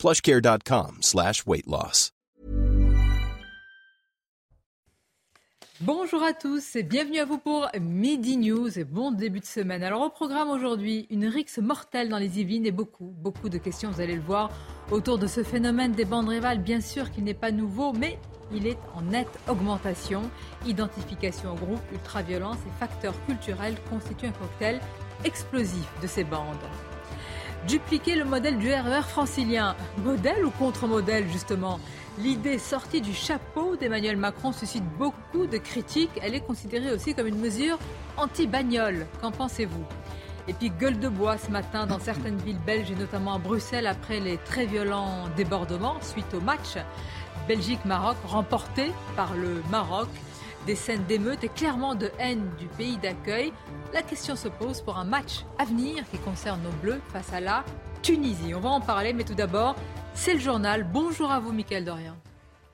plushcare.com slash weight loss. Bonjour à tous et bienvenue à vous pour Midi News et bon début de semaine. Alors au programme aujourd'hui, une rixe mortelle dans les Yvelines et beaucoup, beaucoup de questions, vous allez le voir, autour de ce phénomène des bandes rivales. Bien sûr qu'il n'est pas nouveau, mais il est en nette augmentation. Identification au groupe, ultra-violence et facteurs culturels constituent un cocktail explosif de ces bandes dupliquer le modèle du RER e francilien. Modèle ou contre-modèle, justement? L'idée sortie du chapeau d'Emmanuel Macron suscite beaucoup de critiques. Elle est considérée aussi comme une mesure anti-bagnole. Qu'en pensez-vous? Et puis gueule de bois ce matin dans certaines villes belges et notamment à Bruxelles après les très violents débordements suite au match Belgique-Maroc remporté par le Maroc des scènes d'émeute et clairement de haine du pays d'accueil. La question se pose pour un match à venir qui concerne nos Bleus face à la Tunisie. On va en parler, mais tout d'abord, c'est le journal. Bonjour à vous, Mickaël Dorian.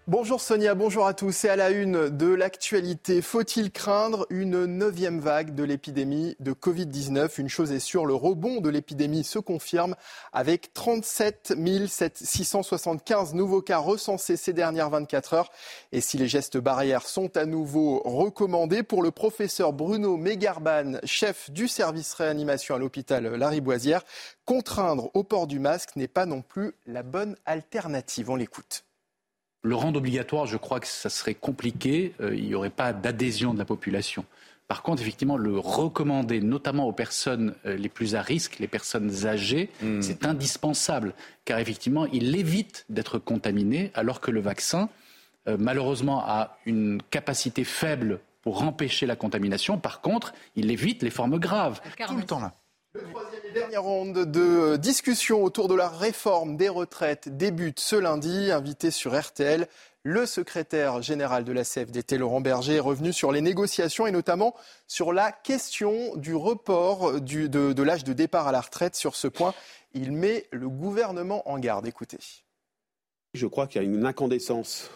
Bonjour Sonia, bonjour à tous. C'est à la une de l'actualité. Faut-il craindre une neuvième vague de l'épidémie de Covid-19 Une chose est sûre, le rebond de l'épidémie se confirme avec 37 675 nouveaux cas recensés ces dernières 24 heures. Et si les gestes barrières sont à nouveau recommandés pour le professeur Bruno Mégarban, chef du service réanimation à l'hôpital Lariboisière, contraindre au port du masque n'est pas non plus la bonne alternative. On l'écoute. Le rendre obligatoire, je crois que ça serait compliqué. Euh, il n'y aurait pas d'adhésion de la population. Par contre, effectivement, le recommander, notamment aux personnes euh, les plus à risque, les personnes âgées, hmm. c'est indispensable, car effectivement, il évite d'être contaminé, alors que le vaccin, euh, malheureusement, a une capacité faible pour empêcher la contamination. Par contre, il évite les formes graves. Tout le temps là. Le troisième et dernière ronde de discussion autour de la réforme des retraites débute ce lundi. Invité sur RTL, le secrétaire général de la CFDT, Laurent Berger, est revenu sur les négociations et notamment sur la question du report de, de l'âge de départ à la retraite. Sur ce point, il met le gouvernement en garde. Écoutez. Je crois qu'il y a une incandescence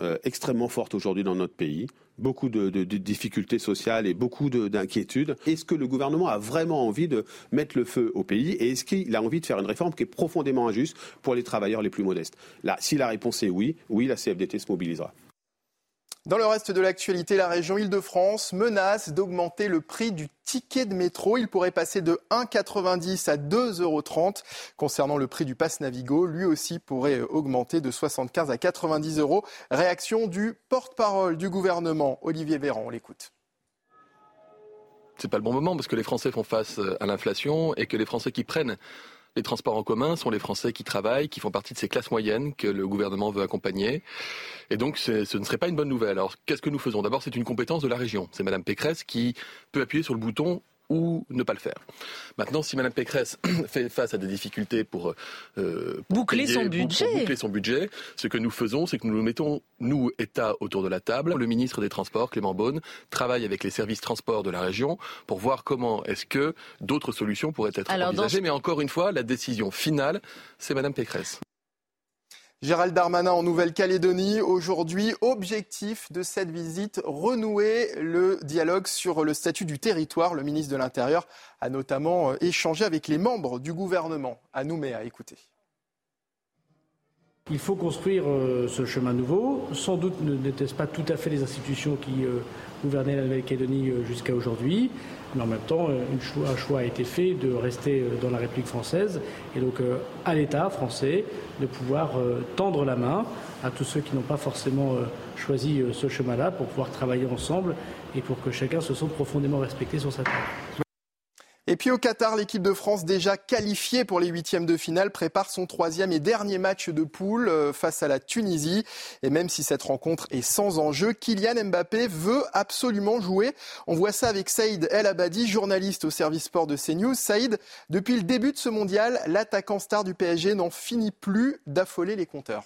euh, extrêmement forte aujourd'hui dans notre pays beaucoup de, difficultés sociales et beaucoup d'inquiétudes. Est-ce que le gouvernement a vraiment envie de mettre le feu au pays et est-ce qu'il a envie de faire une réforme qui est profondément injuste pour les travailleurs les plus modestes? Là, si la réponse est oui, oui, la CFDT se mobilisera. Dans le reste de l'actualité, la région Île-de-France menace d'augmenter le prix du ticket de métro. Il pourrait passer de 1,90 à 2,30 euros. Concernant le prix du pass Navigo, lui aussi pourrait augmenter de 75 à 90 euros. Réaction du porte-parole du gouvernement, Olivier Véran. On l'écoute c'est pas le bon moment parce que les Français font face à l'inflation et que les Français qui prennent les transports en commun sont les Français qui travaillent, qui font partie de ces classes moyennes que le gouvernement veut accompagner. Et donc, ce ne serait pas une bonne nouvelle. Alors, qu'est-ce que nous faisons? D'abord, c'est une compétence de la région. C'est Madame Pécresse qui peut appuyer sur le bouton ou ne pas le faire. Maintenant, si Mme Pécresse fait face à des difficultés pour, euh, boucler, son budget. boucler son budget, ce que nous faisons, c'est que nous nous mettons, nous, État, autour de la table. Le ministre des Transports, Clément Beaune, travaille avec les services transports de la région pour voir comment est-ce que d'autres solutions pourraient être envisagées. Mais encore une fois, la décision finale, c'est Mme Pécresse. Gérald Darmanin en Nouvelle-Calédonie. Aujourd'hui, objectif de cette visite, renouer le dialogue sur le statut du territoire. Le ministre de l'Intérieur a notamment euh, échangé avec les membres du gouvernement à Nouméa. Écoutez. Il faut construire euh, ce chemin nouveau. Sans doute n'était-ce pas tout à fait les institutions qui euh, gouvernaient la Nouvelle-Calédonie jusqu'à aujourd'hui. Mais en même temps, un choix a été fait de rester dans la République française et donc à l'État français de pouvoir euh, tendre la main à tous ceux qui n'ont pas forcément euh, choisi euh, ce chemin-là pour pouvoir travailler ensemble et pour que chacun se sente profondément respecté sur sa terre. Et puis au Qatar, l'équipe de France déjà qualifiée pour les huitièmes de finale prépare son troisième et dernier match de poule face à la Tunisie. Et même si cette rencontre est sans enjeu, Kylian Mbappé veut absolument jouer. On voit ça avec Saïd El Abadi, journaliste au service sport de CNews. Saïd, depuis le début de ce mondial, l'attaquant star du PSG n'en finit plus d'affoler les compteurs.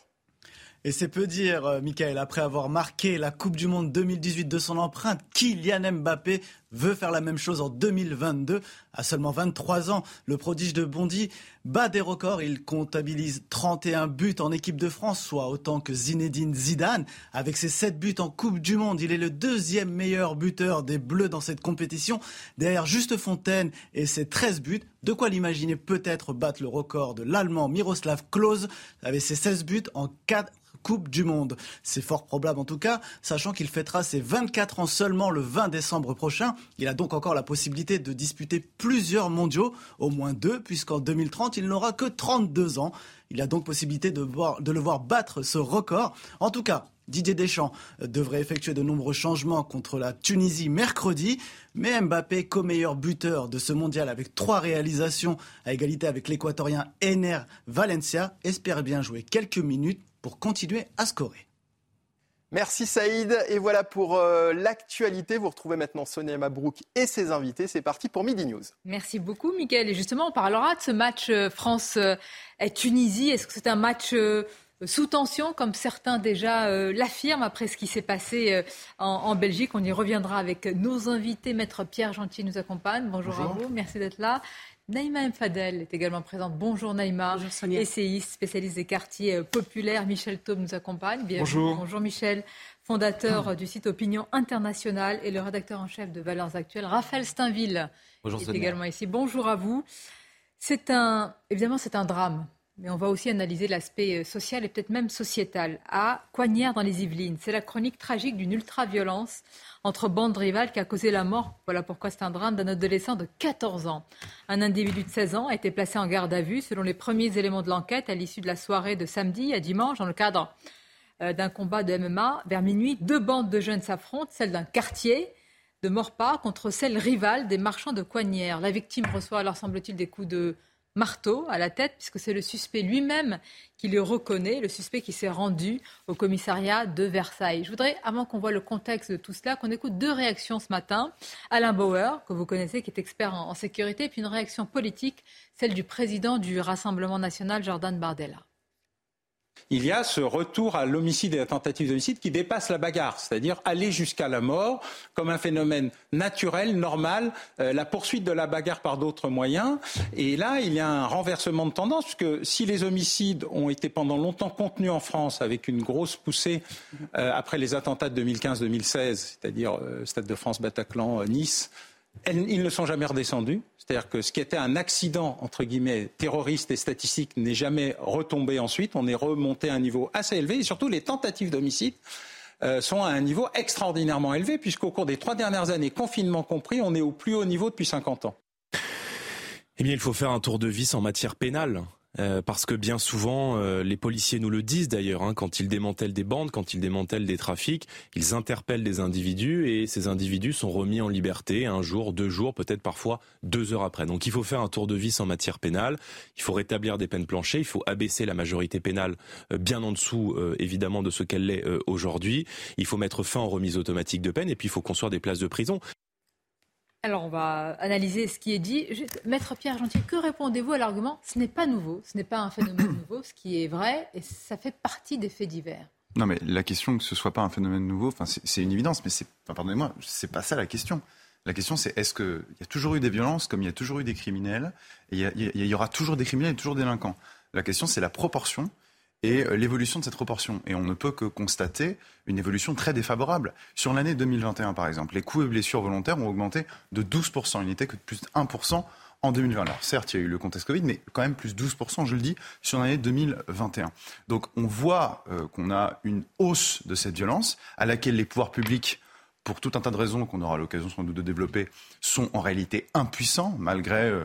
Et c'est peu dire, euh, Michael, après avoir marqué la Coupe du Monde 2018 de son empreinte, Kylian Mbappé veut faire la même chose en 2022. À seulement 23 ans, le prodige de Bondy bat des records. Il comptabilise 31 buts en équipe de France, soit autant que Zinedine Zidane. Avec ses 7 buts en Coupe du Monde, il est le deuxième meilleur buteur des Bleus dans cette compétition, derrière Juste Fontaine et ses 13 buts. De quoi l'imaginer peut-être battre le record de l'Allemand Miroslav Klose avec ses 16 buts en 4 Coupe du Monde. C'est fort probable en tout cas, sachant qu'il fêtera ses 24 ans seulement le 20 décembre prochain. Il a donc encore la possibilité de disputer plusieurs mondiaux, au moins deux, puisqu'en 2030, il n'aura que 32 ans. Il a donc possibilité de, de le voir battre ce record. En tout cas, Didier Deschamps devrait effectuer de nombreux changements contre la Tunisie mercredi, mais Mbappé, co-meilleur buteur de ce mondial avec trois réalisations à égalité avec l'équatorien Ener Valencia, espère bien jouer quelques minutes pour continuer à scorer. Merci Saïd. Et voilà pour euh, l'actualité. Vous retrouvez maintenant Sonia Mabrouk et ses invités. C'est parti pour Midi News. Merci beaucoup, Mickaël. Et justement, on parlera de ce match euh, France-Tunisie. Est-ce que c'est un match euh, sous tension, comme certains déjà l'affirment après ce qui s'est passé en, Belgique? On y reviendra avec nos invités. Maître Pierre Gentil nous accompagne. Bonjour, à vous, merci d'être là. Naïma Mfadel est également présente. Bonjour Naïma, Bonjour Sonia. essayiste, spécialiste des quartiers euh, populaires. Michel Taube nous accompagne. Bonjour. Bonjour Michel, fondateur euh, du site Opinion Internationale et le rédacteur en chef de Valeurs Actuelles, Raphaël Steinville, Bonjour est également ici. Bonjour à vous. C'est un, évidemment, c'est un drame, mais on va aussi analyser l'aspect euh, social et peut-être même sociétal. À Coignères dans les Yvelines, c'est la chronique tragique d'une ultra-violence entre bandes rivales qui a causé la mort, voilà pourquoi c'est un drame, d'un adolescent de 14 ans. Un individu de 16 ans a été placé en garde à vue selon les premiers éléments de l'enquête à l'issue de la soirée de samedi à dimanche dans le cadre euh, d'un combat de MMA. Vers minuit, deux bandes de jeunes s'affrontent, celle d'un quartier de Morpa contre celle rivale des marchands de Coignères. La victime reçoit alors, semble-t-il, des coups de marteau à la tête, puisque c'est le suspect lui-même qui le reconnaît, le suspect qui s'est rendu au commissariat de Versailles. Je voudrais, avant qu'on voit le contexte de tout cela, qu'on écoute deux réactions ce matin. Alain Bauer, que vous connaissez, qui est expert en, sécurité, puis une réaction politique, celle du président du Rassemblement national, Jordan Bardella il y a ce retour à l'homicide et à la tentative d'homicide qui dépasse la bagarre, c'est-à-dire aller jusqu'à la mort comme un phénomène naturel, normal, euh, la poursuite de la bagarre par d'autres moyens. Et là, il y a un renversement de tendance, puisque si les homicides ont été pendant longtemps contenus en France avec une grosse poussée euh, après les attentats de 2015-2016, c'est-à-dire euh, Stade de France, Bataclan, Nice, ils ne sont jamais redescendus. C'est-à-dire que ce qui était un accident, entre guillemets, terroriste et statistique n'est jamais retombé ensuite. On est remonté à un niveau assez élevé. Et surtout, les tentatives d'homicide euh, sont à un niveau extraordinairement élevé, puisqu'au cours des trois dernières années, confinement compris, on est au plus haut niveau depuis 50 ans. Eh bien, il faut faire un tour de vis en matière pénale. Euh, parce que bien souvent, euh, les policiers nous le disent d'ailleurs, hein, quand ils démantèlent des bandes, quand ils démantèlent des trafics, ils interpellent des individus et ces individus sont remis en liberté un jour, deux jours, peut-être parfois deux heures après. Donc il faut faire un tour de vis en matière pénale, il faut rétablir des peines planchées, il faut abaisser la majorité pénale euh, bien en dessous évidemment de ce qu'elle est aujourd'hui, il faut mettre fin aux remises automatiques de peine et puis il faut construire des places de prison. Alors, on va analyser ce qui est dit. Maître Pierre Gentil, que répondez-vous à l'argument Ce n'est pas nouveau, ce n'est pas un phénomène nouveau, ce qui est vrai, et ça fait partie des faits divers. Non, mais la question que ce soit pas un phénomène nouveau, enfin, c'est une évidence, mais c'est, pardonnez-moi, c'est pas ça la question. La question, c'est est-ce qu'il y a toujours eu des violences, comme il y a toujours eu des criminels, et il y, y aura toujours des criminels et toujours des délinquants. La question, c'est la proportion et euh, l'évolution de cette proportion. Et on ne peut que constater une évolution très défavorable. Sur l'année 2021, par exemple, les coups et blessures volontaires ont augmenté de 12%. Il n'était que de plus de 1% en 2020. Alors certes, il y a eu le contexte Covid, mais quand même plus de 12%, je le dis, sur l'année 2021. Donc on voit euh, qu'on a une hausse de cette violence à laquelle les pouvoirs publics pour tout un tas de raisons qu'on aura l'occasion sans doute de développer, sont en réalité impuissants, malgré euh,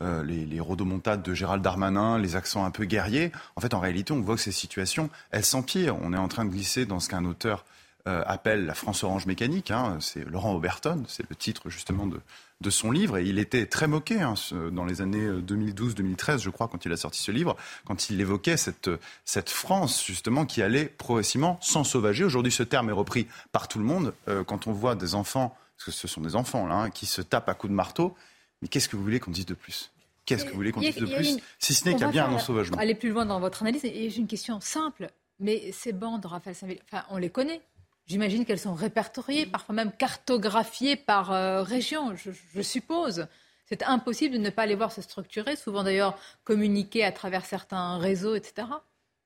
euh, les, les rodomontades de Gérald Darmanin, les accents un peu guerriers. En fait, en réalité, on voit que ces situations, elles s'empirent. On est en train de glisser dans ce qu'un auteur euh, appelle la France orange mécanique. Hein. C'est Laurent Oberton, c'est le titre justement de, de, son livre. Et il était très moqué hein, dans les années 2012-2013, euh, je crois, quand il a sorti ce livre, quand il évoquait cette, cette France justement qui allait progressivement s'ensauvager. Aujourd'hui, ce terme est repris par tout le monde. quand on voit des enfants, parce que ce sont des enfants là, hein, qui se tapent à coups de marteau, mais qu'est-ce que vous voulez qu'on dise de plus? Qu'est-ce que vous voulez qu'on dise de plus? Si ce n'est qu'il y a bien un ensauvagement. Aller plus loin dans votre analyse, et j'ai une question simple. Mais ces bandes, Raphaël Saint-Ville, enfin, on les connaît. J'imagine qu'elles sont répertoriées, parfois même cartographiées par euh, région, je, suppose. C'est impossible de ne pas les voir se structurer, souvent d'ailleurs communiquer à travers certains réseaux, etc.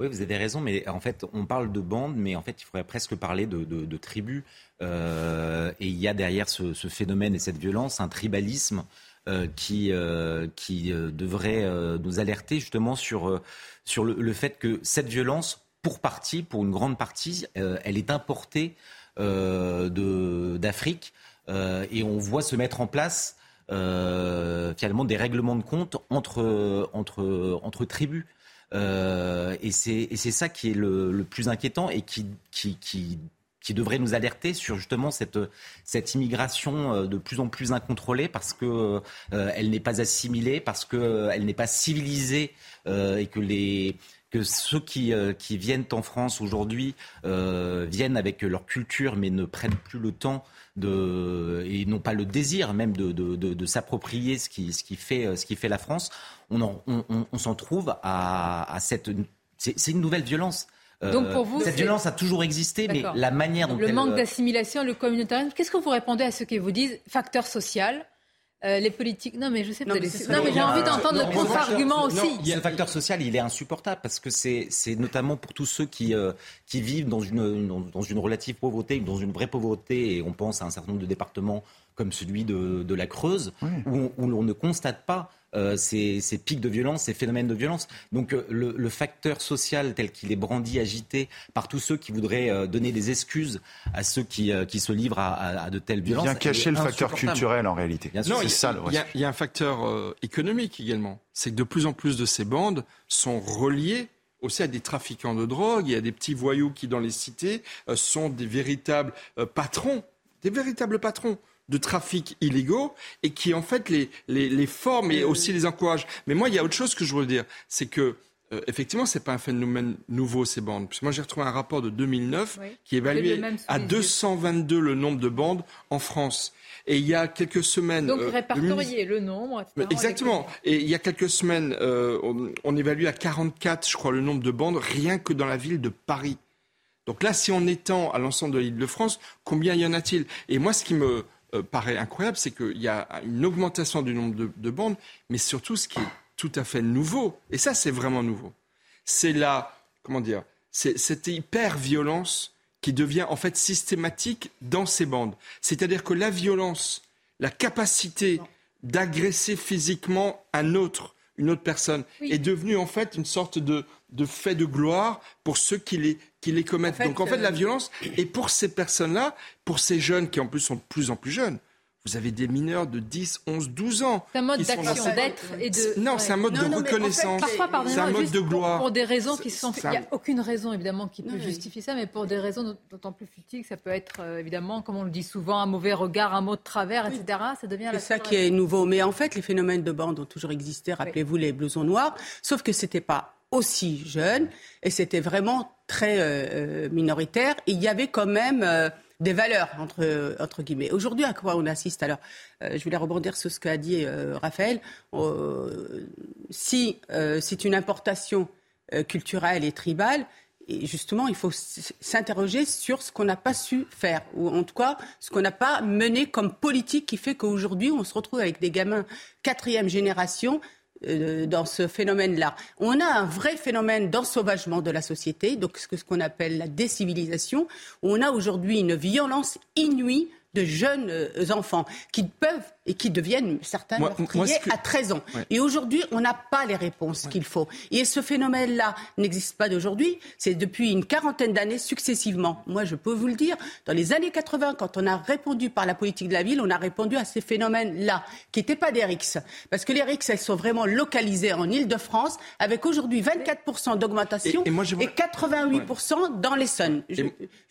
Oui, vous avez raison, mais en fait, on parle de bandes, mais en fait, il faudrait presque parler de, tribus. Euh, et il y a derrière ce, phénomène et cette violence un tribalisme euh, qui, qui devrait nous alerter justement sur, sur le, fait que cette violence pour partie, pour une grande partie, euh, elle est importée euh, d'Afrique euh, et on voit se mettre en place finalement des règlements de compte entre, entre, entre tribus. et c'est ça qui est le, plus inquiétant et qui, qui, qui, devrait nous alerter sur justement cette, cette immigration de plus en plus incontrôlée parce qu'elle elle n'est pas assimilée, parce qu'elle n'est pas civilisée et que les que ceux qui, euh, qui viennent en France aujourd'hui euh, viennent avec leur culture, mais ne prennent plus le temps de, et n'ont pas le désir même de, de, de, s'approprier ce qui, ce, qui fait, ce qui fait la France, on, on, on, s'en trouve à, à cette... C'est une nouvelle violence. Euh, Donc pour vous, cette violence a toujours existé, mais la manière dont le manque d'assimilation, le communautarisme. Qu'est-ce que vous répondez à ceux qui vous disent facteur social euh, les politiques. Non, mais je sais. Non, mais, non, mais j'ai envie d'entendre le contre-argument aussi. Il y a le facteur social, il est insupportable parce que c'est notamment pour tous ceux qui euh, qui vivent dans une, dans une relative pauvreté, dans une vraie pauvreté, et on pense à un certain nombre de départements comme celui de, de la Creuse, où, où l'on ne constate pas euh, ces, ces, pics de violence, ces phénomènes de violence. Donc euh, le, le, facteur social tel qu'il est brandi, agité par tous ceux qui voudraient euh, donner des excuses à ceux qui, qui se livrent à, à, de telles violences. Bien cacher le facteur culturel en réalité. c'est ça. Il y, a un facteur économique également. C'est que de plus en plus de ces bandes sont reliées aussi à des trafiquants de drogue, il y a des petits voyous qui, dans les cités, sont des véritables patrons, des véritables patrons de trafic illégaux et qui en fait les, les, les forment et aussi les encouragent. Mais moi, il y a autre chose que je voudrais dire, c'est que euh, effectivement, ce n'est pas un phénomène nouveau, ces bandes. Parce que moi, j'ai retrouvé un rapport de 2009 qui évaluait à 222 le nombre de bandes en France. Et il y a quelques semaines... Donc, euh, répertorier le nombre, Exactement. Et il y a quelques semaines, euh, on, on, évalue à 44, je crois, le nombre de bandes, rien que dans la ville de Paris. Donc là, si on étend à l'ensemble de l'île de France, combien y en a-t-il? Et moi, ce qui me euh, paraît incroyable, c'est qu'il y a une augmentation du nombre de, bandes, mais surtout ce qui est tout à fait nouveau, et ça c'est vraiment nouveau, c'est la, comment dire, c'est cette hyper-violence qui devient en fait systématique dans ces bandes. C'est-à-dire que la violence, la capacité d'agresser physiquement un autre, une autre personne, est devenue en fait une sorte de, de fait de gloire pour ceux qui les, qui les commettent. Donc en fait, la euh, violence, et pour ces personnes-là, pour ces jeunes qui en plus sont de plus en plus jeunes, vous avez des mineurs de 10, 11, 12 ans. C'est un mode d'action, d'être et de. Non, c'est un mode de reconnaissance. c'est un mode de gloire. Pour des raisons qui sont. Il n'y a aucune raison, évidemment, qui peut justifier ça, mais pour des raisons d'autant plus futiles, ça peut être, euh, évidemment, comme on le dit souvent, un mauvais regard, un mot de travers, etc. Ça devient C'est ça qui est nouveau. Mais en fait, les phénomènes de bande ont toujours existé. Rappelez-vous les blousons noirs. Sauf que c'était pas aussi jeune et c'était vraiment très euh, euh, minoritaire. il y avait quand même euh, des valeurs entre, guillemets. Aujourd'hui, à quoi on assiste? Alors, je voulais rebondir sur ce qu'a dit Raphaël. si c'est une importation culturelle et tribale, justement, il faut s'interroger sur ce qu'on n'a pas su faire, ou en tout cas, ce qu'on n'a pas mené comme politique qui fait qu'aujourd'hui, on se retrouve avec des gamins quatrième génération euh, dans ce phénomène-là. On a un vrai phénomène d'ensauvagement de la société, donc ce qu'on appelle la décivilisation. On a aujourd'hui une violence inouïe de jeunes euh, enfants qui peuvent et qui deviennent certains meurtriers à 13 ans. Et aujourd'hui, on n'a pas les réponses qu'il faut. Et ce phénomène-là n'existe pas d'aujourd'hui, c'est depuis une quarantaine d'années successivement. Moi, je peux vous le dire, dans les années 80, quand on a répondu par la politique de la ville, on a répondu à ces phénomènes-là, qui n'étaient pas des RICS. Parce que les RICS, elles sont vraiment localisées en Ile-de-France, avec aujourd'hui 24% d'augmentation et, 88% dans l'Essonne.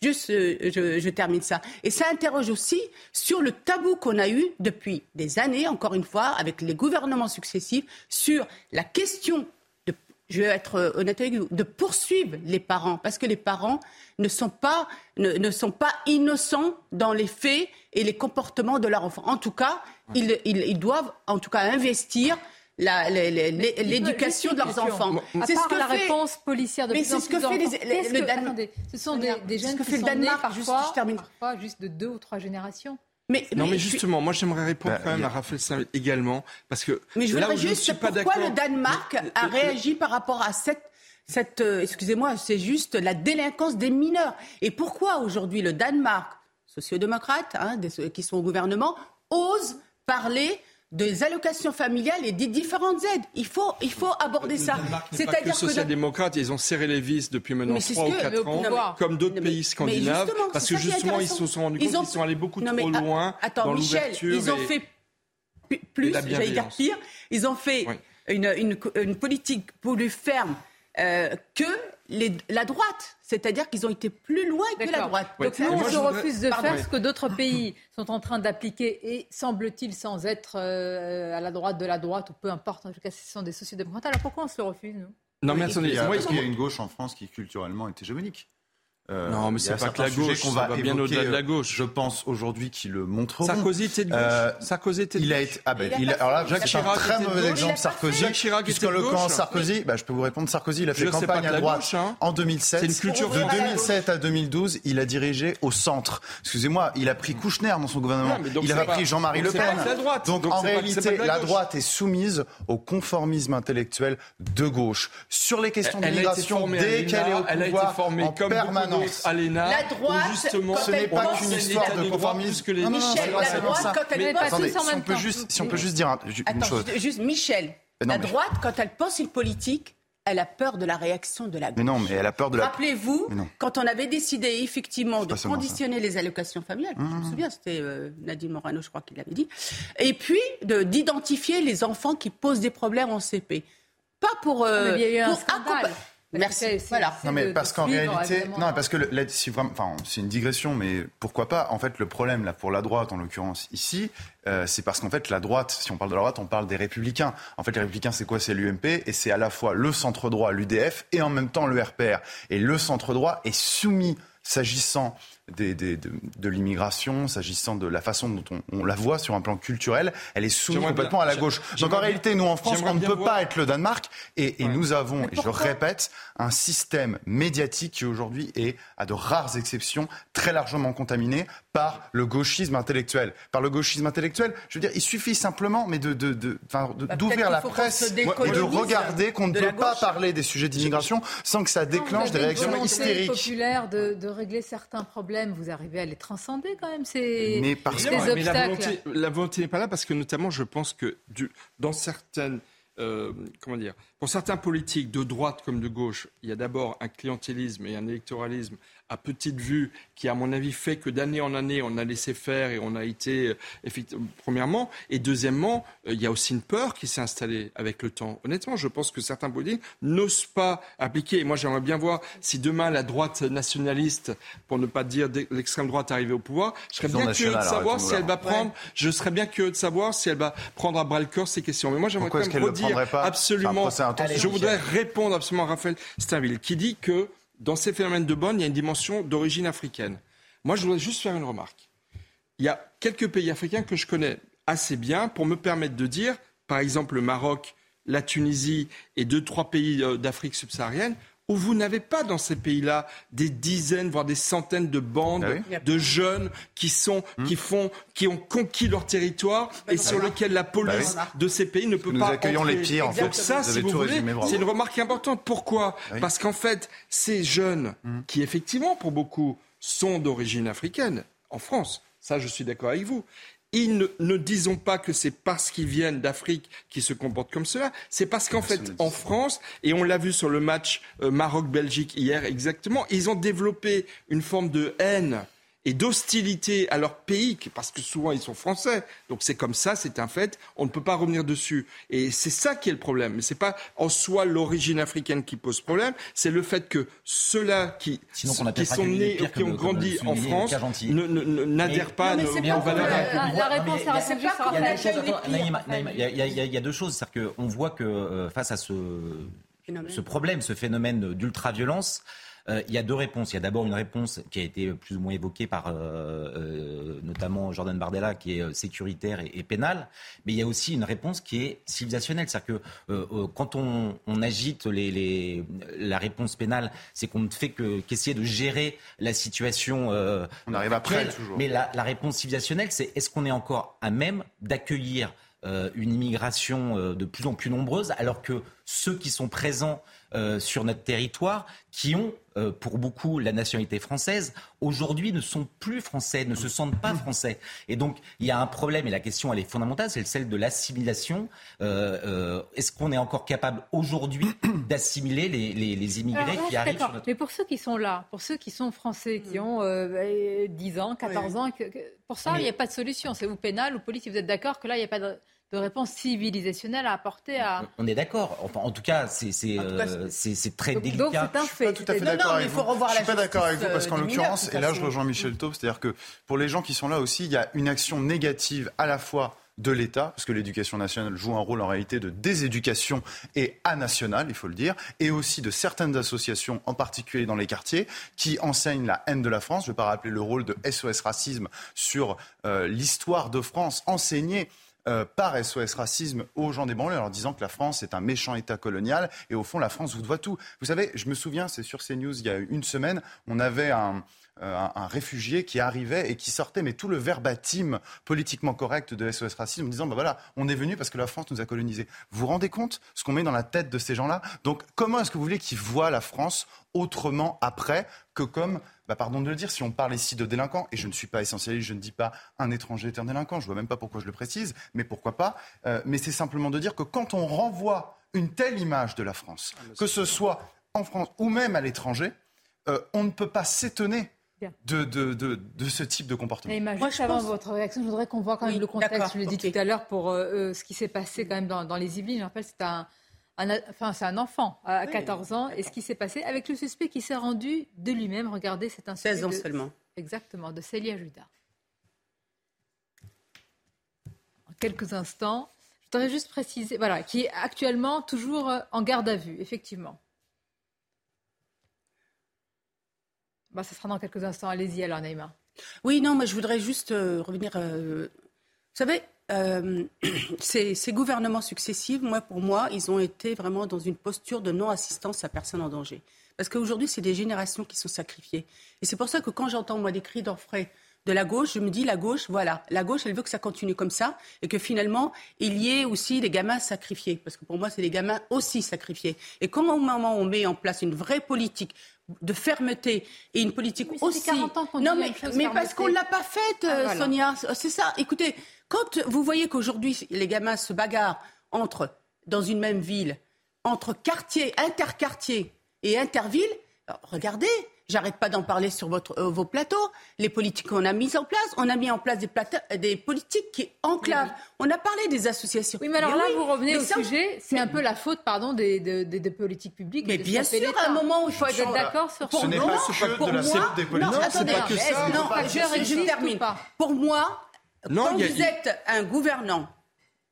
Juste, euh, je, je termine ça. Et ça interroge aussi sur le tabou qu'on a eu depuis des années, encore une fois, avec les gouvernements successifs, sur la question de, je vais être honnête avec vous, de poursuivre les parents, parce que les parents ne sont pas, ne, sont pas innocents dans les faits et les comportements de leur enfant. En tout cas, ils, ils, doivent en tout cas investir l'éducation de leurs enfants. C'est ce que la réponse policière de Mais c'est ce que fait les, le Danemark. Ce sont des, des jeunes qui sont nés parfois, juste, je parfois juste de deux ou trois générations. Mais, non, mais, justement, moi j'aimerais répondre bah, quand même à Raphaël Saint également, parce que mais je là où juste je suis pas pourquoi le Danemark a réagi par rapport à cette cette, euh, excusez-moi, c'est juste la délinquance des mineurs. Et pourquoi aujourd'hui le Danemark, sociodémocrate, hein, qui sont au gouvernement, ose parler des allocations familiales et des différentes aides. Il faut, il faut aborder ça. C'est-à-dire que les social-démocrates, ils ont serré les vis depuis maintenant trois ou quatre ans, comme d'autres pays scandinaves, parce que justement, ils se sont rendus compte qu'ils sont allés beaucoup trop loin dans l'ouverture. Ils ont fait plus, j'allais dire pire. Ils ont fait une, une, une, politique plus ferme euh, que les, la droite. C'est-à-dire qu'ils ont été plus loin que la droite. Donc nous, on se refuse de faire ce que d'autres pays sont en train d'appliquer et semble-t-il sans être euh, à la droite de la droite ou peu importe, en tout cas ce sont des sociodémocrates. Alors pourquoi on se refuse, nous? Non mais attendez, il y a, parce qu'il y a une gauche en France qui culturellement est hégémonique? Euh, non, mais c'est pas que la gauche, qu'on va, bien au-delà de la gauche. Je pense aujourd'hui qu'il le montre. Sarkozy était de gauche. Euh, Sarkozy était de il a été, ah ben, il a, alors là, Jacques Chirac un très mauvais exemple. Sarkozy. Jacques Chirac puisque le camp Sarkozy, bah, je peux vous répondre. Sarkozy, il a fait campagne à droite hein. en 2007. Une culture de 2007 à 2012, il a dirigé au centre. Excusez-moi, il a pris Kouchner dans son gouvernement. il a pris Jean-Marie Le Pen. Donc en réalité, la droite est soumise au conformisme intellectuel de gauche sur les questions d'immigration dès qu'elle est au pouvoir en permanence. La droite, justement, ce n'est pas qu'une histoire de conformisme que les Michel, la droite, quand elle Attendez, si on peut juste, dire une chose. Juste, Michel, la droite, quand elle pense une politique, elle a peur de la réaction de la gauche. Mais non, mais elle a peur de la. Rappelez-vous, quand on avait décidé effectivement de conditionner les allocations familiales, je me mmh. souviens, c'était euh, Nadine Morano, je crois, qui l'avait dit, et puis d'identifier les enfants qui posent des problèmes en CP. Pas pour. Euh, il y a eu un scandale. Merci. Voilà. Non, mais parce qu'en réalité, non, parce que là, si vraiment, enfin, c'est une digression, mais pourquoi pas? En fait, le problème là pour la droite, en l'occurrence ici, euh, c'est parce qu'en fait, la droite, si on parle de la droite, on parle des Républicains. En fait, les Républicains, c'est quoi? C'est l'UMP et c'est à la fois le centre droit, l'UDF, et en même temps le RPR. Et le centre droit est soumis s'agissant des, des, de, de l'immigration, s'agissant de la façon dont on, on, la voit sur un plan culturel, elle est soumise complètement à la gauche. Donc en réalité, nous en France, on ne peut voir. pas être le Danemark. Et, et ouais. nous avons, et je répète, un système médiatique qui aujourd'hui est, à de rares exceptions, très largement contaminé par le gauchisme intellectuel. Par le gauchisme intellectuel, je veux dire, il suffit simplement mais de, de, de, bah, d'ouvrir la presse et de regarder qu'on ne peut pas parler des sujets d'immigration sans que ça déclenche non, des réactions hystériques. populaire de, de régler certains problèmes, vous arrivez à les transcender quand même, ces, mais parce ces obstacles. Mais la volonté, la volonté n'est pas là parce que notamment, je pense que du, dans certaines euh, comment dire, pour certains politiques de droite comme de gauche, il y a d'abord un clientélisme et un électoralisme à petite vue qui, à mon avis, fait que d'année en année, on a laissé faire et on a été, euh, effectivement, premièrement. Et deuxièmement, euh, il y a aussi une peur qui s'est installée avec le temps. Honnêtement, je pense que certains politiques n'osent pas appliquer. Et moi, j'aimerais bien voir si demain la droite nationaliste, pour ne pas dire l'extrême droite, arrivait au pouvoir, je serais bien curieux de savoir si elle va prendre, ouais. je serais bien curieux de savoir si elle va prendre à bras le corps ces questions. Mais moi, j'aimerais quand même redire absolument, je voudrais répondre absolument à Raphaël Steinville, qui dit que dans ces phénomènes de bonne, il y a une dimension d'origine africaine. Moi, je voudrais juste faire une remarque. Il y a quelques pays africains que je connais assez bien pour me permettre de dire, par exemple le Maroc, la Tunisie et deux, trois pays euh, d'Afrique subsaharienne, où vous n'avez pas dans ces pays-là des dizaines, voire des centaines de bandes ah oui. de jeunes qui sont, mmh. qui font, qui ont conquis leur territoire bah et sur lequel la police bah oui. de ces pays ne peut nous pas. Nous accueillons entrer. les pires. En fait. Donc ça, vous si vous voulez, c'est une remarque importante. Pourquoi oui. Parce qu'en fait, ces jeunes mmh. qui effectivement, pour beaucoup, sont d'origine africaine en France. Ça, je suis d'accord avec vous. Ils ne, ne, disons pas que c'est parce qu'ils viennent d'Afrique qu'ils se comportent comme cela. C'est parce qu'en fait, en France, et on l'a vu sur le match euh, Maroc-Belgique hier exactement, ils ont développé une forme de haine et d'hostilité à leur pays, parce que souvent ils sont français. Donc c'est comme ça, c'est un fait. On ne peut pas revenir dessus. Et c'est ça qui est le problème. Mais c'est pas en soi l'origine africaine qui pose problème. C'est le fait que ceux-là qui, qui sont nés, qui ont grandi en France, n'adhèrent pas mais, mais aux valeurs la, la réponse à Il y a deux choses. C'est-à-dire qu'on voit que face à ce, ce problème, ce phénomène d'ultra-violence, Euh, il y a deux réponses. Il y a d'abord une réponse qui a été plus ou moins évoquée par euh, euh, notamment Jordan Bardella, qui est sécuritaire et, pénale, mais il y a aussi une réponse qui est civilisationnelle. C'est-à-dire que quand on, agite les, la réponse pénale, c'est qu'on ne fait qu'essayer de gérer la situation. on arrive après toujours. Mais la, la réponse civilisationnelle, c'est est-ce qu'on est encore à même d'accueillir une immigration de plus en plus nombreuse, alors que ceux qui sont présents euh, sur notre territoire qui ont, euh, pour beaucoup, la nationalité française, aujourd'hui ne sont plus français, ne se sentent pas français. Et donc, il y a un problème, et la question, elle est fondamentale, c'est celle de l'assimilation. Euh, est-ce qu'on est encore capable aujourd'hui d'assimiler les, immigrés qui arrivent sur notre... Mais pour ceux qui sont là, pour ceux qui sont français, qui ont 10 ans, 14 ans, pour ça, il n'y a pas de solution. C'est ou pénal ou politique. Vous êtes d'accord que là, il n'y a pas de de réponse civilisationnelle à apporter à. On est d'accord. Enfin, en tout cas, c'est c'est euh, très délicat. Donc c'est un fait. Je suis pas tout à fait d'accord avec vous. Je suis pas d'accord avec vous parce qu'en l'occurrence, et là je rejoins Michel Taub, c'est-à-dire que pour les gens qui sont là aussi, il y a une action négative à la fois de l'État, parce que l'éducation nationale joue un rôle en réalité de déséducation et anationale, il faut le dire, et aussi de certaines associations, en particulier dans les quartiers, qui enseignent la haine de la France. Je ne vais pas rappeler le rôle de SOS Racisme sur euh, l'histoire de France enseignée euh, par SOS Racisme aux gens des banlieues en leur disant que la France est un méchant État colonial et au fond la France vous doit tout. Vous savez, je me souviens, c'est sur CNews il y a une semaine, on avait un, euh, un, réfugié qui arrivait et qui sortait, mais tout le verbatim politiquement correct de SOS Racisme, en disant bah voilà, on est venu parce que la France nous a colonisés. Vous vous rendez compte ce qu'on met dans la tête de ces gens-là? Donc comment est-ce que vous voulez qu'ils voient la France autrement après que comme bah, pardon de le dire, si on parle ici de délinquants, et je ne suis pas essentialiste, je ne dis pas un étranger est un délinquant, je ne vois même pas pourquoi je le précise, mais pourquoi pas, euh, mais c'est simplement de dire que quand on renvoie une telle image de la France, ah, que ce soit en France ou même à l'étranger, euh, on ne peut pas s'étonner de, de, de, ce type de comportement. Moi, juste avant votre réaction, je voudrais qu'on voit quand même le contexte, je l'ai dit tout à l'heure, pour euh, ce qui s'est passé quand même dans, dans les Yvelines. Je rappelle, c'est un, enfin, c'est un enfant à 14 ans. Et ce qui s'est passé avec le suspect qui s'est rendu de lui-même. Regardez, c'est un 16 ans seulement. Exactement, de Célia Judas. En quelques instants, je voudrais juste préciser, voilà, qui est actuellement toujours euh, en garde à vue, effectivement. Bah, ça sera dans quelques instants. Allez-y alors, Neymar. Oui, non, mais je voudrais juste euh, revenir. Euh, vous savez, euh, ces, gouvernements successifs, moi, pour moi, ils ont été vraiment dans une posture de non-assistance à personne en danger. Parce qu'aujourd'hui, c'est des générations qui sont sacrifiées. Et c'est pour ça que quand j'entends, moi, des cris d'orfraie de la gauche, je me dis, la gauche, voilà, la gauche, elle veut que ça continue comme ça, et que finalement, il y ait aussi des gamins sacrifiés. Parce que pour moi, c'est des gamins aussi sacrifiés. Et quand au moment où on met en place une vraie politique de fermeté et une politique aussi. 40 ans qu'on non, mais, mais parce qu'on l'a pas faite, ah, Sonia. C'est ça. Écoutez, quand vous voyez qu'aujourd'hui, les gamins se bagarrent entre, dans une même ville, entre quartiers, interquartiers et intervilles, regardez, J'arrête pas d'en parler sur votre, euh, vos plateaux. Les politiques qu'on a mises en place, on a mis en place des, des politiques qui enclavent. On a parlé des associations. Oui, mais alors là, vous revenez au sujet. C'est un peu la faute, pardon, des, des, politiques publiques. Mais bien sûr, à un moment où il faut être d'accord sur ce n'est pas que de la des politiques. Non, c'est pas que ça. Non, je, je termine. Pour moi, quand vous êtes un gouvernant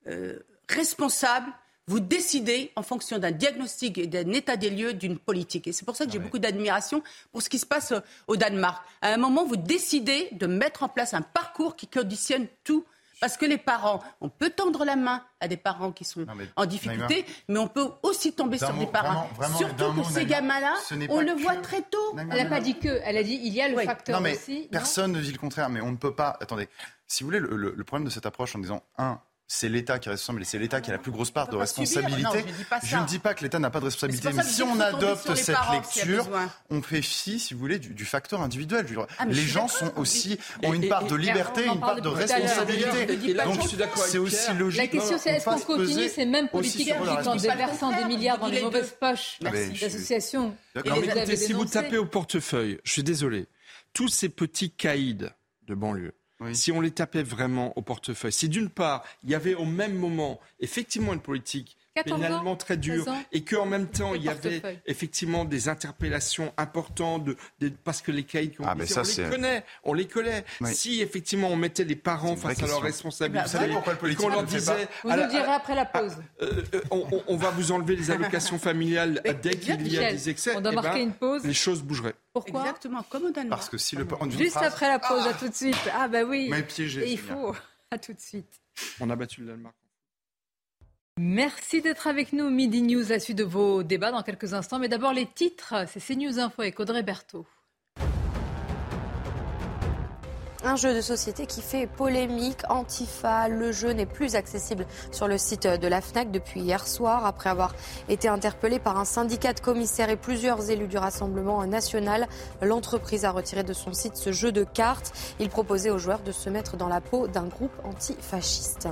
euh, responsable, vous décidez en fonction d'un diagnostic et d'un état des lieux d'une politique. Et c'est pour ça que j'ai beaucoup d'admiration pour ce qui se passe euh, au Danemark. À un moment, vous décidez de mettre en place un parcours qui conditionne tout. Parce que les parents, on peut tendre la main à des parents qui sont en difficulté, mais on peut aussi tomber sur des parents. Surtout que ces gamins-là, on le voit très tôt. Elle n'a pas dit que, elle a dit il y a le facteur non, mais aussi. Personne ne dit le contraire, mais on ne peut pas. Attendez, si vous voulez, le problème de cette approche en disant un, c'est l'État qui est responsable et c'est l'État qui a la plus grosse part de responsabilité. je, ne dis pas que l'État n'a pas de responsabilité, mais si on adopte cette lecture, on fait fi, si vous voulez, du, facteur individuel. Ah, les gens sont aussi ont une part de liberté, une part de responsabilité. Donc c'est aussi logique. La question c'est est-ce qu'on continue ces mêmes politiques en déversant des milliards dans les mauvaises poches d'associations Si vous tapez au portefeuille, je suis désolé, tous ces petits caïds de banlieue si on les tapait vraiment au portefeuille, si d'une part, il y avait au même moment effectivement une politique pénalement très dur et qu'en même temps il y avait effectivement des interpellations importantes de, parce que les caïds qui ont ah, on, les connaît, on les connaît. Si effectivement on mettait les parents face à leurs responsabilités, vous savez pourquoi le politique qu'on leur disait, vous nous direz après la pause. Euh, euh, on, va vous enlever les allocations familiales dès qu'il y a des excès. On doit eh marquer ben, une pause. Les choses bougeraient. Pourquoi Exactement, comme au Danemark. Parce que si le Juste après la pause, à tout de suite. Ah bah oui. piégé. il faut. À tout de suite. On a battu le Danemark. Merci d'être avec nous. Midi News, la suite de vos débats dans quelques instants. Mais d'abord, les titres. C'est CNews Info avec Audrey Berthaud. Un jeu de société qui fait polémique. Antifa, le jeu n'est plus accessible sur le site de la FNAC depuis hier soir, après avoir été interpellé par un syndicat de commissaires et plusieurs élus du Rassemblement national. L'entreprise a retiré de son site ce jeu de cartes. Il proposait aux joueurs de se mettre dans la peau d'un groupe antifasciste.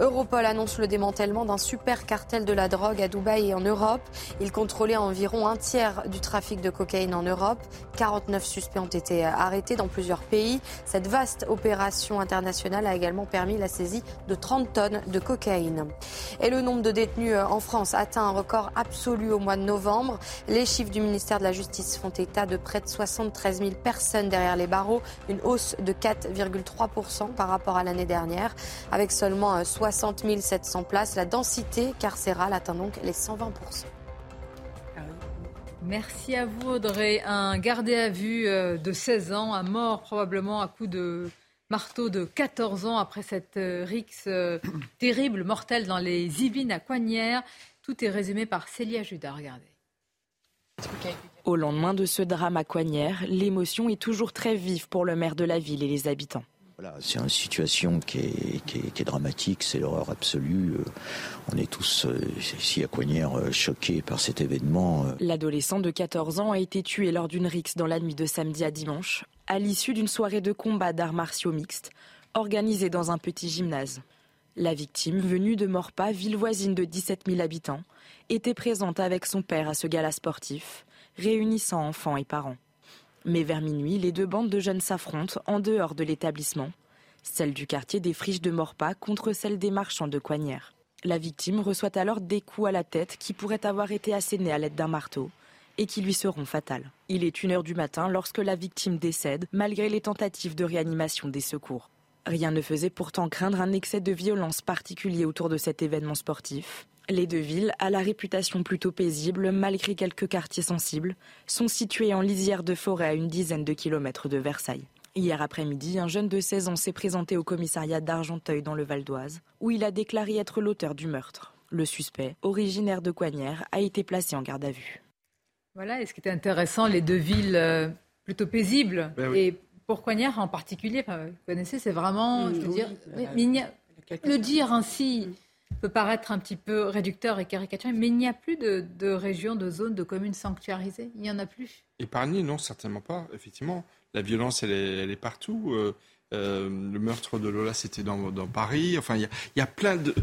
Europol annonce le démantèlement d'un super cartel de la drogue à Dubaï et en Europe. Il contrôlait environ un tiers du trafic de cocaïne en Europe. 49 suspects ont été arrêtés dans plusieurs pays. Cette vaste opération internationale a également permis la saisie de 30 tonnes de cocaïne. Et le nombre de détenus en France atteint un record absolu au mois de novembre. Les chiffres du ministère de la Justice font état de près de 73 000 personnes derrière les barreaux, une hausse de 4,3% par rapport à l'année dernière, avec seulement 60 700 places. La densité carcérale atteint donc les 120%. Merci à vous Audrey. Un gardé à vue euh, de 16 ans a mort probablement à coup de marteau de 14 ans après cette euh, rixe euh, terrible, mortelle dans les Yvelines à Coignères. Tout est résumé par Célia Judas. Regardez. Au lendemain de ce drame à Coignères, l'émotion est toujours très vive pour le maire de la ville et les habitants c'est une situation qui est, dramatique, c'est l'horreur absolue. Euh, on est tous euh, ici à Coignères euh, choqués par cet événement. L'adolescent de 14 ans a été tué lors d'une rixe dans la nuit de samedi à dimanche, à l'issue d'une soirée de combat d'arts martiaux mixtes organisée dans un petit gymnase. La victime, venue de Morpa, ville voisine de 17 000 habitants, était présente avec son père à ce gala sportif, réunissant enfants et parents. Mais vers minuit, les deux bandes de jeunes s'affrontent en dehors de l'établissement. Celle du quartier des Friches de Morpas contre celle des marchands de Coignères. La victime reçoit alors des coups à la tête qui pourraient avoir été assénés à l'aide d'un marteau et qui lui seront fatals. Il est une heure du matin lorsque la victime décède, malgré les tentatives de réanimation des secours. Rien ne faisait pourtant craindre un excès de violence particulier autour de cet événement sportif. Les deux villes, à la réputation plutôt paisible malgré quelques quartiers sensibles, sont situées en lisière de forêt à une dizaine de kilomètres de Versailles. Hier après-midi, un jeune de 16 ans s'est présenté au commissariat d'Argenteuil dans le Val d'Oise, où il a déclaré être l'auteur du meurtre. Le suspect, originaire de Coignères, a été placé en garde à vue. Voilà, et ce qui est intéressant, les deux villes euh, plutôt paisibles, ben et pour Coignères en particulier, vous connaissez, c'est vraiment, je veux dire, le dire ainsi, peut paraître un petit peu réducteur et caricaturé, mais il n'y a plus de, de régions, de zones, de communes sanctuarisées. Il n'y en a plus. Épargnées, non, certainement pas. Effectivement, la violence, elle est, elle est partout. Euh, euh, le meurtre de Lola, c'était dans, dans, Paris. Enfin, il y a, y a, plein de.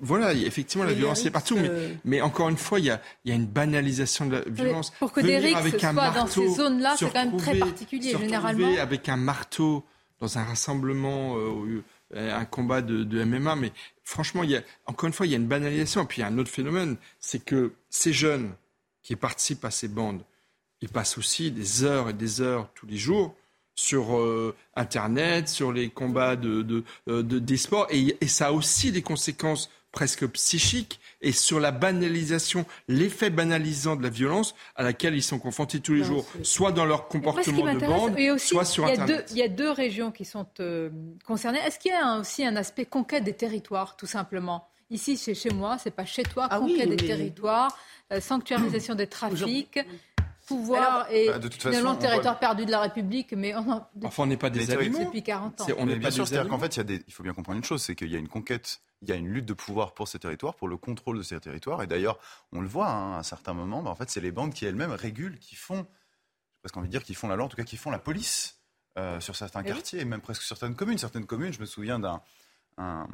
voilà, effectivement, la violence est partout. Mais, mais, encore une fois, il y a, une banalisation de la violence. Pour que Derek soit dans ces zones-là, c'est quand même très particulier, généralement. Avec un marteau dans un rassemblement, euh, un combat de, de, MMA, mais franchement, il y a, encore une fois, il y a une banalisation. Et puis il y a un autre phénomène, c'est que ces jeunes qui participent à ces bandes, ils passent aussi des heures et des heures tous les jours sur euh, Internet, sur les combats de, euh, des sports, et, ça a aussi des conséquences presque psychiques et sur la banalisation, l'effet banalisant de la violence à laquelle ils sont confrontés tous les jours, soit dans leur comportement de bande, soit sur il Internet. il y a deux régions qui sont euh, concernées. Est-ce qu'il y a aussi un aspect conquête des territoires, tout simplement? Ici, c'est chez moi, c'est pas chez toi, ah conquête des territoires, sanctuarisation des trafics pouvoir et bah, finalement territoire perdu de la République, mais on enfin on n'est pas des animaux depuis 40 ans. on n'est pas sûr, c'est-à-dire qu'en fait, il, y a des... il faut bien comprendre une chose, c'est qu'il y a une conquête, il y a une lutte de pouvoir pour ces territoires, pour le contrôle de ces territoires, et d'ailleurs, on le voit hein, à un certain moment, bah, en fait, c'est les bandes qui elles-mêmes régulent, qui font, pas envie de dire, qui font la loi, en tout cas, qui font la police euh, sur certains quartiers, et même presque certaines communes. Certaines communes, je me souviens d'un un,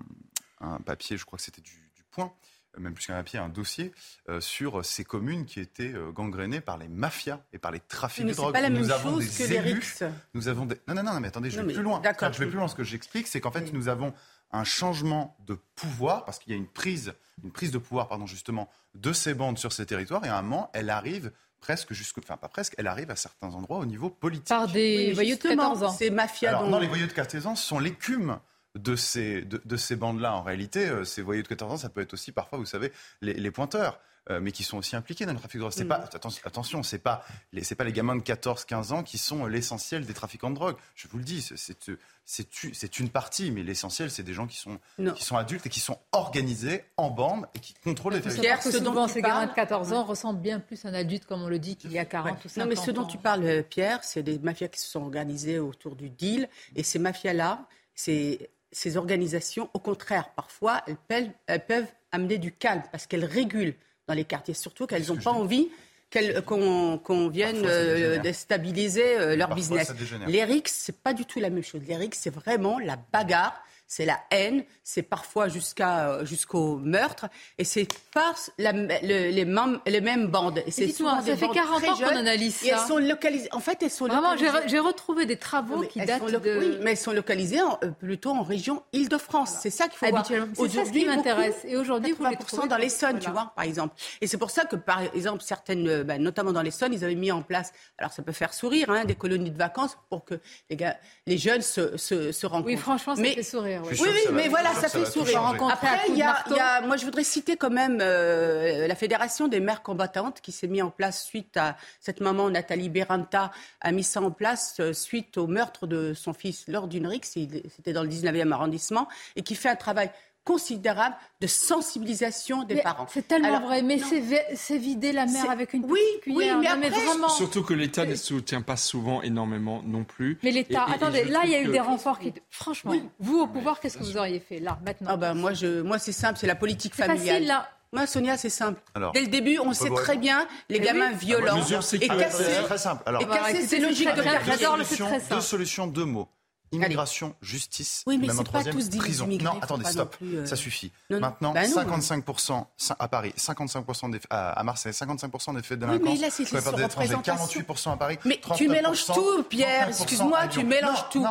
papier, je crois que c'était du, du Point même plus qu'un papier, un dossier euh, sur ces communes qui étaient euh, gangrénées par les mafias et par les trafics de drogue. Pas la nous même avons chose des que élus, Nous avons des... Non, non, non, mais attendez, je vais plus loin. Je vais plus loin. Ce que j'explique, c'est qu'en fait, nous avons un changement de pouvoir, parce qu'il y a une prise, une prise de pouvoir, pardon, justement, de ces bandes sur ces territoires, et à un moment, elle arrive presque jusque, enfin pas presque, elle arrive à certains endroits au niveau politique. Par des voyous de 14 ans. Ces mafias Alors, dont- non, les voyous de 14 ans sont l'écume de ces, de, de ces bandes-là. En réalité, euh, ces voyous de 14 ans, ça peut être aussi parfois, vous savez, les, les pointeurs. euh, mais qui sont aussi impliqués dans le trafic de drogue. C'est Mm. pas attention, attention, c'est pas les c'est pas les gamins de 14-15 ans qui sont l'essentiel des trafiquants de drogue. Je vous le dis, c'est c'est c'est c'est une partie, mais l'essentiel c'est des gens qui sont Non. qui sont adultes et qui sont organisés en bande et qui contrôlent les territoires. ce dont ces gamins de 14 ans ressemblent bien plus à un adulte, comme on le dit, qu'il y a 40 ou 50 Non, mais ce dont ans. tu parles, euh, Pierre, c'est des mafias qui se sont organisées autour du deal. Et ces mafias-là, ces, ces organisations, au contraire, parfois, elles, peuvent- elles peuvent amener du calme parce qu'elles régulent dans les quartiers, surtout qu'elles n'ont pas envie qu'elles- qu'on vienne euh, déstabiliser euh, leur Parfois, business. Les RICS, c'est pas du tout la même chose. Les RICS, c'est vraiment la bagarre. C'est la haine, c'est parfois jusqu'à euh, jusqu'au meurtre, et c'est pas la- le- les, mêmes, les mêmes bandes. Et c'est souvent ça des fait bandes 40 très ans qu'on analyse et elles ça. sont localisées. En fait, elles sont Vraiment, j'ai localisées. re- j'ai retrouvé des travaux qui datent de... Oui, mais elles sont localisées en- euh, plutôt en région Île-de-France. C'est ça qu'il faut voir. Habituellement. C'est ça ce qui m'intéresse. Et aujourd'hui, vous les 80% trouvez dans l'Essonne, tu vois, par exemple. Et c'est pour ça que, par exemple, certaines, euh, bah, notamment dans l'Essonne, ils avaient mis en place, alors ça peut faire sourire, hein, des colonies de vacances pour que les, gars, les jeunes se, se, se rencontrent. Oui, franchement, ça mais, fait sourire. Ouais. Oui, oui, mais voilà, ça fait sourire. Après, il y, a, marteau. il y a- moi, je voudrais citer quand même euh, la Fédération des mères combattantes qui s'est mise en place suite à cette maman, Nathalie Beranta, a mis ça en place euh, suite au meurtre de son fils lors d'une rixe, c'était dans le 19e arrondissement, et qui fait un travail considérable de sensibilisation des Mais parents. C'est tellement Alors, vrai, mais c'est vi- c'est vider la mer avec une oui, petite cuillère. oui, mais Non, mais après- vraiment. Surtout que l'État ne soutient pas souvent énormément non plus. Mais l'État, attendez, là, il y a eu que- des renforts qui. Franchement, vous au pouvoir, qu'est-ce que vous auriez fait là, maintenant? Ah ben, moi, je, moi c'est simple, c'est la politique familiale. facile, là. Moi, Sonia, c'est simple. Alors, Dès le début, on, sait très bien les Mais gamins oui. violents Mesure et casser, C'est très simple. Alors, et écoutez, ces c'est logiques très de. J'adore le deux solutions, deux mots. Immigration, justice, Oui, mais même pas troisième, tous des prison. Non, attendez, stop, plus, euh, ça suffit. non, non. Maintenant, Bah non. 55% à Paris, 55% des, à, à Marseille, 55% des faits de Oui, délinquance. mais là, c'est sur les les pertes d'étrangers, représentations. 48% à Paris. Mais tu 39%, mélanges tout, Pierre. 39% Excuse-moi, tu mélanges Non, tout.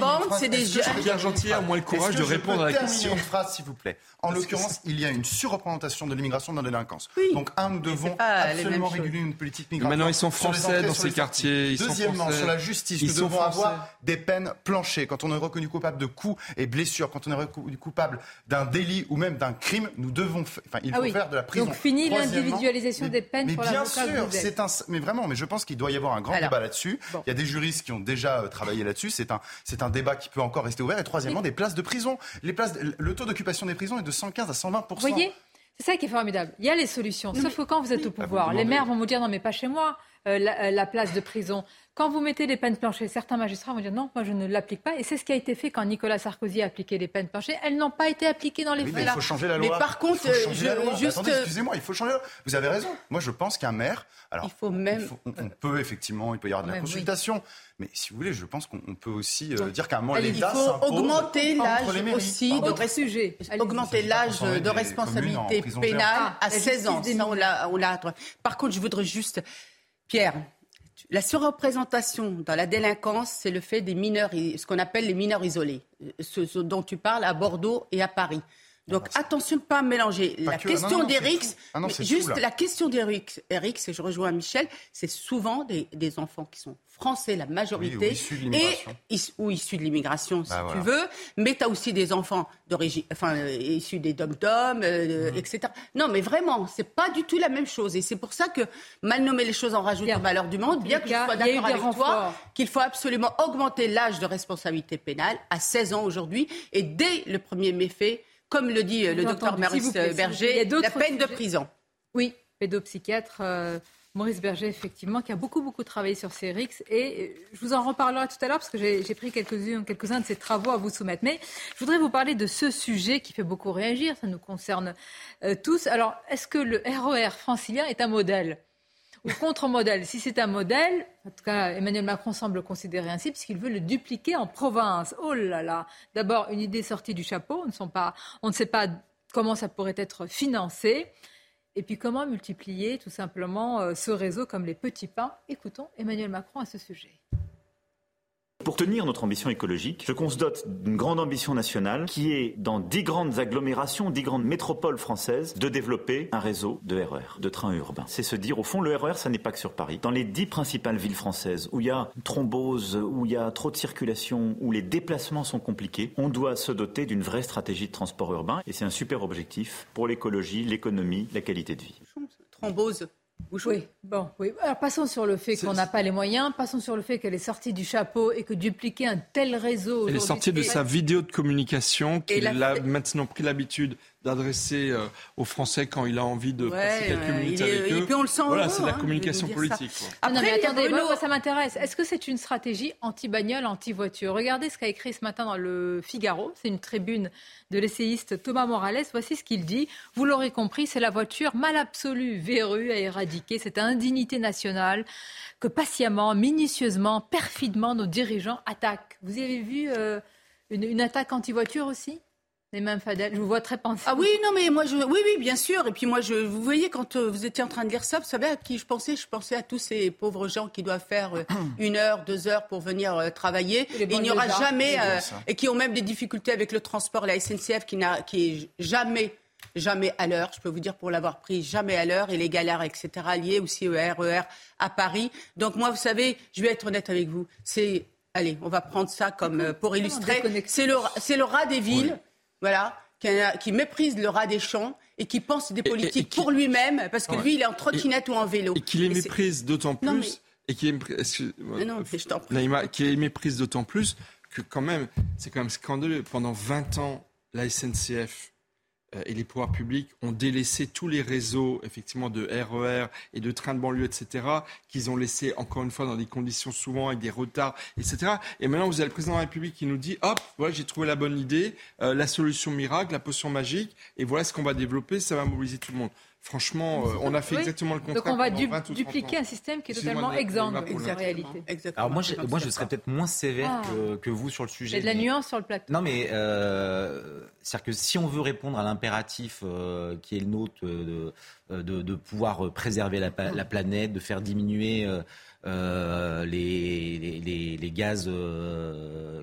bandes, phrase c'est des jeunes. Pierre Gentil a moins le courage de répondre à la question une phrase, s'il vous plaît? En l'occurrence, il y a une surreprésentation de l'immigration dans la délinquance. Oui. Donc, un, nous devons absolument réguler une politique migratoire. maintenant, ils sont français dans ces quartiers. Ils sont Deuxièmement, sur la justice, nous devons avoir des peines planchées. Quand on est reconnu coupable de coups et blessures, quand on est reconnu coupable d'un délit ou même d'un crime, nous devons, fa- enfin, il Ah faut oui. faire de la prison. Donc, fini l'individualisation des peines mais pour bien sûr, c'est un, mais vraiment, mais je pense qu'il doit y avoir un grand Alors, débat là-dessus. bon. Il y a des juristes qui ont déjà euh, travaillé là-dessus. C'est un, c'est un débat qui peut encore rester ouvert. Et troisièmement, des places de prison. Les places, le taux d'occupation des prisons est de 115 à 120 Vous voyez c'est ça qui est formidable. Il y a les solutions. Sauf que quand vous êtes au pouvoir, les demandez. maires vont vous dire non mais pas chez moi la, euh, la place de prison. Quand vous mettez les peines planchées, certains magistrats vont dire non, moi je ne l'applique pas. Et c'est ce qui a été fait quand Nicolas Sarkozy a appliqué les peines planchées. Elles n'ont pas été appliquées dans les Oui, mais faits. il faut changer la Mais loi. par contre, Il faut changer euh, la je- loi. Mais juste, euh, excusez-moi, il faut changer la loi. Vous avez raison. Moi, je pense qu'un maire, alors, Il faut même. il faut- on, on peut effectivement, il peut y avoir de la Même, oui. consultation, mais si vous voulez, je pense qu'on on peut aussi euh, dire qu'à un moment, Allez, Il l'État faut augmenter l'âge aussi de Autre sujet. Augmenter l'âge de responsabilité pénale à Ah, la 16 ans. justice des Ça, on l'a, on l'a- Par contre, je voudrais juste, Pierre, la surreprésentation dans la délinquance, c'est le fait des mineurs, ce qu'on appelle les mineurs isolés, ce, ce dont tu parles à Bordeaux et à Paris. Donc attention de ne pas mélanger la que- question non, tout. Ah non, mais c'est juste la question RICS, et je rejoins Michel, c'est souvent des, des enfants qui sont français, la majorité, Oui, ou issus de et is- ou issus de l'immigration, si Bah, tu voilà. veux, mais tu as aussi des enfants d'origine, enfin, euh, issus des dom-toms, euh, Mmh. etc. Non, mais vraiment, c'est pas du tout la même chose. Et c'est pour ça que mal nommer les choses en rajoute Bien. au malheur du monde, bien que les je sois cas, d'accord avec toi, qu'il faut absolument augmenter l'âge de responsabilité pénale à 16 ans aujourd'hui, et dès le premier méfait, comme le dit euh, le docteur Maurice Berger, d'autres la peine de prison. Oui, pédopsychiatre euh, Maurice Berger, effectivement, qui a beaucoup, beaucoup travaillé sur ces. Et euh, je vous en reparlerai tout à l'heure parce que j'ai pris quelques-uns quelques de ces travaux à vous soumettre. Mais je voudrais vous parler de ce sujet qui fait beaucoup réagir. Ça nous concerne euh, tous. Alors, est-ce que le RER francilien est un modèle ou contre-modèle? Si c'est un modèle, en tout cas, Emmanuel Macron semble le considérer ainsi, puisqu'il veut le dupliquer en province. Oh là là D'abord, une idée sortie du chapeau. Ne, pas, on ne sait pas comment ça pourrait être financé. Et puis comment multiplier tout simplement euh, ce réseau comme les petits pains? Écoutons Emmanuel Macron à ce sujet. Pour tenir notre ambition écologique, je qu'on se dote d'une grande ambition nationale qui est, dans dix grandes agglomérations, dix grandes métropoles françaises, de développer un réseau de RER, e de trains urbains. C'est se dire, au fond, le RER, e ça n'est pas que sur Paris. Dans les dix principales villes françaises où il y a thrombose, où il y a trop de circulation, où les déplacements sont compliqués, on doit se doter d'une vraie stratégie de transport urbain. Et c'est un super objectif pour l'écologie, l'économie, la qualité de vie. Thrombose oui, bon, oui. Alors passons sur le fait qu'on n'a pas les moyens, passons sur le fait qu'elle est sortie du chapeau et que dupliquer un tel réseau. Elle est sortie de sa vidéo de communication qu'il a maintenant pris l'habitude d'adresser euh, aux Français quand il a envie de passer quelques minutes avec eux. Et puis on le sent voilà, c'est la hein, communication politique. Ah non, mais attendez, moi, ça m'intéresse. Est-ce que c'est une stratégie anti-bagnole, anti-voiture? Regardez ce qu'a écrit ce matin dans le Figaro. C'est une tribune de l'essayiste Thomas Morales. Voici ce qu'il dit. Vous l'aurez compris, c'est la voiture mal absolue, vérue à éradiquer, cette indignité nationale que patiemment, minutieusement, perfidement nos dirigeants attaquent. Vous avez vu euh, une, une attaque anti-voiture aussi? Les mêmes Fadel, je vous vois très pensée. Ah oui, non, mais moi, je, oui, oui, bien sûr. Et puis moi, je, vous voyez, quand euh, vous étiez en train de lire ça, vous savez à qui je pensais? Je pensais à tous ces pauvres gens qui doivent faire euh, une heure, deux heures pour venir euh, travailler. Et il n'y aura jamais, et qui ont même des difficultés avec le transport, la SNCF qui, n'a, qui est jamais jamais à l'heure. Je peux vous dire pour l'avoir pris jamais à l'heure et les galères, etc. liées aussi au RER e à Paris. Donc moi, vous savez, je vais être honnête avec vous. C'est, allez, on va prendre ça comme pour illustrer. C'est le, c'est le rat des villes voilà, qui, méprise le rat des champs et qui pense des politiques pour lui-même, parce que lui, il est en trottinette ou en vélo. Et qui les méprise d'autant plus. Et qui les méprise d'autant plus que quand même, c'est quand même scandaleux. Pendant 20 ans, la SNCF et les pouvoirs publics ont délaissé tous les réseaux effectivement de RER e et de trains de banlieue, etc., qu'ils ont laissé encore une fois dans des conditions souvent avec des retards, etc. Et maintenant, vous avez le président de la République qui nous dit, hop, voilà, j'ai trouvé la bonne idée, euh, la solution miracle, la potion magique, et voilà ce qu'on va développer, ça va mobiliser tout le monde. Franchement, euh, on a fait exactement le contraire. Donc on va dupliquer un système qui est totalement exsangue en réalité. Alors moi, je, moi, je serais peut-être moins sévère ah. que, vous sur le sujet. Il y a de la nuance sur le plateau. Non, mais euh, c'est-à-dire que si on veut répondre à l'impératif euh, qui est le nôtre de, de, de pouvoir préserver la, la, planète, de faire diminuer euh, les, les, les, gaz, euh,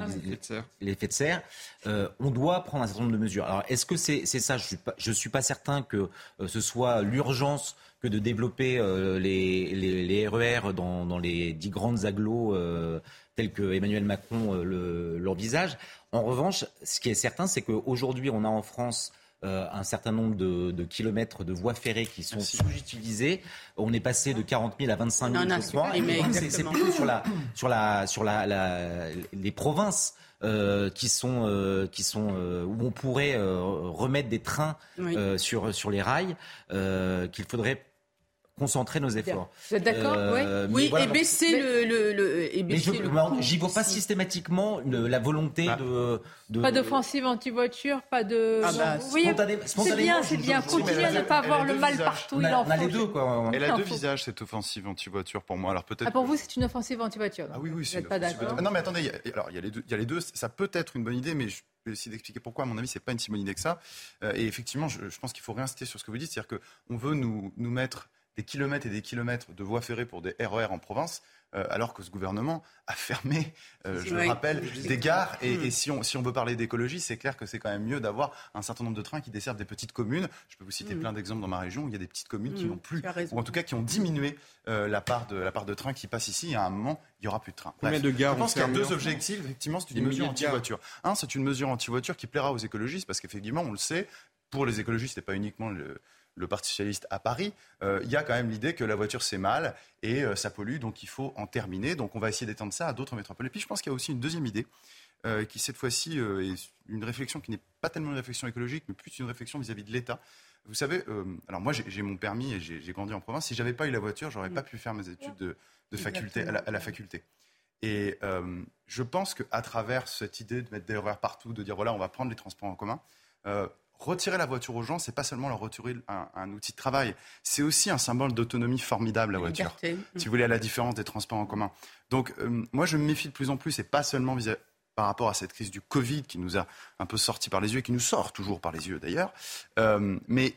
ah, l'effet de serre, euh, on doit prendre un certain nombre de mesures. Alors, est-ce que c'est ça? Je ne suis, pas certain que ce soit l'urgence que de développer les, les, RER e dans, dans, les dix grandes agglos telles que Emmanuel Macron l'envisage. En revanche, ce qui est certain, c'est qu'aujourd'hui, on a en France euh, un certain nombre de, kilomètres de voies ferrées qui sont sous-utilisées. On est passé de 40 000 à 25 000, je crois. C'est plutôt sur, la, sur, la, sur la, les provinces. Euh, qui sont, euh, qui sont où on pourrait remettre des trains sur, sur les rails qu'il faudrait concentrer nos efforts. Vous êtes d'accord euh, Oui, et baisser le, le, le, et baisser le J'y vois pas systématiquement la volonté bah. de, de, Pas d'offensive anti-voiture, pas de... Ah bah, oui, c'est bien, c'est bien. Continuez à ne pas avoir le mal partout, il en faut. On a les deux, quoi. Elle a deux visages, cette offensive anti-voiture, pour moi. Alors peut-être... Ah, pour vous, c'est une offensive anti-voiture Ah oui, oui. Vous n'êtes pas d'accord Non, mais attendez, alors il y, a les deux, il y a les deux, ça peut être une bonne idée, mais je vais essayer d'expliquer pourquoi, à mon avis, c'est pas une si bonne idée que ça. Euh, et effectivement, je, je pense qu'il faut réinsister sur ce que vous dites, c'est-à-dire qu'on veut nous, nous mettre des kilomètres et des kilomètres de voies ferrées pour des RER e en province, euh, alors que ce gouvernement a fermé, euh, je le rappelle, des gares. Et, hmm. si, on, si on veut parler d'écologie, c'est clair que c'est quand même mieux d'avoir un certain nombre de trains qui desservent des petites communes. Je peux vous citer hmm. plein d'exemples dans ma région où il y a des petites communes qui hmm. n'ont plus, ou en tout cas qui ont diminué euh, la, part de, la part de trains qui passent ici. Et à un moment, il n'y aura plus de trains. Bref, de gares je pense qu'il y a deux objectifs. Effectivement, c'est une mesure anti-voiture. Un, c'est une mesure anti-voiture qui plaira aux écologistes parce qu'effectivement, on le sait, pour les écologistes, et pas uniquement le, le Parti socialiste à Paris, euh, il y a quand même l'idée que la voiture c'est mal et euh, ça pollue, donc il faut en terminer. Donc on va essayer d'étendre ça à d'autres métropoles. Et puis je pense qu'il y a aussi une deuxième idée. Euh, qui cette fois-ci est une réflexion qui n'est pas tellement une réflexion écologique, mais plus une réflexion vis-à-vis de l'État. Vous savez, alors moi j'ai mon permis et j'ai grandi en province. Si j'avais pas eu la voiture, j'aurais pas pu faire mes études de, faculté à la, faculté. Et je pense qu'à travers cette idée de mettre des horaires partout, de dire voilà, on va prendre les transports en commun, retirer la voiture aux gens, c'est pas seulement leur retirer un, outil de travail, c'est aussi un symbole d'autonomie formidable, la voiture. Si vous voulez, à la différence des transports en commun. Donc, euh, moi, je me méfie de plus en plus, et pas seulement par rapport à cette crise du Covid qui nous a un peu sorti par les yeux et qui nous sort toujours par les yeux d'ailleurs, euh, mais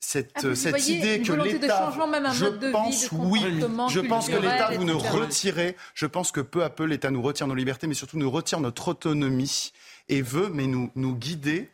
cette, Ah, cette voyez idée que l'État, je de vie, pense de oui, je pense que l'État vous nous etc. retirez, je pense que peu à peu l'État nous retire nos libertés, mais surtout nous retire notre autonomie et veut mais nous nous guider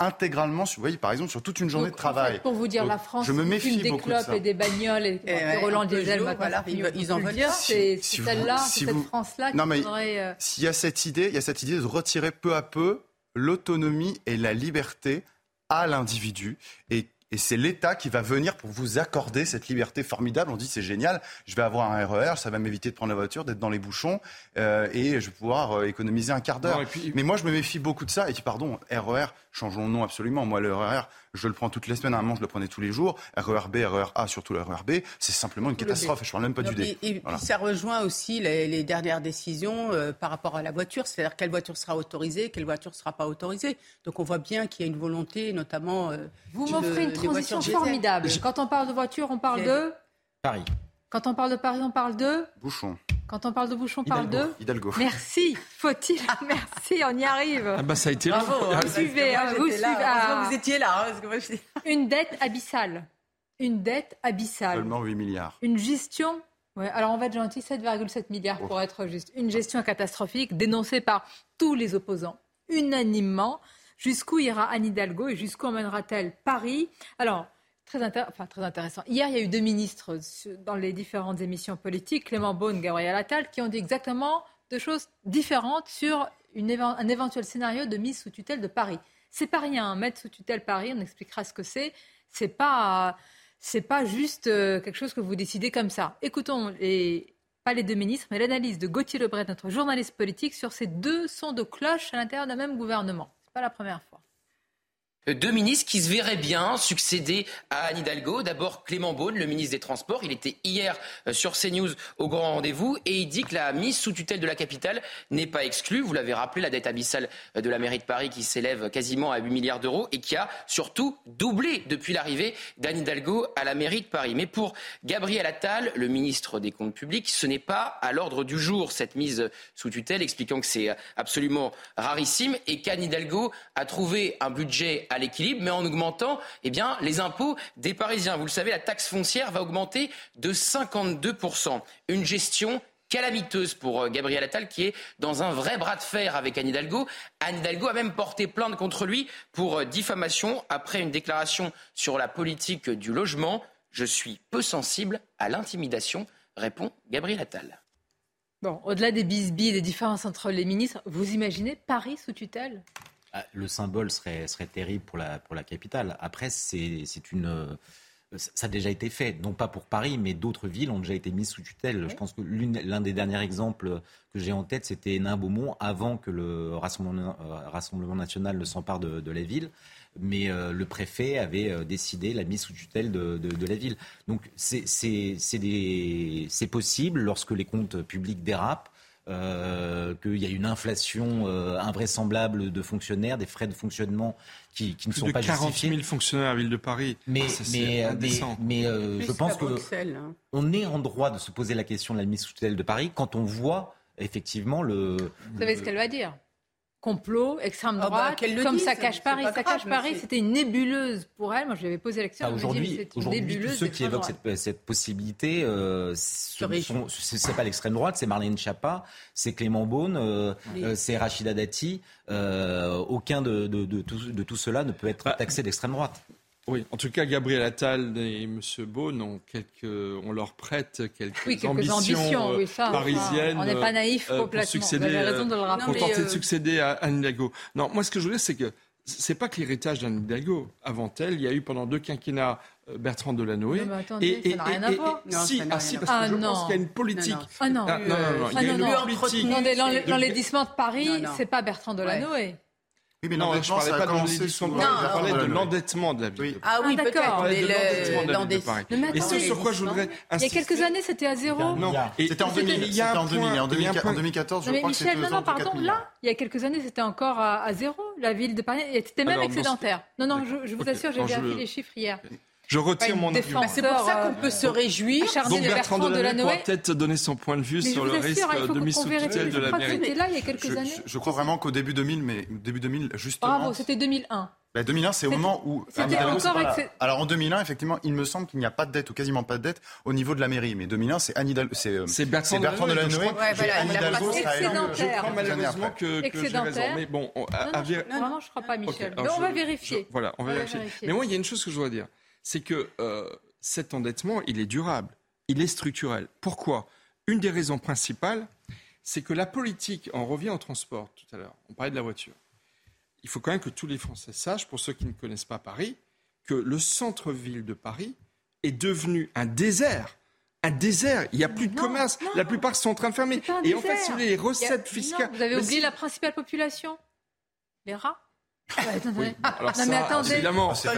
intégralement, sur, vous voyez, par exemple, sur toute une journée Donc, de en fait, travail. pour vous dire, Donc, la France je me méfie des beaucoup de clopes ça. et des bagnoles et, Et ouais, Roland Diesel, voilà, c'est ils ils en veulent. C'est Si celle-là, si c'est cette vous- France-là Non, qui mais faudrait... euh, S'il y a cette idée, il y a cette idée de retirer peu à peu l'autonomie et la liberté à l'individu. Et, et c'est l'État qui va venir pour vous accorder cette liberté formidable. On dit c'est génial, je vais avoir un RER, ça va m'éviter de prendre la voiture, d'être dans les bouchons, euh, et je vais pouvoir euh, économiser un quart d'heure. Puis- Mais moi, je me méfie beaucoup de ça. Et puis, pardon, RER, changeons le nom absolument. Moi, le RER, je le prends toutes les semaines. À un moment, je le prenais tous les jours. RER B, RER A, surtout le RER B, c'est simplement une catastrophe. Je parle même pas Non, du D. Et, et Voilà. puis ça rejoint aussi les, les dernières décisions euh, par rapport à la voiture, c'est-à-dire quelle voiture sera autorisée, quelle voiture ne sera pas autorisée. Donc on voit bien qu'il y a une volonté, notamment. euh, Vous m'offrez une transition formidable. Quand on parle de voiture, on parle de... Paris. Quand on parle de Paris, on parle de... Bouchon. Quand on parle de bouchon, on parle de... Hidalgo. Merci. Faut-il Merci, on y arrive. Ah bah ça a été long. Bravo, hein, Vous suivez, moi, hein, vous j'étais là. suivez. Vous étiez là. hein, moi, j'étais- Une dette abyssale. Une dette abyssale. Seulement 8 milliards. Une gestion. Ouais, alors on va être gentil, 7,7 milliards pour être juste. Une gestion catastrophique dénoncée par tous les opposants, unanimement. Jusqu'où ira Anne Hidalgo et jusqu'où emmènera-t-elle Paris? Alors, très, intéressant. Hier, il y a eu deux ministres dans les différentes émissions politiques, Clément Beaune, Gabriel Attal, qui ont dit exactement deux choses différentes sur un éventuel scénario de mise sous tutelle de Paris. C'est pas rien, hein, mettre sous tutelle Paris, on expliquera ce que c'est. C'est pas, c'est pas juste euh, quelque chose que vous décidez comme ça. Écoutons pas les deux ministres, mais l'analyse de Gauthier Lebret, notre journaliste politique, sur ces deux sons de cloche à l'intérieur d'un même gouvernement. C'est pas la première fois. Deux ministres qui se verraient bien succéder à Anne Hidalgo. D'abord Clément Beaune, le ministre des Transports. Il était hier euh, sur CNews au grand rendez-vous et il dit que la mise sous tutelle de la capitale n'est pas exclue. Vous l'avez rappelé, la dette abyssale euh, de la mairie de Paris qui s'élève quasiment à 8 milliards d'euros et qui a surtout doublé depuis l'arrivée d'Anne Hidalgo à la mairie de Paris. Mais pour Gabriel Attal, le ministre des Comptes publics, ce n'est pas à l'ordre du jour cette mise sous tutelle, expliquant que c'est absolument rarissime et qu'Anne Hidalgo a trouvé un budget l'équilibre, mais en augmentant eh bien, les impôts des Parisiens. Vous le savez, la taxe foncière va augmenter de 52%. Une gestion calamiteuse pour euh, Gabriel Attal qui est dans un vrai bras de fer avec Anne Hidalgo. Anne Hidalgo a même porté plainte contre lui pour euh, diffamation après une déclaration sur la politique du logement. Je suis peu sensible à l'intimidation, répond Gabriel Attal. Bon, au-delà des bisbilles des différences entre les ministres, vous imaginez Paris sous tutelle? Ah, Le symbole serait, serait terrible pour la, pour la capitale. Après, c'est une. euh, Ça a déjà été fait, non pas pour Paris, mais d'autres villes ont déjà été mises sous tutelle. Je pense que l'un des derniers exemples que j'ai en tête, c'était Hénin-Beaumont, avant que le Rassemblement, euh, Rassemblement national ne s'empare de, de la ville. Mais euh, le préfet avait décidé la mise sous tutelle de, de- de la ville. Donc c'est possible lorsque les comptes publics dérapent euh, qu'il y a une inflation euh, invraisemblable de fonctionnaires, des frais de fonctionnement qui, qui ne Plus sont de pas 40 justifiés. 000 fonctionnaires à la ville de Paris. Mais, Ah, ça, c'est mais, mais, indécent. mais, euh, Plus je pense que Bruxelles, hein. on est en droit de se poser la question de la mise sous tutelle de Paris quand on voit effectivement le. Vous savez ce qu'elle va dire? Complot, extrême Ah bah, droite, comme dise, ça cache c'est Paris, ça cache Paris, c'était une nébuleuse pour elle. Moi, je lui avais posé la question. Ah, Aujourd'hui, c'est une aujourd'hui, tous nébuleuse ceux qui évoquent cette, cette possibilité, euh, ce c'est pas l'extrême droite, c'est Marlène Schiappa, c'est Clément Beaune, euh, Oui. euh, c'est Rachida Dati. Euh, aucun de, de, de tout, de tout cela ne peut être Bah, taxé d'extrême droite. Oui, en tout cas, Gabriel Attal et M. Beaune ont quelques, on leur prête quelques, Oui, quelques ambitions, ambitions, euh, oui, ça, parisiennes. on n'est pas naïf euh, pour complètement. succéder, Vous avez raison de le euh, rappeler. Pour tenter de euh, succéder à Anne Hidalgo. Non, moi, ce que je voulais, c'est que c'est pas que l'héritage d'AnneIdalgo. Avant elle, il y a eu pendant deux quinquennats euh, Bertrand Delanoë. Non, mais attendez, ça n'a rien à voir. Non, si, ah, rien si, parce que Ah, je non. pense qu'il y a une politique. Non, non. Ah non. Ah, non, non, non, il y a Ah, une politique. Dans, de- dans l'établissement de Paris, c'est pas Bertrand Delanoë. Oui, mais Non, je l'endettement, parlais pas de l'édition de Paris, je parlais de l'endettement de la ville. Oui. Ah oui, Ah, d'accord. Mais le- l'endettement l'endettement. Et ce sur quoi je voudrais Il y a quelques années, c'était à zéro. Non, C'était en et- 2000. il y a C'était un en 2000. point- En il y a un 2000 point- en 2014, je crois que Michel, c'était non, non, alentours de 4 pardon, là, il y a quelques années, c'était encore à, zéro, la ville de Paris, et c'était même excédentaire. Non, non, je, vous assure, j'ai vérifié le- les chiffres hier. Je retire mon argument. C'est pour ça qu'on peut se réjouir. Donc Bertrand Delanoë pourra peut-être donner son point de vue sur le risque hein, de mise sous tutelle de la mairie. là il y a quelques je, années. Je, crois vraiment qu'au début 2000, mais début 2000 justement. Bravo, c'était 2001. 2001, ben, c'est au moment où. Alors en 2001, effectivement, il me semble qu'il n'y a pas de dette ou quasiment pas de dette au niveau de la mairie. Mais 2001, c'est Anne C'est euh, C'est Bertrand, Bertrand Delanoë. Ouais, voilà, Anne Hidalgo. Je crois malheureusement que, que j'ai. Mais bon, on, non, non, je ne crois pas, Michel. on va vérifier. voilà, on va vérifier. Mais moi, il y a une chose que je dois dire c'est que euh, cet endettement, il est durable, il est structurel. Pourquoi? Une des raisons principales, c'est que la politique, on revient au transport tout à l'heure, on parlait de la voiture. Il faut quand même que tous les Français sachent, pour ceux qui ne connaissent pas Paris, que le centre-ville de Paris est devenu un désert un désert. Il n'y a plus de commerce. La plupart sont en train de fermer. Et en fait, sur les recettes fiscales. Vous avez oublié la principale population? Les rats? Ah bah, ah, non, mais attendez. Évidemment, ah, c'est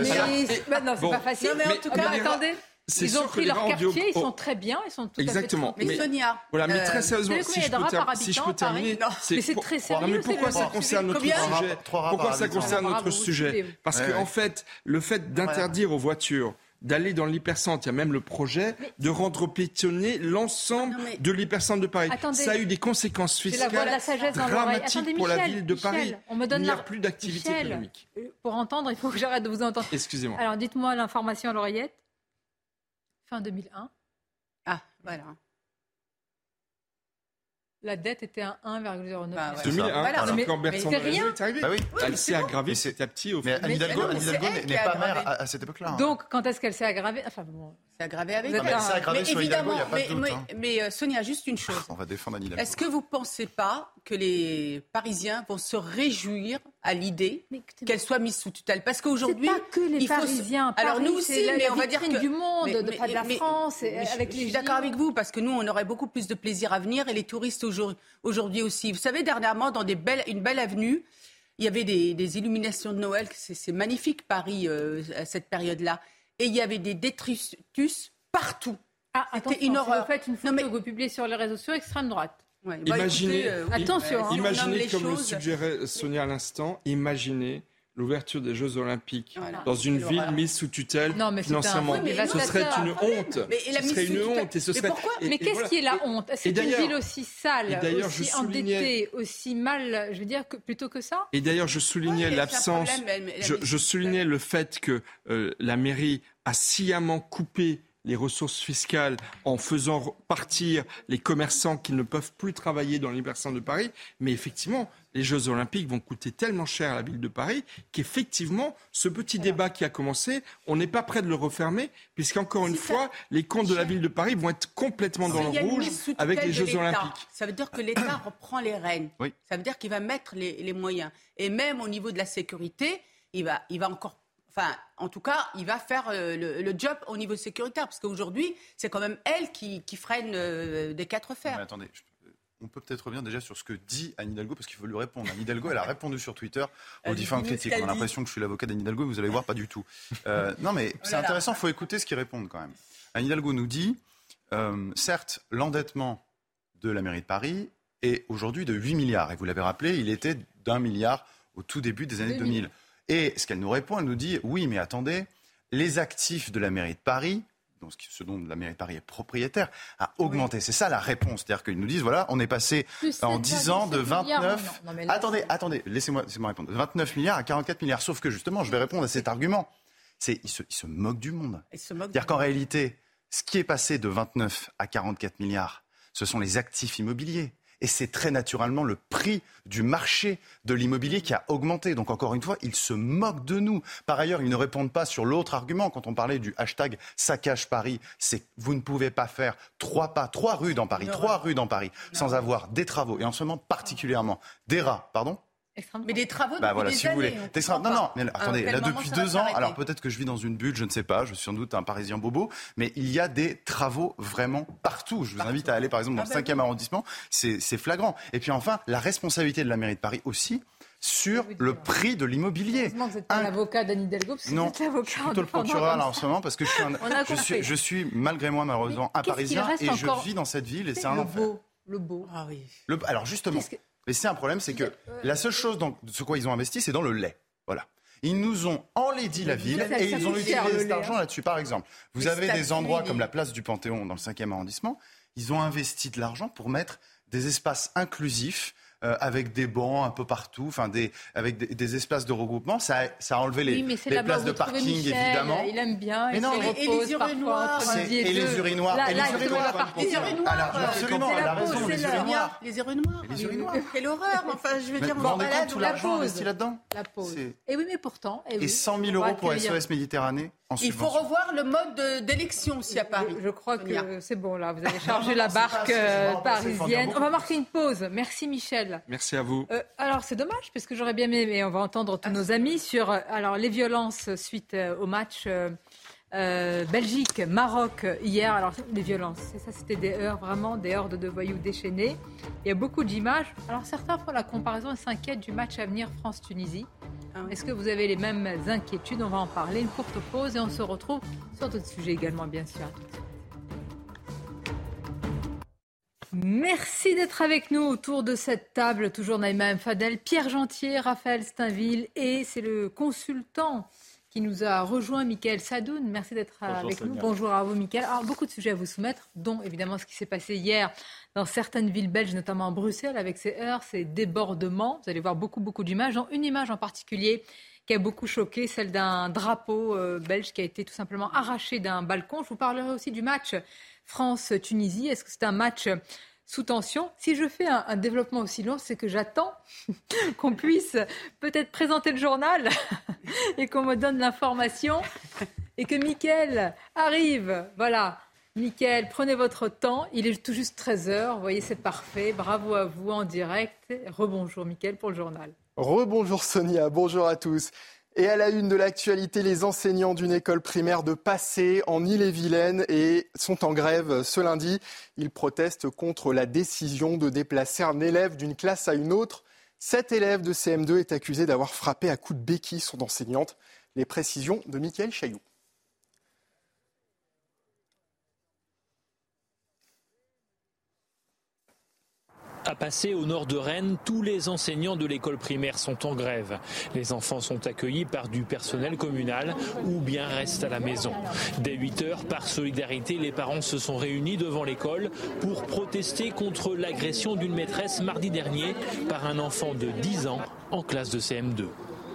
pas, pas facile. Non, mais, en tout cas, attendez. Ils ont pris leur quartier, ils sont très bien, ils sont tout Exactement. à fait... Mais, mais Sonia... Voilà, mais très euh, sérieusement, euh, si, je peux si je peux terminer... Mais c'est très sérieux, Non, mais pourquoi ça concerne notre sujet Pourquoi ça concerne notre sujet Parce qu'en fait, le fait d'interdire aux voitures d'aller dans l'hypercentre. Il y a même le projet de rendre pétionner l'ensemble ah de l'hypercentre de Paris. Ça a eu des conséquences fiscales dramatiques pour la ville de Paris. On me donne il n'y a plus d'activité économique. Euh, pour entendre, il faut que j'arrête de vous entendre. Excusez-moi. Alors dites-moi l'information à l'oreillette. Fin 2001. Ah, voilà la dette était à 1,09. Bah, ouais. 2001, voilà. alors quand Bertrand est elle s'est aggravée petit à petit. Au mais Anne Hidalgo n'est pas maire à, cette époque-là. Hein. Donc, quand est-ce qu'elle s'est aggravée? Enfin bon... C'est aggravé avec non, elle. Ah, aggravée mais sur évidemment, Hidalgo, a pas de doute. Mais, hein. mais euh, Sonia, juste une chose. On va défendre Anne Est-ce que vous ne pensez pas que les Parisiens vont se réjouir à l'idée qu'elle soit mise sous tutelle. Parce qu'aujourd'hui, pas que les il faut... Parisiens. Alors nous aussi, la, mais on va dire que du monde, de, mais, de la France. Avec je, les je suis d'accord avec vous parce que nous, on aurait beaucoup plus de plaisir à venir et les touristes aujourd'hui aussi. Vous savez, dernièrement, dans une belle avenue, il y avait des, illuminations de Noël. C'est magnifique Paris euh, à cette période-là, et il y avait des détritus partout. Ah, C'était une horreur. Vous faites une photo que vous publiez sur les réseaux sociaux extrême droite. Imaginez, imaginez comme le suggérait Sonia à l'instant, imaginez l'ouverture des Jeux Olympiques dans une ville mise sous tutelle non, mais financièrement. Mais ce serait une honte. Mais ce serait une honte. Et ce serait... Mais, qu'est-ce qui est la honte? C'est une ville aussi sale, aussi endettée, aussi mal, je veux dire, que, plutôt que ça? Et d'ailleurs, je soulignais l'absence, je, soulignais le fait que euh, la mairie a sciemment coupé les ressources fiscales en faisant partir les commerçants qui ne peuvent plus travailler dans les de Paris. Mais effectivement, les Jeux Olympiques vont coûter tellement cher à la ville de Paris qu'effectivement, ce petit débat qui a commencé, on n'est pas près de le refermer, puisqu'encore une fois, les comptes de la ville de Paris vont être complètement dans le rouge avec les Jeux Olympiques. Ça veut dire que l'État reprend les rênes. Ça veut dire qu'il va mettre les, les, moyens. Et même au niveau de la sécurité, il va, il va encore en tout cas, il va faire euh, le, job au niveau sécuritaire, parce qu'aujourd'hui, c'est quand même elle qui, freine euh, des quatre fers. Attendez, euh, on peut peut-être revenir déjà sur ce que dit Anne Hidalgo, parce qu'il faut lui répondre. Anne Hidalgo, elle a répondu sur Twitter aux différentes critiques. On a l'impression que je suis l'avocat d'Anne Hidalgo, vous allez voir, pas du tout. Non, mais c'est intéressant, il faut écouter ce qu'ils répondent quand même. Anne Hidalgo nous dit, certes, l'endettement de la mairie de Paris est aujourd'hui de 8 milliards, et vous l'avez rappelé, il était d'un milliard au tout début des années 2000. Et ce qu'elle nous répond, elle nous dit oui, mais attendez, les actifs de la mairie de Paris, donc ce dont la mairie de Paris est propriétaire, a augmenté. C'est ça la réponse. C'est-à-dire qu'ils nous disent voilà, on est passé en 10 ans de 29. Attendez, attendez, laissez-moi laissez répondre. 29 milliards à 44 milliards. Sauf que justement, je vais répondre à cet argument. C'est ils ils se moquent du monde. C'est-à-dire qu'en réalité, ce qui est passé de 29 à 44 milliards, ce sont les actifs immobiliers. Et c'est très naturellement le prix du marché de l'immobilier qui a augmenté. Donc encore une fois, ils se moquent de nous. Par ailleurs, ils ne répondent pas sur l'autre argument. Quand on parlait du hashtag saccage Paris, c'est vous ne pouvez pas faire trois pas, trois rues dans Paris, trois rues dans Paris, sans avoir des travaux. Et en ce moment, particulièrement des rats, pardon mais des travaux bah voilà, si Vous voulez. Non, non, mais attendez, là depuis deux ans, alors peut-être que je vis dans une bulle, je ne sais pas, je suis sans doute un Parisien bobo, mais il y a des travaux vraiment partout. Je vous invite à aller par exemple dans le 5e arrondissement, c'est flagrant. Et puis enfin, la responsabilité de la mairie de Paris aussi, sur le prix de l'immobilier. vous êtes un... l'avocat d'Anne Hidalgo, parce que non, vous êtes plutôt le procureur là, en ce moment, parce que je suis, malgré moi, malheureusement, un Parisien, et je vis dans cette ville, et c'est un enfer. Le beau. Le beau. Oui. Alors justement, mais c'est un problème, c'est que la seule chose dans ce quoi ils ont investi, c'est dans le lait. Voilà. Ils nous ont enlaidi la ville et ils ont utilisé cet argent là-dessus. Par exemple, vous avez des endroits comme la place du Panthéon dans le 5e arrondissement, ils ont investi de l'argent pour mettre des espaces inclusifs euh, avec des bancs un peu partout, enfin des, avec des, espaces de regroupement. Ça, a, ça a enlevé les, les places de parking, évidemment. Il aime bien. Mais non, et, les urinoirs. Et les urinoirs. et les urinoirs. Les urinoirs. absolument, elle a raison. Les urinoirs. Les urinoirs. Quelle horreur. Enfin, je veux dire, on va balade la pause. là-dedans. La pause. Et oui, mais pourtant. Et 100 000 euros pour SOS Méditerranée. Il faut revoir le mode d'élection aussi à Paris. Je crois que c'est bon là. Vous avez chargé la barque euh, parisienne. On va marquer une pause. Merci Michel. Merci à vous. Euh, alors c'est dommage parce que j'aurais bien aimé, mais on va entendre tous nos amis sur euh, alors les violences suite au match. Belgique, Maroc hier. Alors les violences, ça c'était des heures vraiment, des hordes de voyous déchaînés. Il y a beaucoup d'images. Alors certains font la comparaison et s'inquiètent du match à venir France-Tunisie. Ah Est-ce que vous avez les mêmes inquiétudes? On va en parler. Une courte pause et on se retrouve sur d'autres sujets également, bien sûr. Merci d'être avec nous autour de cette table. Toujours Naïma M. Fadel, Pierre Gentier, Raphaël Steinville et c'est le consultant qui nous a rejoint, Michael Sadoun. Merci d'être avec nous. Bonjour à vous, Michael. Alors, beaucoup de sujets à vous soumettre, dont évidemment ce qui s'est passé hier dans certaines villes belges, notamment à Bruxelles, avec ces heurts, ces débordements. Vous allez voir beaucoup, beaucoup d'images. Une image en particulier qui a beaucoup choqué, celle d'un drapeau euh, belge qui a été tout simplement arraché d'un balcon. Je vous parlerai aussi du match France-Tunisie. Est-ce que c'est un match sous tension. Si je fais un, développement aussi long, c'est que j'attends qu'on puisse peut-être présenter le journal et qu'on me donne l'information et que Mickaël arrive. Voilà. Mickaël, prenez votre temps. Il est tout juste 13h. Vous voyez, c'est parfait. Bravo à vous en direct. Rebonjour, Mickaël, pour le journal. Rebonjour, Sonia. Bonjour à tous. Et à la une de l'actualité, les enseignants d'une école primaire de Passé en Ille-et-Vilaine et sont en grève ce lundi. Ils protestent contre la décision de déplacer un élève d'une classe à une autre. Cet élève de CM2 est accusé d'avoir frappé à coups de béquille son enseignante. Les précisions de Mickaël Chailloux. À passer au nord de Rennes, tous les enseignants de l'école primaire sont en grève. Les enfants sont accueillis par du personnel communal ou bien restent à la maison. Dès 8 heures, par solidarité, les parents se sont réunis devant l'école pour protester contre l'agression d'une maîtresse mardi dernier par un enfant de 10 ans en classe de CM2.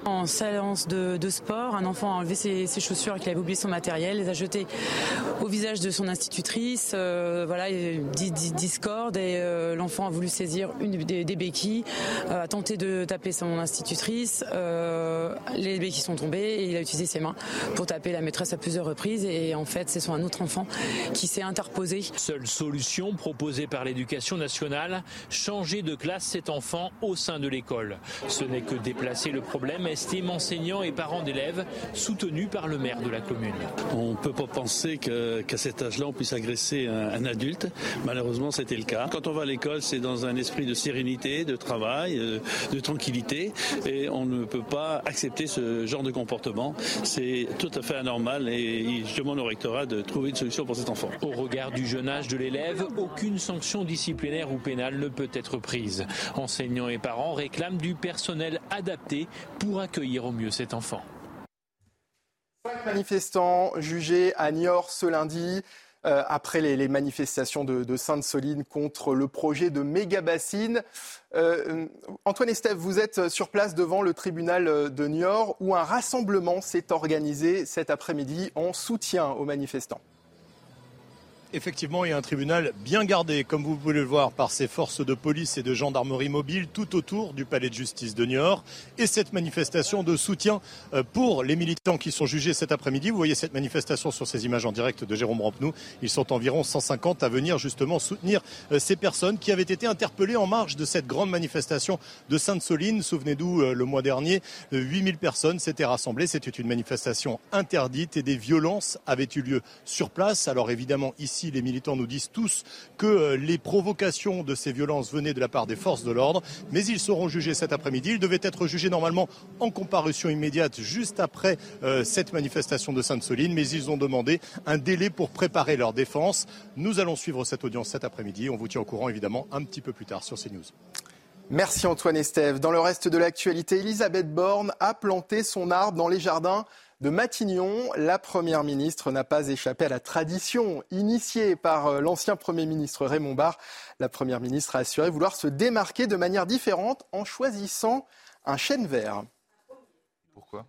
En séance de, sport, un enfant a enlevé ses, chaussures qu'il avait oublié son matériel, les a jetées au visage de son institutrice. Euh, voilà, discorde et euh, l'enfant a voulu saisir une des, béquilles, euh, a tenté de taper son institutrice. les béquilles sont tombées et il a utilisé ses mains pour taper la maîtresse à plusieurs reprises. Et en fait, c'est un autre enfant qui s'est interposé. Seule solution proposée par l'éducation nationale changer de classe cet enfant au sein de l'école. Ce n'est que déplacer le problème enseignants et parents d'élèves soutenus par le maire de la commune. On ne peut pas penser qu'à cet âge-là, on puisse agresser un, adulte. Malheureusement, c'était le cas. Quand on va à l'école, c'est dans un esprit de sérénité, de travail, euh, de tranquillité, et on ne peut pas accepter ce genre de comportement. C'est tout à fait anormal et je demande au rectorat de trouver une solution pour cet enfant. Au regard du jeune âge de l'élève, aucune sanction disciplinaire ou pénale ne peut être prise. Enseignants et parents réclament du personnel adapté pour accueillir au mieux cet enfant. Cinq manifestants jugés à Niort ce lundi. Euh, après les, manifestations de, Sainte-Soline contre le projet de méga bassine. Euh, Antoine Estève, vous êtes sur place devant le tribunal de Niort où un rassemblement s'est organisé cet après-midi en soutien aux manifestants effectivement, il y a un tribunal bien gardé, comme vous pouvez le voir, par ses forces de police et de gendarmerie mobile tout autour du palais de justice de Niort. Et cette manifestation de soutien euh, pour les militants qui sont jugés cet après-midi. Vous voyez cette manifestation sur ces images en direct de Jérôme Rampenou. Ils sont environ 150 à venir justement soutenir euh, ces personnes qui avaient été interpellées en marge de cette grande manifestation de Sainte-Soline. Souvenez-vous, euh, le mois dernier, 8000 personnes s'étaient rassemblées. C'était une manifestation interdite et des violences avaient eu lieu sur place. Alors évidemment, ici, les militants nous disent tous que euh, les provocations de ces violences venaient de la part des forces de l'ordre, mais ils seront jugés cet après-midi. Ils devaient être jugés normalement en comparution immédiate juste après euh, cette manifestation de Sainte-Soline, mais ils ont demandé un délai pour préparer leur défense. Nous allons suivre cette audience cet après-midi. On vous tient au courant évidemment un petit peu plus tard sur CNews. Merci Antoine Estève. Dans le reste de l'actualité, Elisabeth Borne a planté son arbre dans les jardins de Matignon. La Première ministre n'a pas échappé à la tradition initiée par euh, l'ancien Premier ministre Raymond Barre. La Première ministre a assuré vouloir se démarquer de manière différente en choisissant un chêne vert. Pourquoi?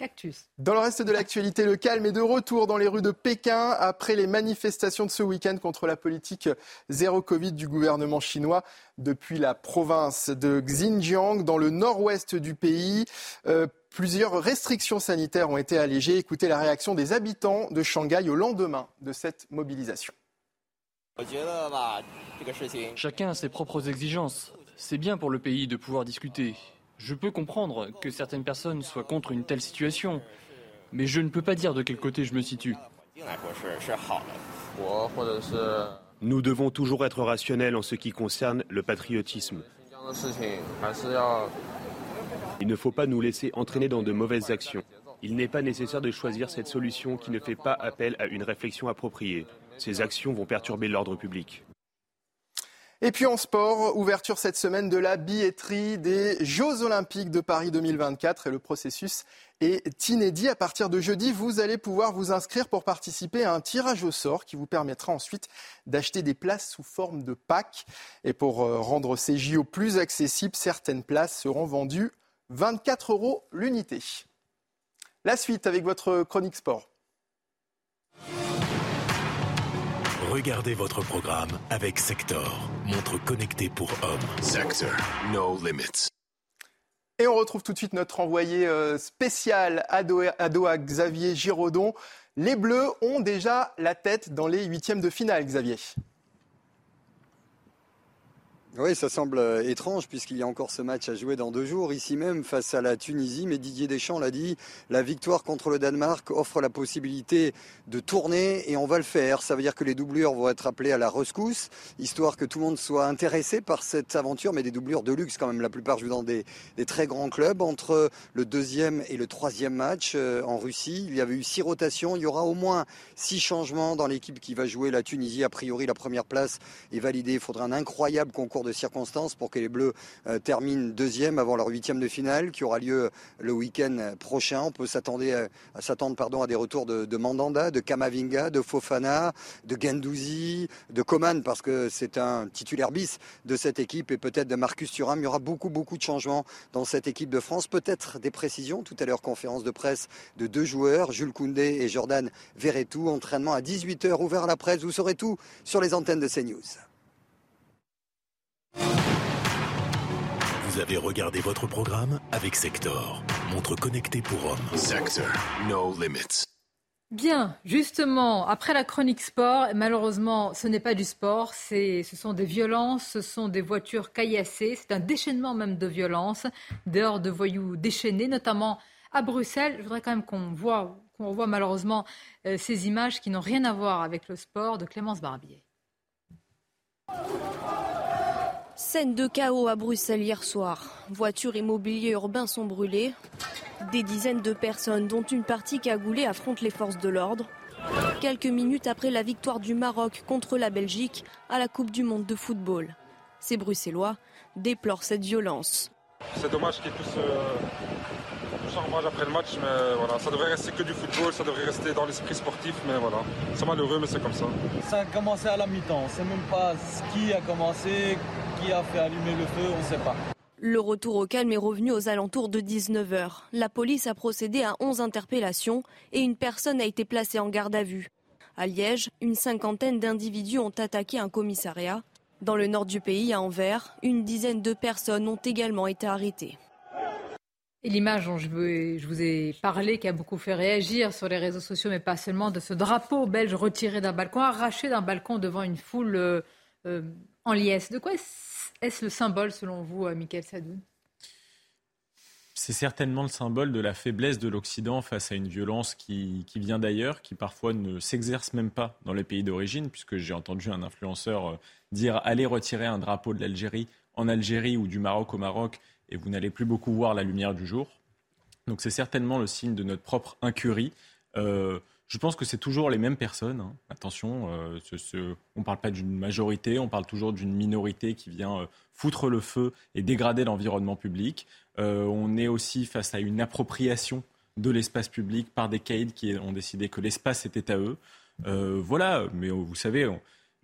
Cactus. Dans le reste de l'actualité, le calme est de retour dans les rues de Pékin après les manifestations de ce week-end contre la politique zéro Covid du gouvernement chinois depuis la province de Xinjiang dans le nord-ouest du pays. Euh, plusieurs restrictions sanitaires ont été allégées. Écoutez la réaction des habitants de Shanghai au lendemain de cette mobilisation. Chacun a ses propres exigences. C'est bien pour le pays de pouvoir discuter. Je peux comprendre que certaines personnes soient contre une telle situation, mais je ne peux pas dire de quel côté je me situe. Nous devons toujours être rationnels en ce qui concerne le patriotisme. Il ne faut pas nous laisser entraîner dans de mauvaises actions. Il n'est pas nécessaire de choisir cette solution qui ne fait pas appel à une réflexion appropriée. Ces actions vont perturber l'ordre public. Et puis en sport, ouverture cette semaine de la billetterie des Jeux Olympiques de Paris 2024 et le processus est inédit. À partir de jeudi, vous allez pouvoir vous inscrire pour participer à un tirage au sort qui vous permettra ensuite d'acheter des places sous forme de pack. Et pour euh, rendre ces JO plus accessibles, certaines places seront vendues 24 euros l'unité. La suite avec votre chronique sport. Regardez votre programme avec Sector, montre connectée pour hommes. Sector, no limits. Et on retrouve tout de suite notre envoyé euh, spécial à Doha, Xavier Giraudon. Les Bleus ont déjà la tête dans les huitièmes de finale, Xavier. Oui, ça semble euh, étrange puisqu'il y a encore ce match à jouer dans deux jours, ici même face à la Tunisie. Mais Didier Deschamps l'a dit, la victoire contre le Danemark offre la possibilité de tourner et on va le faire. Ça veut dire que les doublures vont être appelées à la rescousse, histoire que tout le monde soit intéressé par cette aventure. Mais des doublures de luxe quand même, la plupart jouent dans des, très grands clubs. Entre le deuxième et le troisième match euh, en Russie, il y avait eu six rotations. Il y aura au moins six changements dans l'équipe qui va jouer la Tunisie. A priori, la première place est validée. Il faudra un incroyable concours de circonstances pour que les Bleus euh, terminent deuxième avant leur huitième de finale qui aura lieu le week-end prochain. On peut à, s'attendre pardon à des retours de, de, Mandanda, de Kamavinga, de Fofana, de Gendouzi, de Coman parce que c'est un titulaire bis de cette équipe et peut-être de Marcus Thuram. Il y aura beaucoup beaucoup de changements dans cette équipe de France. Peut-être des précisions. Tout à l'heure conférence de presse de deux joueurs, Jules Koundé et Jordan Verretou. Entraînement à 18h ouvert à la presse. Vous saurez tout sur les antennes de CNews. Vous avez regardé votre programme avec Sector, montre connectée pour hommes. Sector, no limits. Bien, justement, après la chronique sport, malheureusement, ce n'est pas du sport, ce sont des violences, ce sont des voitures caillassées, c'est un déchaînement même de violences, dehors de voyous déchaînés, notamment à Bruxelles. Je voudrais quand même qu'on voit, qu'on voit malheureusement euh, ces images qui n'ont rien à voir avec le sport de Clémence Barbier. Scène de chaos à Bruxelles hier soir. Voitures et mobilier urbain sont brûlés. Des dizaines de personnes, dont une partie cagoulée, affrontent les forces de l'ordre. Quelques minutes après la victoire du Maroc contre la Belgique à la Coupe du Monde de football. Ces Bruxellois déplorent cette violence. C'est dommage qu'ils tous, euh, en rage après le match, mais voilà, ça devrait rester que du football, ça devrait rester dans l'esprit sportif, mais voilà, c'est malheureux, mais c'est comme ça. Ça a commencé à la mi-temps, sait même pas qui a commencé, qui a fait allumer le feu, on ne sait pas. Le retour au calme est revenu aux alentours de 19h. La police a procédé à 11 interpellations et une personne a été placée en garde à vue. À Liège, une cinquantaine d'individus ont attaqué un commissariat. Dans le nord du pays, à Anvers, une dizaine de personnes ont également été arrêtées. Et l'image dont je, vous ai parlé, qui a beaucoup fait réagir sur les réseaux sociaux, mais pas seulement, de ce drapeau belge retiré d'un balcon, arraché d'un balcon devant une foule euh, euh, en liesse. De quoi est-ce le symbole, selon vous, euh, Michael Sadoun? C'est certainement le symbole de la faiblesse de l'Occident face à une violence qui, vient d'ailleurs, qui parfois ne s'exerce même pas dans les pays d'origine, puisque j'ai entendu un influenceur euh, dire allez retirer un drapeau de l'Algérie en Algérie ou du Maroc au Maroc, et vous n'allez plus beaucoup voir la lumière du jour. Donc c'est certainement le signe de notre propre incurie. Euh, je pense que c'est toujours les mêmes personnes. Hein. Attention, euh, on ne parle pas d'une majorité, on parle toujours d'une minorité qui vient euh, foutre le feu et dégrader l'environnement public. Euh, on est aussi face à une appropriation de l'espace public par des caïds qui ont décidé que l'espace était à eux. Voilà, mais vous savez,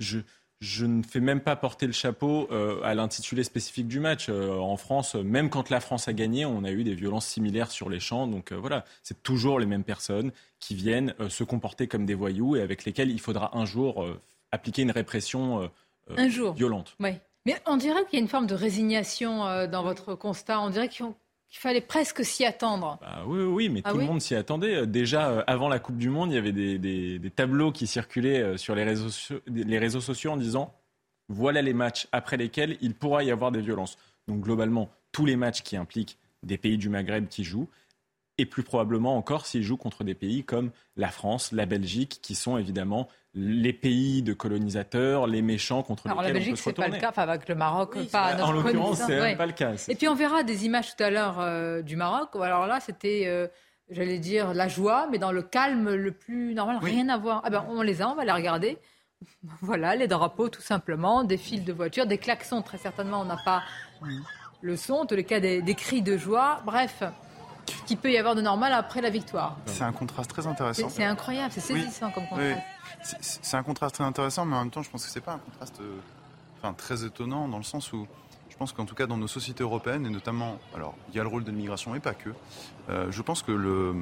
je, je ne fais même pas porter le chapeau euh, à l'intitulé spécifique du match. Euh, en France, même quand la France a gagné, on a eu des violences similaires sur les champs. Donc voilà, c'est toujours les mêmes personnes qui viennent se comporter comme des voyous et avec lesquels il faudra un jour appliquer une répression un jour. violente. Oui. Mais on dirait qu'il y a une forme de résignation dans votre constat. On dirait qu'ils ont il fallait presque s'y attendre. Bah oui, oui, mais ah tout le monde s'y attendait. Euh, déjà, euh, avant la Coupe du Monde, il y avait des, tableaux qui circulaient euh, sur les réseaux, les réseaux sociaux en disant voilà les matchs après lesquels il pourra y avoir des violences. Donc globalement, tous les matchs qui impliquent des pays du Maghreb qui jouent, et plus probablement encore s'ils jouent contre des pays comme la France, la Belgique, qui sont évidemment les pays de colonisateurs, les méchants contre Alors, lesquels la Belgique, c'est pas le cas, enfin, avec le Maroc, pas En l'occurrence, c'est pas le cas. Et puis on verra des images tout à l'heure euh, du Maroc. Alors là, c'était, euh, j'allais dire, la joie, mais dans le calme le plus normal, rien à voir. Ah ben, on les a, on va les regarder. Voilà, les drapeaux, tout simplement, des fils de voitures, des klaxons, très certainement, on n'a pas le son, en tous les cas, des, des cris de joie. Bref, qui peut y avoir de normal après la victoire. C'est un contraste très intéressant. C'est incroyable, c'est saisissant comme contraste. C'est un contraste très intéressant, mais en même temps, je pense que c'est pas un contraste euh, enfin, très étonnant dans le sens où je pense qu'en tout cas dans nos sociétés européennes, et notamment, alors il y a le rôle de l'immigration et pas que, euh, je pense que le.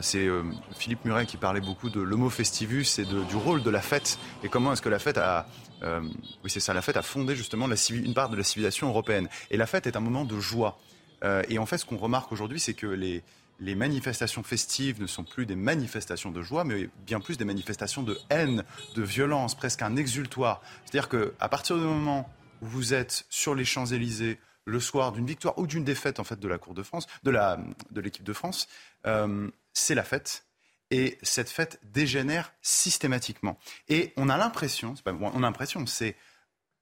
C'est euh, Philippe Muret qui parlait beaucoup de l'homo festivus et du rôle de la fête et comment est-ce que la fête a, oui c'est ça, la fête a fondé justement une part de la civilisation européenne. Et la fête est un moment de joie. et en fait, ce qu'on remarque aujourd'hui, c'est que les, les manifestations festives ne sont plus des manifestations de joie, mais bien plus des manifestations de haine, de violence, presque un exultoire. C'est-à-dire qu'à partir du moment où vous êtes sur les Champs-Élysées le soir d'une victoire ou d'une défaite en fait de la Cour de France, de de l'équipe de France, euh, c'est la fête. Et cette fête dégénère systématiquement. Et on a l'impression, c'est on a l'impression, c'est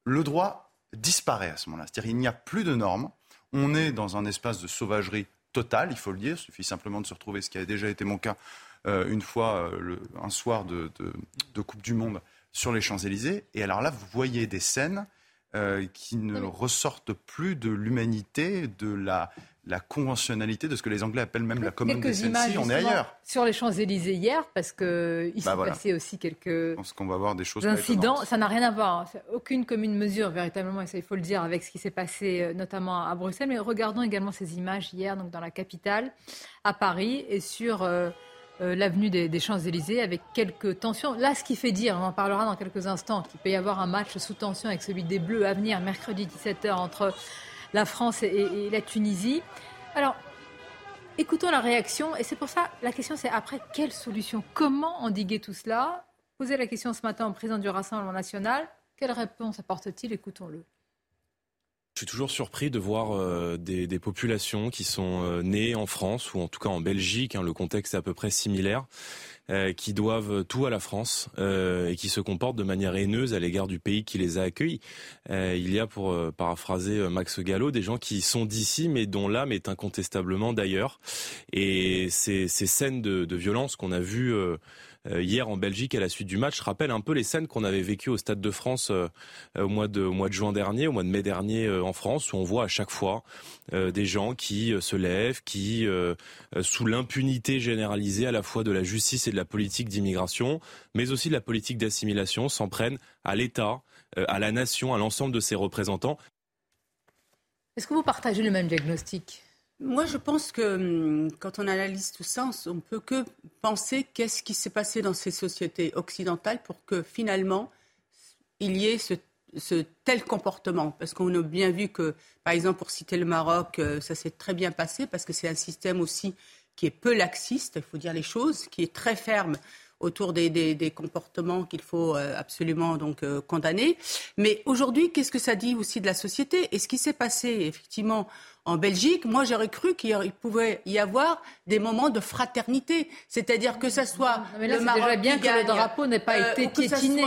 le droit disparaît à ce moment-là. C'est-à-dire il n'y a plus de normes. On est dans un espace de sauvagerie Total, il faut le dire. Il suffit simplement de se retrouver, ce qui a déjà été mon cas euh, une fois, euh, un soir de, Coupe du Monde sur les Champs-Élysées. Et alors là, vous voyez des scènes euh, qui ne ressortent plus de l'humanité, de la, la conventionnalité de ce que les Anglais appellent même la common decency. On est ailleurs. Sur les Champs-Élysées hier, parce qu'il bah s'est passé aussi quelques Je pense qu'on va voir des choses incidents. Ça n'a rien à voir. Hein. Aucune commune mesure, véritablement, et ça, il faut le dire, avec ce qui s'est passé euh, notamment à Bruxelles. Mais regardons également ces images hier, donc dans la capitale, à Paris, et sur euh, euh, l'avenue des, des Champs-Élysées, avec quelques tensions. Là, ce qui fait dire, on en parlera dans quelques instants, qu'il peut y avoir un match sous tension avec celui des Bleus à venir, mercredi 17h, entre la France et, la Tunisie. Alors, écoutons la réaction. Et c'est pour ça, la question c'est après, quelle solution? Comment endiguer tout cela? Poser la question ce matin au président du Rassemblement national. Quelle réponse apporte-t-il? Écoutons-le. Je suis toujours surpris de voir euh, des, populations qui sont euh, nées en France ou en tout cas en Belgique, hein, le contexte est à peu près similaire, euh, qui doivent tout à la France euh, et qui se comportent de manière haineuse à l'égard du pays qui les a accueillis. Euh, il y a, pour paraphraser Max Gallo, des gens qui sont d'ici mais dont l'âme est incontestablement d'ailleurs. Et ces, ces scènes de, de violence qu'on a vues euh, hier en Belgique à la suite du match rappelle un peu les scènes qu'on avait vécues au Stade de France euh, au mois de, mois de juin dernier, au mois de mai dernier euh, en France, où on voit à chaque fois des gens qui se lèvent, qui, sous l'impunité généralisée à la fois de la justice et de la politique d'immigration, mais aussi de la politique d'assimilation, s'en prennent à l'État, à la nation, à l'ensemble de ses représentants. Est-ce que vous partagez le même diagnostic? Moi, je pense que hum, quand on analyse tout ça, on ne peut que penser qu'est-ce qui s'est passé dans ces sociétés occidentales pour que finalement il y ait ce, tel comportement. Parce qu'on a bien vu que, par exemple, pour citer le Maroc, euh, ça s'est très bien passé parce que c'est un système aussi qui est peu laxiste, il faut dire les choses, qui est très ferme autour des, comportements qu'il faut euh, absolument donc euh, condamner. Mais aujourd'hui, qu'est-ce que ça dit aussi de la société? Et ce qui s'est passé effectivement en Belgique, moi j'aurais cru qu'il pouvait y avoir des moments de fraternité, c'est-à-dire que ça soit mais là, le Maroc déjà bien que le drapeau n'ait pas euh, été piétiné.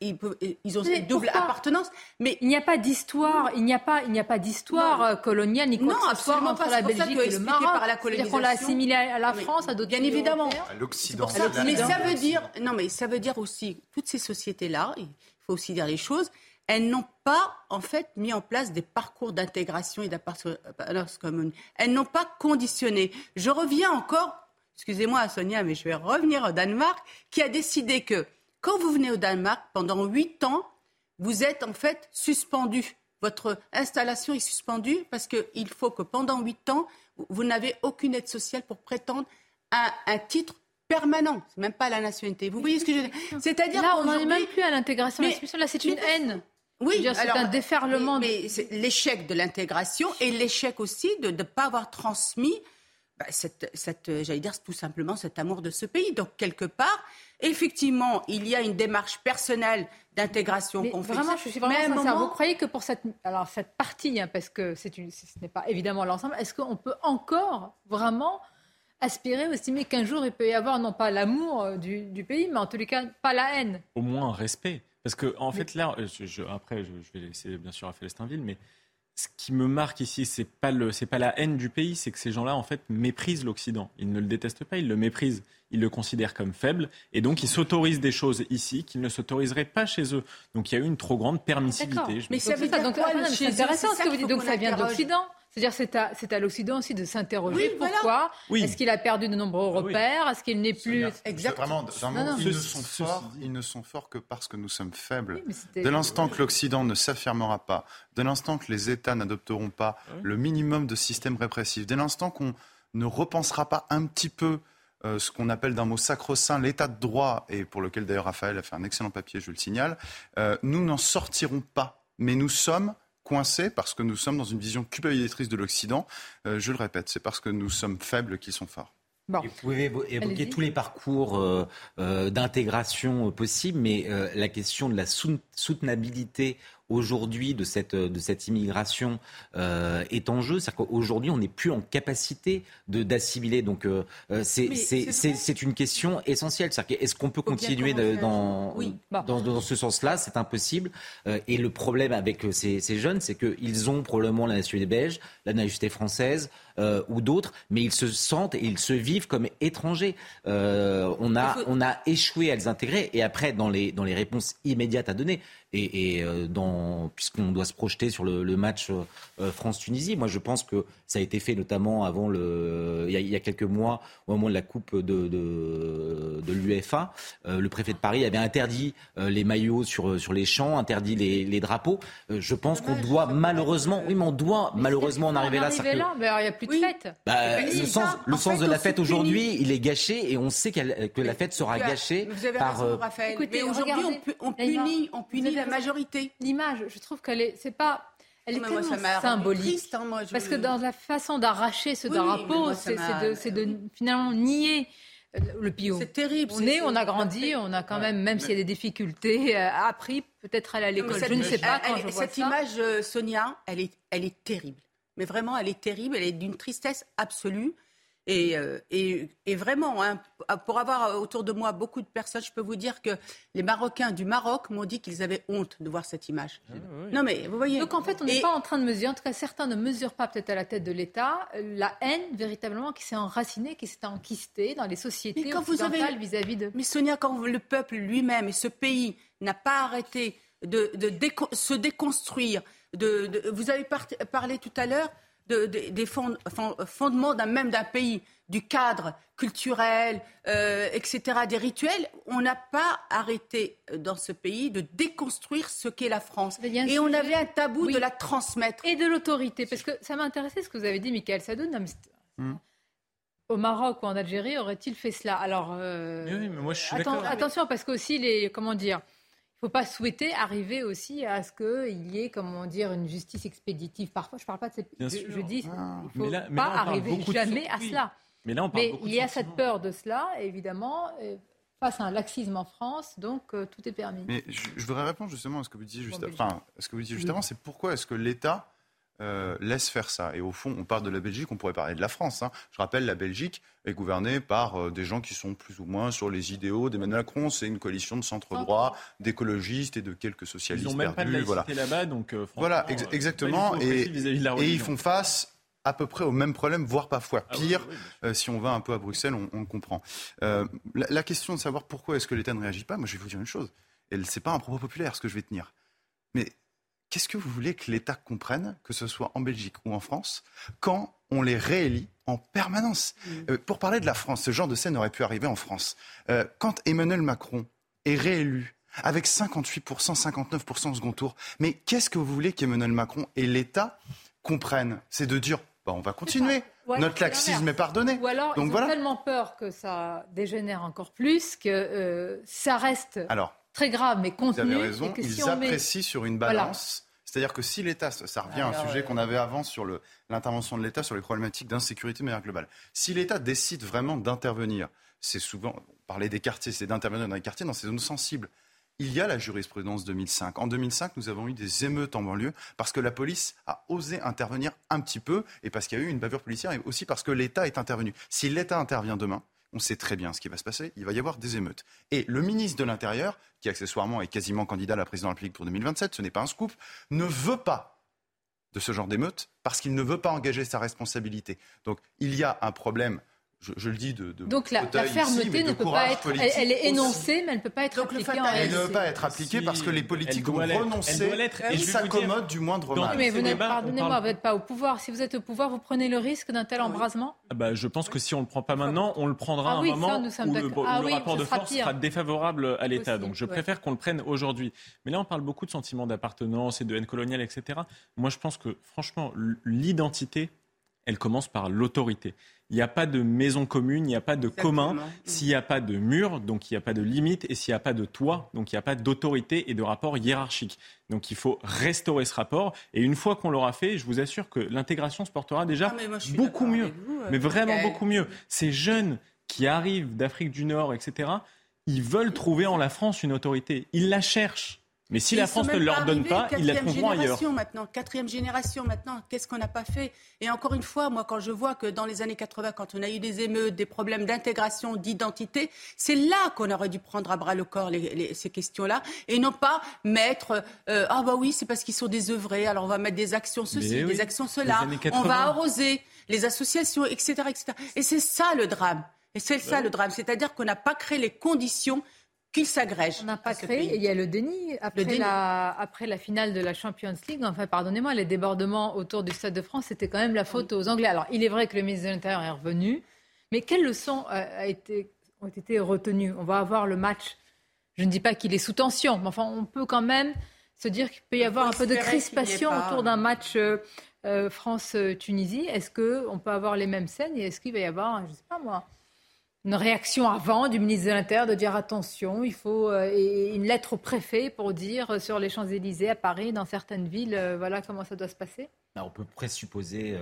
ils, ont cette double appartenance, mais il n'y a pas d'histoire, il n'y a pas, il n'y a pas d'histoire euh, coloniale ni quoi non, que ce soit entre la Belgique et le Maroc. Par la colonisation. qu'on l'a assimilé à la France, à d'autres Bien évidemment. À l'Occident. Mais ça veut dire, non mais ça veut dire aussi toutes ces sociétés là. Il faut aussi dire les choses elles n'ont pas, en fait, mis en place des parcours d'intégration et d'appartenance commune. Elles n'ont pas conditionné. Je reviens encore, excusez-moi Sonia, mais je vais revenir au Danemark, qui a décidé que quand vous venez au Danemark, pendant huit ans, vous êtes en fait suspendu. Votre installation est suspendue parce qu'il faut que pendant huit ans, vous n'avez aucune aide sociale pour prétendre à un titre permanent, c'est même pas la nationalité. Vous voyez ce que je veux dire? C'est-à-dire là, on n'en est même plus à l'intégration. Là, c'est une haine. Oui, c'est un déferlement. Mais, l'échec de l'intégration et l'échec aussi de ne pas avoir transmis bah, cette, cette j'allais dire tout simplement cet amour de ce pays. Donc quelque part, effectivement, il y a une démarche personnelle d'intégration qu'on fait. Vraiment, je suis vraiment sincère. Vous croyez que pour cette, alors cette partie, hein, parce que c'est une, ce n'est pas évidemment l'ensemble, est-ce qu'on peut encore vraiment aspirer ou estimer qu'un jour il peut y avoir non pas l'amour euh, du, du, pays, mais en tous les cas pas la haine? Au moins un respect. Parce que, en fait, là, euh, je, après, je, vais laisser bien sûr Raphaël Steinville, mais ce qui me marque ici, c'est pas le, c'est pas la haine du pays, c'est que ces gens-là, en fait, méprisent l'Occident. Ils ne le détestent pas, ils le méprisent. Ils le considèrent comme faible, et donc ils s'autorisent des choses ici qu'ils ne s'autoriseraient pas chez eux. Donc il y a eu une trop grande permissivité. Mais ça veut dire donc, quoi, C'est intéressant ce que vous dites. Donc ça vient de l'Occident. C'est-à-dire c'est à, c'est à l'Occident aussi de s'interroger pourquoi est-ce qu'il a perdu de nombreux ah repères, est-ce qu'il n'est plus exactement. ils, ne sont forts, ils ne sont forts que parce que nous sommes faibles. de l'instant que l'Occident ne s'affirmera pas, de l'instant que les États n'adopteront pas le minimum de système répressif, dès l'instant qu'on ne repensera pas un petit peu euh, ce qu'on appelle d'un mot sacro-saint l'état de droit, et pour lequel d'ailleurs Raphaël a fait un excellent papier, je le signale, euh, nous n'en sortirons pas. Mais nous sommes coincés parce que nous sommes dans une vision culpabilisatrice de l'Occident. Euh, je le répète, c'est parce que nous sommes faibles qu'ils sont forts. Vous pouvez évoquer tous les parcours euh, euh, d'intégration possibles, mais la question de la soutenabilité aujourd'hui de cette, de cette immigration euh, est en jeu. C'est-à-dire qu'aujourd'hui, on n'est plus en capacité d'assimiler. Donc, euh, euh c'est une question essentielle. Est-ce qu'on peut continuer dans, dans, dans, ce sens-là? C'est impossible. Euh, et le problème avec ces, ces jeunes, c'est qu'ils ont probablement la nationalité belge, la nationalité française ou d'autres, mais ils se sentent et ils se vivent comme étrangers. on, a, on a échoué à les intégrer. Et après, dans les, dans les réponses immédiates à donner, et, euh, puisqu'on doit se projeter sur le, match euh, France-Tunisie, moi je pense que ça a été fait notamment avant le, il y a, quelques mois, au moment de la Coupe de, de, l'UEFA. Euh, le préfet de Paris avait interdit les maillots sur, sur les champs, interdit les, drapeaux. je pense qu'on doit malheureusement, oui, mais on doit malheureusement en arriver là. là il n'y a plus de fête. Bah, le sens, le sens de la fête aujourd'hui, il est gâché et on sait que la fête sera gâchée vous avez par. Raison, Raphaël. mais aujourd'hui, on, punit, on punit la majorité. L'image, je trouve qu'elle est, c'est pas, elle est tellement symbolique. Hein, Parce que dans la façon d'arracher ce drapeau, c'est de, finalement nier euh, le pio. C'est terrible. On est, on a grandi, on a quand même, même s'il y a des difficultés, euh, appris peut-être aller à l'école. Je ne sais pas quand je vois Cette image, euh, Sonia, elle est, elle est terrible. Mais vraiment, elle est terrible. Elle est d'une tristesse absolue. Euh, et, et, vraiment, hein, pour avoir autour de moi beaucoup de personnes, je peux vous dire que les Marocains du Maroc m'ont dit qu'ils avaient honte de voir cette image. Ah non, mais vous voyez. Donc en fait, on n'est pas en train de mesurer, en tout cas certains ne mesurent pas peut-être à la tête de l'État, la haine véritablement qui s'est enracinée, qui s'est enquistée dans les sociétés quand occidentales vis-à-vis de. Mais Sonia, quand le peuple lui-même et ce pays n'a pas arrêté de, se déconstruire, de, vous avez parlé tout à l'heure des fondements d'un même d'un pays, du cadre culturel, euh, etc., des rituels, on n'a pas arrêté euh, dans ce pays de déconstruire ce qu'est la France. Et on avait un tabou de la transmettre. Et de l'autorité. Parce que ça m'a intéressé ce que vous avez dit, Michael Sadoun. Hmm. Au Maroc ou en Algérie, aurait-il fait cela? Alors, euh, oui, mais moi je suis attention, parce qu'aussi les, comment dire, faut pas souhaiter arriver aussi à ce qu'il y ait, comment dire, une justice expéditive. Parfois, je parle pas de cette. je, dis, ah. il faut pas arriver jamais à cela. Mais là, on parle mais il y a cette peur de cela, évidemment. face à un laxisme en France, donc euh, tout est permis. Mais je, voudrais répondre justement à ce que vous disiez juste, enfin, ce que vous disiez juste avant, c'est pourquoi est-ce que l'État euh, laisse faire ça. Et au fond, on parle de la Belgique, on pourrait parler de la France. Hein. Je rappelle, la Belgique est gouvernée par euh, des gens qui sont plus ou moins sur les idéaux d'Emmanuel Macron. C'est une coalition de centre-droit, d'écologistes et de quelques socialistes ils même perdus. Pas de là-bas, donc euh, voilà, exactement. Et, et ils font face à peu près au même problème, voire parfois ah pire. si on va un peu à Bruxelles, on, on comprend. La, la, question de savoir pourquoi est-ce que l'État ne réagit pas, moi je vais vous dire une chose. Et c'est pas un propos populaire ce que je vais tenir. Mais qu'est-ce que vous voulez que l'État comprenne, que ce soit en Belgique ou en France, quand on les réélit en permanence? Mm. Euh, Pour parler de la France, ce genre de scène aurait pu arriver en France. Euh, quand Emmanuel Macron est réélu avec 58%, 59% au second tour, mais qu'est-ce que vous voulez qu'Emmanuel Macron et l'État comprennent? C'est de dire, bah, on va continuer. Notre laxisme est pardonné. Ou alors, Donc ils ont voilà. tellement peur que ça dégénère encore plus, que euh, ça reste Alors, très grave, mais Vous contenu. avez raison, si ils met- apprécient sur une Voilà. balance. C'est-à-dire que si l'État, ça revient à un sujet euh, qu'on avait avant sur l'intervention de l'État sur les problématiques d'insécurité de manière globale. Si l'État décide vraiment d'intervenir, c'est souvent, on parlait des quartiers, c'est d'intervenir dans les quartiers, dans ces zones sensibles. Il y a la jurisprudence 2005. En 2005, nous avons eu des émeutes en banlieue parce que la police a osé intervenir un petit peu et parce qu'il y a eu une bavure policière et aussi parce que l'État est intervenu. Si l'État intervient demain, on sait très bien ce qui va se passer. Il va y avoir des émeutes. Et le ministre de l'Intérieur, qui accessoirement est quasiment candidat à la présidence de la République pour 2027, ce n'est pas un scoop, ne veut pas de ce genre d'émeute parce qu'il ne veut pas engager sa responsabilité. Donc il y a un problème. Je, je le dis de, de Donc la, fermeté ne peut pas être. Elle, politique elle est aussi. énoncée, mais elle ne peut pas être appliquée en Elle ne veut pas être appliquée Si, parce que les politiques ont renoncé. Et s'accommodent du moindre mal. Mais vous n'êtes, pardonnez-moi, parle- vous n'êtes pas au pouvoir. Si vous êtes au pouvoir, vous prenez le risque d'un tel embrasement Ah bah, je pense que si on ne le prend pas maintenant, on le prendra Ah à un oui, ça, moment nous où le, d'accord. où Ah le oui, rapport de sera force pire. sera défavorable à l'État. Donc je ouais. préfère qu'on le prenne aujourd'hui. Mais là, on parle beaucoup de sentiments d'appartenance et de haine coloniale, etc. Moi, je pense que, franchement, l'identité, elle commence par l'autorité. Il n'y a pas de maison commune, il n'y a pas de commun. S'il n'y a pas de mur, donc il n'y a pas de limite. Et s'il n'y a pas de toit, donc il n'y a pas d'autorité et de rapport hiérarchique. Donc il faut restaurer ce rapport. Et une fois qu'on l'aura fait, je vous assure que l'intégration se portera déjà Ah, moi, beaucoup mieux. vous, euh, mais vraiment beaucoup mieux. Ces jeunes qui arrivent d'Afrique du Nord, etc., ils veulent trouver en la France une autorité. Ils la cherchent. Mais si la France ne leur donne pas, ils la quatrième trouveront ailleurs. génération maintenant, quatrième génération maintenant, qu'est-ce qu'on n'a pas fait? Et encore une fois, moi, quand je vois que dans les années 80, quand on a eu des émeutes, des problèmes d'intégration, d'identité, c'est là qu'on aurait dû prendre à bras le corps les- les- ces questions-là, et non pas mettre euh, ah bah oui, c'est parce qu'ils sont désœuvrés, alors on va mettre des actions ceci, oui, des actions cela, on 80. va arroser les associations, etc., etc. Et c'est ça le drame. Et c'est ça le drame, c'est-à-dire qu'on n'a pas créé les conditions qu'ils s'agrègent. On n'a pas créé. Il y a le déni après, déni. La, après la finale de la Champions League. Enfin, pardonnez-moi, les débordements autour du Stade de France, c'était quand même la faute aux Anglais. Alors, il est vrai que le ministre de l'Intérieur est revenu, mais quelles leçons euh, a été, ont été retenues? On va avoir le match. Je ne dis pas qu'il est sous tension, mais enfin, on peut quand même se dire qu'il peut y avoir un peu de qu'il crispation autour d'un match euh, euh, France-Tunisie. Est-ce qu'on peut avoir les mêmes scènes et est-ce qu'il va y avoir, je ne sais pas moi, une réaction avant du ministre de l'Intérieur de dire attention, il faut euh, une lettre au préfet pour dire euh, sur les Champs-Élysées, à Paris, dans certaines villes, euh, voilà comment ça doit se passer. On peut présupposer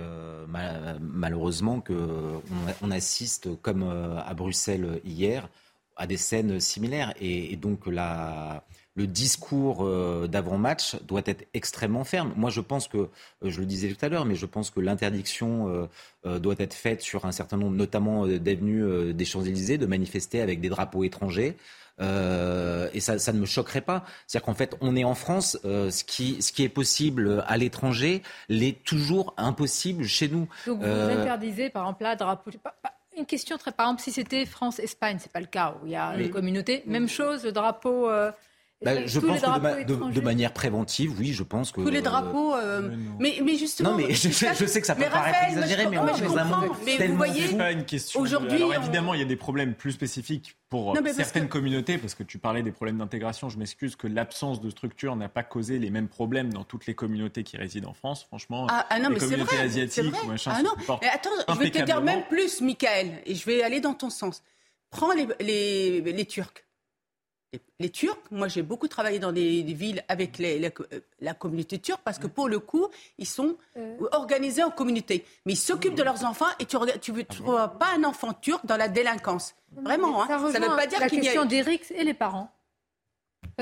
mal- malheureusement qu'on on assiste, comme à Bruxelles hier, à des scènes similaires. Et, et donc la, le discours euh, d'avant-match doit être extrêmement ferme. Moi, je pense que, euh, je le disais tout à l'heure, mais je pense que l'interdiction euh, euh, doit être faite sur un certain nombre, notamment euh, d'avenues euh, des Champs-Élysées, de manifester avec des drapeaux étrangers. Euh, et ça, ça ne me choquerait pas. C'est-à-dire qu'en fait, on est en France, euh, ce, qui, ce qui est possible à l'étranger l'est toujours impossible chez nous. Donc vous Euh, interdisez, par exemple, là, drapeau. Une question très, par exemple, si c'était France-Espagne, c'est pas le cas où il y a Oui. une communauté. Même chose, le drapeau. Euh, bah, tous je les pense que de, drapeaux ma- de- de étrangers. manière préventive, oui, je pense que. Tous les euh, drapeaux. euh, mais, mais justement. Non, mais je, sais- je sais que ça peut Mais paraître Raphaël, exagéré, mais on est je dans un comprends, monde mais vous tellement voyez, C'est pas une question. Aujourd'hui, Alors on- évidemment, il y a des problèmes plus spécifiques pour Non, mais certaines que- communautés, parce que tu parlais des problèmes d'intégration. Je m'excuse que l'absence de structure n'a pas causé les mêmes problèmes dans toutes les communautés qui résident en France. Franchement, Ah, ah non, les mais c'est communautés vrai. c'est asiatiques vrai. ou machin Ah non. Et attends, je vais te dire même plus, Michael, et je vais aller dans ton sens. Prends les, les, les Turcs. Les, Turcs, moi j'ai beaucoup travaillé dans des, villes avec les- la, euh, la communauté turque parce que pour le coup, ils sont Euh. organisés en communauté. Mais ils s'occupent de leurs enfants et tu ne tu vois pas un enfant turc dans la délinquance. Vraiment, hein. Ça ne veut pas dire la qu'il y a... question d'Eric et les parents.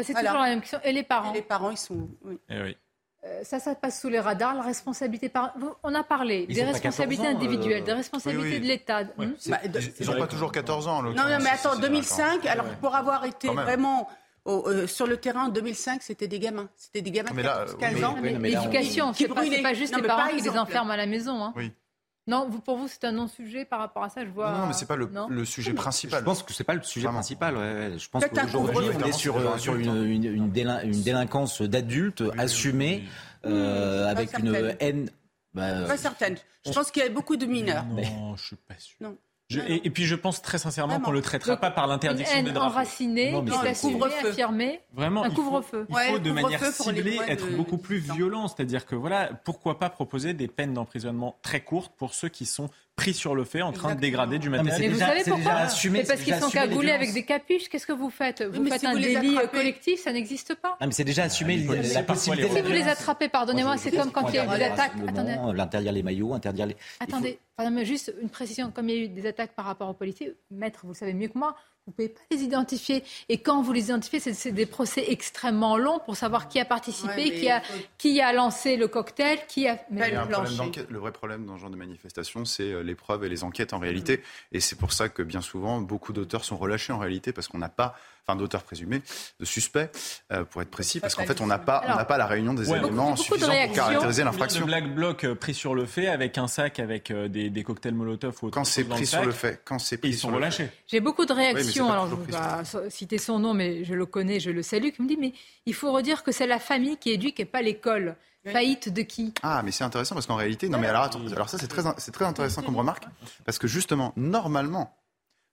C'est Voilà. toujours la même question. Et les parents. Les parents, ils sont... oui. Eh oui. Euh, ça, ça passe sous les radars. La responsabilité par... Vous- On a parlé Ils des responsabilités 14 ans, euh, individuelles, des responsabilités oui, oui. de l'État. Ouais. Hmm C'est- ils n'ont pas toujours 14 ans. en Non, non, mais attends, c'est- 2005, alors Ouais. pour avoir été vraiment au- euh, sur le terrain en 2005, c'était des gamins. C'était des gamins de Mais là, 14, 15 oui, ans. L'éducation, qui c'est pas, pas juste Non, les parents par qui les enferment à la maison. hein. Oui. Non, vous, pour vous, c'est un non-sujet par rapport à ça. Je vois. Non, mais c'est pas le, Non le sujet principal. Je pense que c'est pas le sujet principal. ouais, ouais. Je pense qu'aujourd'hui, on est sur, euh, sur une, une, une délin- une délinquance d'adultes assumée, euh, Pas avec une haine. bah, Pas certaine. Je pense qu'il y a beaucoup de mineurs. Non, je suis pas sûr. Non. Je- et, et puis je pense très sincèrement qu'on le traitera Donc, pas par l'interdiction des drapeaux. enracinée, Non, assumée, Couvre-feu. affirmée. Vraiment, un il faut- couvre-feu. Il Ouais, faut de couvre-feu manière ciblée être de beaucoup plus 18 ans. violent. C'est-à-dire que voilà, pourquoi pas proposer des peines d'emprisonnement très courtes pour ceux qui sont pris sur le fait en train de dégrader du matériel. c'est Mais vous déjà- savez pourquoi C'est parce qu'ils sont cagoulés avec des capuches. Qu'est-ce que vous faites? Vous mais faites si un délit attrapez- collectif, ça n'existe pas. Ah, mais c'est déjà assumé les la possibilité Si vous les attrapez, pardonnez-moi, c'est comme quand il y a eu des attaques. Attendez, L'interdire les maillots, interdire les. attendez, juste une précision. Comme il y a eu des attaques par rapport aux policiers, maître, vous le savez mieux que moi, vous ne pouvez pas les identifier. Et quand vous les identifiez, c'est- des procès extrêmement longs pour savoir qui a participé, Ouais, qui, a, faut- qui a lancé le cocktail, qui a. Mais- Il y a un problème plancher. d'enquête. Le vrai problème dans ce genre de manifestation, c'est euh, les preuves et les enquêtes en réalité. Et c'est pour ça que bien souvent, beaucoup d'auteurs sont relâchés en réalité parce qu'on n'a pas, enfin d'auteurs présumés, de suspects, euh, pour être précis, parce qu'en fait, on n'a pas, on n'a Alors, pas la réunion des Ouais. éléments Beaucoup- beaucoup de suffisants pour caractériser l'infraction. Black Bloc pris sur le fait avec un sac avec euh, des, des cocktails Molotov ou autre Quand c'est pris le sur le fait, quand c'est pris ils sur sont le relâchés. J'ai beaucoup de réactions, alors je ne vais pas citer son nom, mais je le connais, je le salue, qui me dit mais il faut redire que c'est la famille qui éduque et pas l'école. Faillite de qui? Ah, mais c'est intéressant parce qu'en réalité, non, mais alors, attends, alors ça, c'est très, c'est très intéressant comme remarque parce que justement, normalement,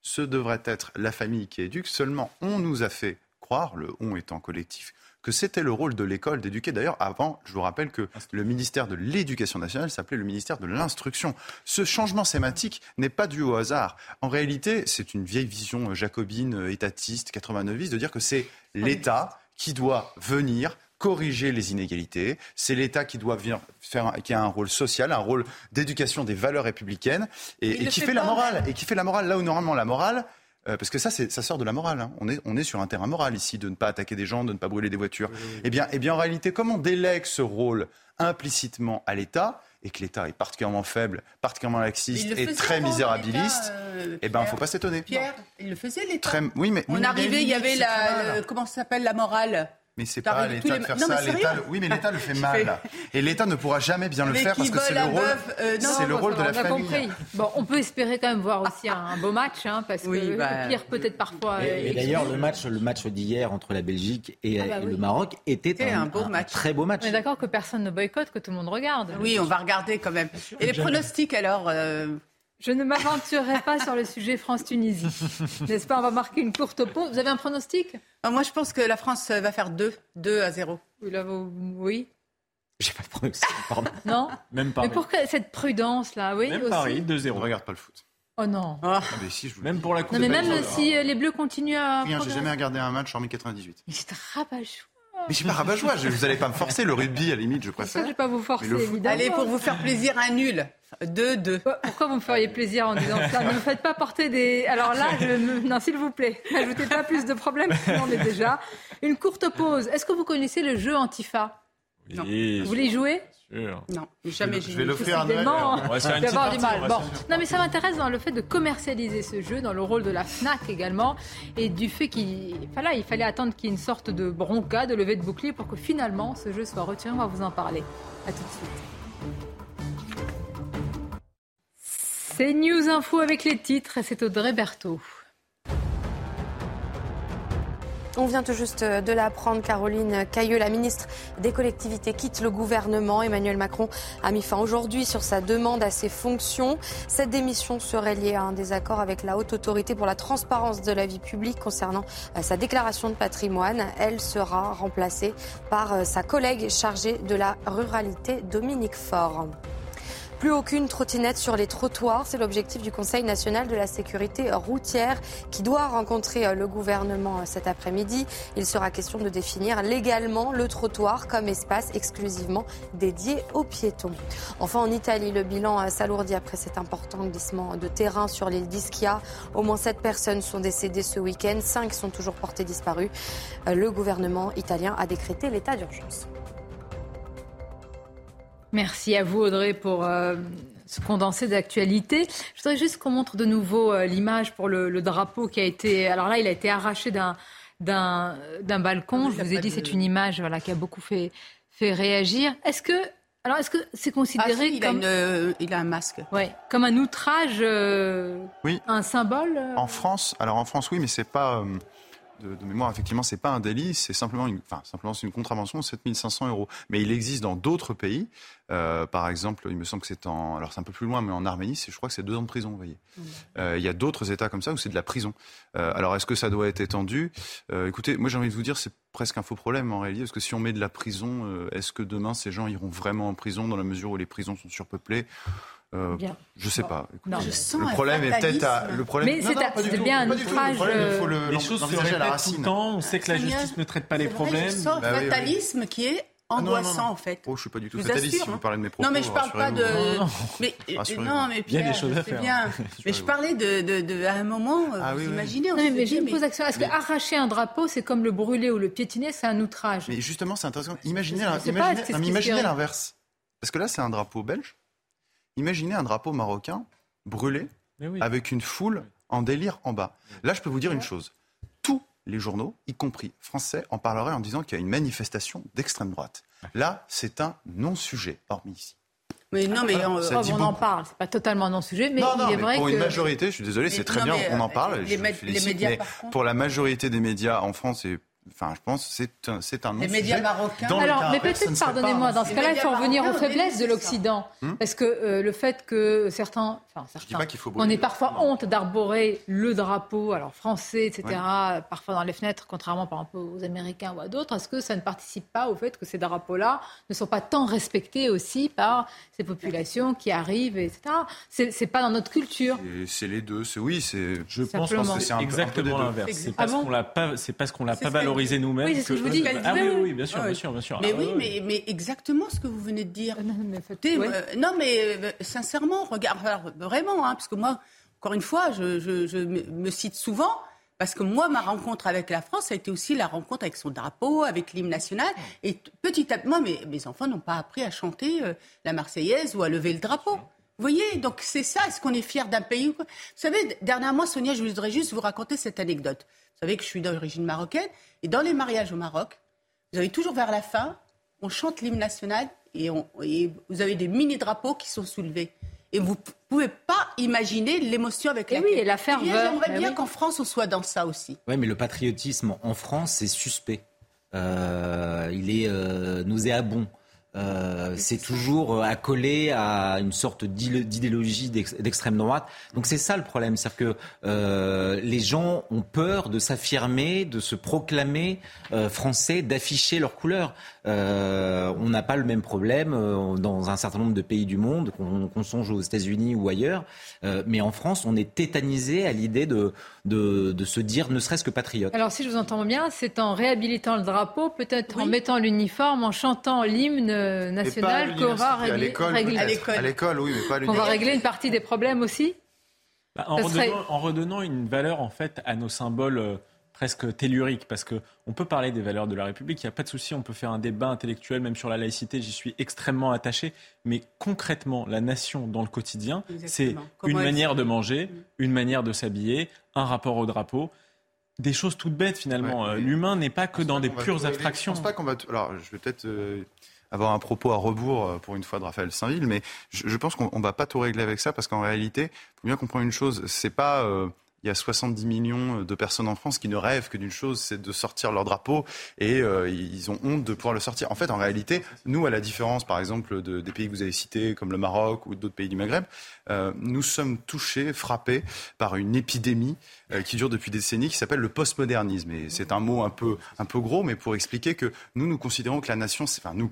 ce devrait être la famille qui éduque. Seulement, on nous a fait croire, le on étant collectif, que c'était le rôle de l'école d'éduquer. D'ailleurs, avant, je vous rappelle que le ministère de l'Éducation nationale s'appelait le ministère de l'Instruction. Ce changement sématique n'est pas dû au hasard. En réalité, c'est une vieille vision jacobine, euh, étatiste, 89 de dire que c'est l'État qui doit venir corriger les inégalités. C'est l'État qui doit venir faire, un- qui a un rôle social, un rôle d'éducation des valeurs républicaines et, qui fait fait la morale. Et qui fait la morale là où normalement la morale. euh, parce que ça, ça sort de la morale. hein. On, est, on est sur un terrain moral ici, de ne pas attaquer des gens, de ne pas brûler des voitures. Eh, bien, eh bien, en réalité, comme on délègue ce rôle implicitement à l'État, et que l'État est particulièrement faible, particulièrement laxiste et très misérabiliste, eh ben, faut pas s'étonner. Pierre, il le faisait l'État. Très, oui, mais, On arrivait, il y avait la, le- comment ça s'appelle la morale. Mais c'est pas à l'État de faire Non, ça. L'État, le- oui, mais l'État le fait mal. fais- Et l'État ne pourra jamais bien le Mais faire parce que c'est le rôle, euh, non, c'est le rôle de la famille. compris. Bon, on peut espérer quand même voir aussi un beau match, hein, parce Oui, que bah, le pire peut-être parfois. Et, euh, et d'ailleurs, le match, le match d'hier entre la Belgique et, Ah bah et le Maroc était un, un beau un- un match. très beau match. On est d'accord que personne ne boycotte, que tout le monde regarde. Oui, on va regarder quand même. Et les pronostics alors euh, Je ne m'aventurerai pas sur le sujet France-Tunisie. N'est-ce pas On va marquer une courte pause. Vous avez un pronostic? Ah, Moi, je pense que la France va faire 2, 2 à 0. Oui, là, vous- oui. J'ai pas de pronostic, pardon. Non? Même Mais Paris. pourquoi cette prudence là? Oui, Même aussi. Paris, Je 2-0. ne regarde pas le foot. Oh non. Ah, Ah, mais si, je vous Même pour la Coupe Non, mais même si euh, les Bleus continuent à. Rien, j'ai jamais regardé un match hormis 98. Mais c'est rabat-joie. Mais je suis pas rabat-joie, vous allez pas me forcer. Le rugby, à la limite, je C'est ça, préfère. je vais pas vous forcer, évidemment. Allez, pour vous faire plaisir, un nul. 2, 2. Pourquoi vous me feriez plaisir en disant ça Ne me faites pas porter des. Alors là, je non, s'il vous plaît, n'ajoutez pas plus de problèmes, sinon on est déjà. Une courte pause. Est-ce que vous connaissez le jeu Antifa? Oui, Vous voulez y jouer sûr. Non, jamais Je j'ai vais vu. l'offrir à Noël. Décidément, On va se faire je une vais petite avoir du partie, mal. on va Bon. faire- Non, mais ça m'intéresse dans le fait de commercialiser ce jeu, dans le rôle de la FNAC également, et du fait qu'il voilà, il fallait attendre qu'il y ait une sorte de bronca, de levée de bouclier pour que finalement ce jeu soit retiré. On va vous en parler. À tout de suite. C'est News Info avec les titres, et c'est Audrey Berthaud. On vient tout juste de l'apprendre, Caroline Cailleux, la ministre des collectivités, quitte le gouvernement. Emmanuel Macron a mis fin aujourd'hui sur sa demande à ses fonctions. Cette démission serait liée à un désaccord avec la haute autorité pour la transparence de la vie publique concernant euh, sa déclaration de patrimoine. Elle sera remplacée par euh, sa collègue chargée de la ruralité, Dominique Faure. Plus aucune trottinette sur les trottoirs, c'est l'objectif du Conseil national de la sécurité routière qui doit rencontrer euh, le gouvernement euh, cet après-midi. Il sera question de définir légalement le trottoir comme espace exclusivement dédié aux piétons. Enfin, en Italie, le bilan euh, s'alourdit après cet important glissement de terrain sur l'île d'Ischia. Au moins sept personnes sont décédées ce week-end, cinq sont toujours portées disparues. Le gouvernement italien a décrété l'état d'urgence. Merci à vous Audrey pour euh, ce condensé d'actualité. Je voudrais juste qu'on montre de nouveau euh, l'image pour le, le drapeau qui a été. Alors là, il a été arraché d'un d'un d'un balcon. Ah Je vous ai dit, c'est une image voilà qui a beaucoup fait fait réagir. Est-ce que Alors, est-ce que c'est considéré Ah, si, il, comme... a une, euh, il a un masque. Ouais, comme un outrage, euh, Oui. un symbole euh, En France, alors en France, oui, mais c'est pas. euh, de, de mémoire, effectivement, c'est pas un délit, c'est simplement une, enfin, simplement c'est une contravention de 7500 euros. Mais il existe dans d'autres pays. Euh, par exemple, il me semble que c'est en, alors c'est un peu plus loin, mais en Arménie, c'est, je crois que c'est deux ans de prison, vous voyez. Euh, il y a d'autres États comme ça où c'est de la prison. Euh, alors, est-ce que ça doit être étendu? Euh, Écoutez, moi j'ai envie de vous dire, c'est presque un faux problème en réalité, parce que si on met de la prison, euh, est-ce que demain ces gens iront vraiment en prison dans la mesure où les prisons sont surpeuplées? Euh, Bien. je sais pas. Non. Écoutez, Je sens le problème est peut-être à, le problème. Mais c'est bien un. Le outrage, problème, il faut le- euh, Les choses se l'envisager à la répètent tout racine. le temps. On sait que la justice ne traite pas les problèmes. Je sens un fatalisme qui est Ah non, non, non, angoissant non. en fait. Oh, je suis pas du tout fataliste assure, si vous hein. parlez de mes propos. Non, mais je parle pas de. Mais non, mais Il y a Pierre, des choses à je sais faire. bien. mais je parlais de, de, de- à un moment. euh, Ah vous oui, oui. imaginez on Non, mais, mais j'ai une mais- pose action. Est-ce que arracher un drapeau, c'est comme le brûler ou le piétiner, c'est un outrage? Mais justement, c'est intéressant. Imaginez, mais l'inverse. Parce que là, c'est un drapeau belge. Imaginez un drapeau marocain brûlé Mais oui. avec une foule en délire en bas. Là, je peux vous dire une chose. Les journaux, y compris français, en parleraient en disant qu'il y a une manifestation d'extrême droite. Là, c'est un non-sujet, hormis ici. Mais non, mais on, Ça Oh, on en parle, c'est pas totalement non sujet, mais non, non, il est mais vrai pour que une majorité, je suis désolé, c'est très non, bien, mais, on en euh, parle. les je médias, mais par contre. pour la majorité des médias en France, et, enfin, je pense, c'est un, c'est un Les médias marocains. Dans le Alors, mais peut-être, pardonnez-moi, dans ce cas-là, il faut revenir aux faiblesses de l'Occident. Hmm Parce que euh, le fait que certains, enfin Je dis certains, pas qu'il faut on ait parfois honte d'arborer le drapeau, alors français, etc., parfois dans les fenêtres, contrairement par exemple aux Américains ou à d'autres, est-ce que ça ne participe pas au fait que ces drapeaux-là ne sont pas tant respectés aussi par ces populations qui arrivent, etc. C'est c'est pas dans notre culture. C'est les deux, c'est oui, c'est. Je pense que c'est un un peu exactement l'inverse. C'est parce qu'on l'a pas, c'est parce qu'on l'a pas valorisé nous-mêmes. Oui, c'est ce que je vous dis. Ah oui, Oui, bien sûr, Ah bien sûr, bien sûr. Mais Ah oui, mais, mais exactement ce que vous venez de dire. Non, mais Écoutez, euh, non, mais euh, sincèrement, regarde, alors, vraiment, hein, parce que moi, encore une fois, je, je- je me cite souvent, parce que moi, ma rencontre avec la France, ça a été aussi la rencontre avec son drapeau, avec l'hymne national. Et petit à petit, moi, mes, mes enfants n'ont pas appris à chanter euh, la Marseillaise ou à lever le drapeau. Vous voyez, donc c'est ça, est-ce qu'on est fier d'un pays Vous savez, dernièrement, Sonia, je voudrais juste vous raconter cette anecdote. Vous savez que je suis d'origine marocaine, et dans les mariages au Maroc, vous avez toujours vers la fin, on chante l'hymne national et, on- et vous avez des mini-drapeaux qui sont soulevés. Et vous pouvez pas imaginer l'émotion avec Et laquelle... oui, et la Eh bien, ferveur. J'aimerais Bah bien oui. qu'en France, on soit dans ça aussi. Oui, mais le patriotisme en France, c'est suspect. Euh, il est euh, nauséabond. Euh, c'est toujours euh, accolé à une sorte d'idé- d'idéologie d'ex- d'extrême droite. Donc c'est ça le problème, c'est-à-dire que euh, les gens ont peur de s'affirmer, de se proclamer euh, français, d'afficher leurs couleurs. Euh, on n'a pas le même problème dans un certain nombre de pays du monde, qu'on songe aux États-Unis ou ailleurs, Euh, mais en France, on est tétanisé à l'idée de, de, de se dire ne serait-ce que patriote. Alors, si je vous entends bien, c'est en réhabilitant le drapeau, peut-être en mettant l'uniforme, en chantant l'hymne national qu'on va à régler, l'école. À l'école, oui, mais pas à qu'on va régler une partie des problèmes aussi Bah, en, serait- redonnant, en redonnant une valeur en fait à nos symboles euh, presque telluriques, parce que on peut parler des valeurs de la République, il n'y a pas de souci, on peut faire un débat intellectuel même sur la laïcité, j'y suis extrêmement attaché, mais concrètement, la nation dans le quotidien, c'est une manière de manger, une manière de s'habiller, un rapport au drapeau. Des choses toutes bêtes finalement. Ouais, L'humain n'est pas que dans des On va pures abstractions. Je pense pas qu'on va. Alors, je vais peut-être euh, avoir un propos à rebours euh, pour une fois de Raphaël Saint-Ville, mais je, je pense qu'on on va pas tout régler avec ça parce qu'en réalité, faut bien comprendre une chose. C'est pas. euh, il y a 70 millions de personnes en France qui ne rêvent que d'une chose, c'est de sortir leur drapeau et euh, ils ont honte de pouvoir le sortir. En fait, en réalité, nous, à la différence, par exemple, de- des pays que vous avez cités, comme le Maroc ou d'autres pays du Maghreb, euh, nous sommes touchés, frappés par une épidémie euh, qui dure depuis des décennies, qui s'appelle le postmodernisme. Et c'est un mot un peu, un peu gros, mais pour expliquer que nous, nous considérons que la nation, enfin nous,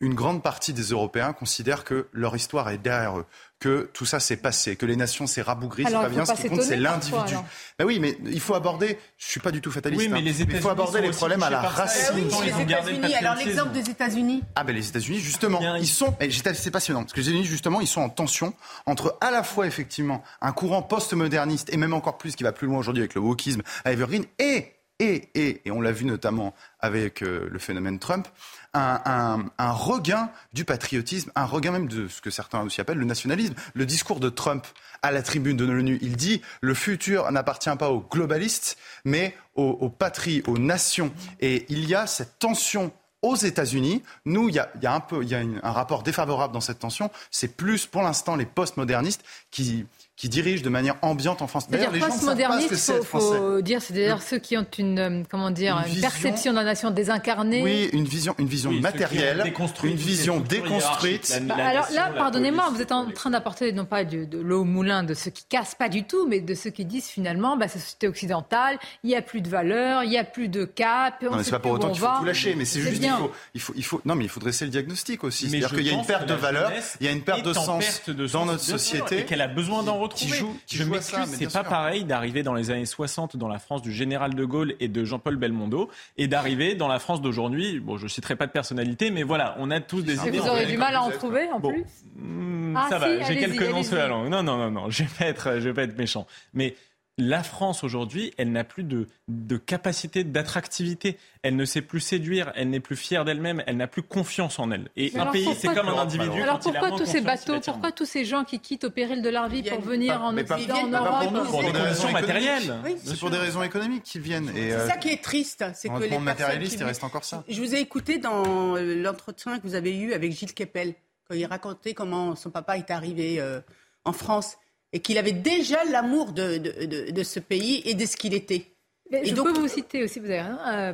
une grande partie des Européens considèrent que leur histoire est derrière eux, que tout ça s'est passé, que les nations s'est rabougri, c'est pas bien, ce qui compte, c'est l'individu. Ben oui, mais il faut aborder, je suis pas du tout fataliste, Oui, mais hein, les il faut aborder les problèmes à la racine. Eh oui, les États-Unis. Alors l'exemple des États-Unis. Ah ben les États-Unis justement, ils sont, c'est passionnant parce que les États-Unis justement, ils sont en tension entre à la fois effectivement un courant post-moderniste et même encore plus qui va plus loin aujourd'hui avec le wokisme à Evergreen et et et et on l'a vu notamment avec euh, le phénomène Trump, un, regain du patriotisme, un regain même de ce que certains aussi appellent le nationalisme. Le discours de Trump à la tribune de l'ONU, il dit le futur n'appartient pas aux globalistes, mais aux, patries, aux nations. Et il y a cette tension aux États-Unis. Nous, il y a, un peu, y a un rapport défavorable dans cette tension. C'est plus, pour l'instant, les postmodernistes qui qui dirigent de manière ambiante en France. D'ailleurs, les gens postmoderniste, il faut, faut, dire, c'est d'ailleurs ceux qui ont une, euh, comment dire, une, une perception de la nation désincarnée. Oui, une vision, une vision oui, matérielle, une vision déconstruite. Bah, alors là, pardonnez-moi, vous êtes en train d'apporter non pas de, de l'eau au moulin de ceux qui cassent pas du tout, mais de ceux qui disent finalement, bah, société occidentale, il n'y a plus de valeur, il n'y a plus de cap. Non, mais c'est pas pour autant qu'il faut tout lâcher, mais c'est juste qu'il faut, il faut, il faut, non, mais il faut dresser le diagnostic aussi. C'est-à-dire qu'il y a une perte de valeur, il y a une perte de sens dans notre société. Et qu'elle a besoin d'en retrouver. Je m'excuse, c'est pas pareil d'arriver dans les années 60 dans la France du général de Gaulle et de Jean-Paul Belmondo et d'arriver dans la France d'aujourd'hui. Bon, je citerai pas de personnalité, mais voilà, on a tous des idées. Vous aurez du mal à en trouver en plus. Hmm, ah, ça va, j'ai quelques noms sur la langue. Non, non, non, non, je vais pas être, je vais pas être méchant. Mais la France aujourd'hui, elle n'a plus de, de capacité d'attractivité. Elle ne sait plus séduire, elle n'est plus fière d'elle-même, elle n'a plus confiance en elle. Et un pays, c'est comme un individu. Alors pourquoi tous ces bateaux, pourquoi tous ces gens qui quittent au péril de leur vie pour venir en Occident, en Europe Pour des raisons matérielles. C'est pour des raisons économiques qu'ils viennent. C'est euh, ça qui est triste, c'est que les matérialistes, il reste encore ça. Je vous ai écouté dans l'entretien que vous avez eu avec Gilles Kepel, quand il racontait comment son papa est arrivé euh, en France et qu'il avait déjà l'amour de, de, de, ce pays et de ce qu'il était. je peux vous citer aussi, vous, avez, euh,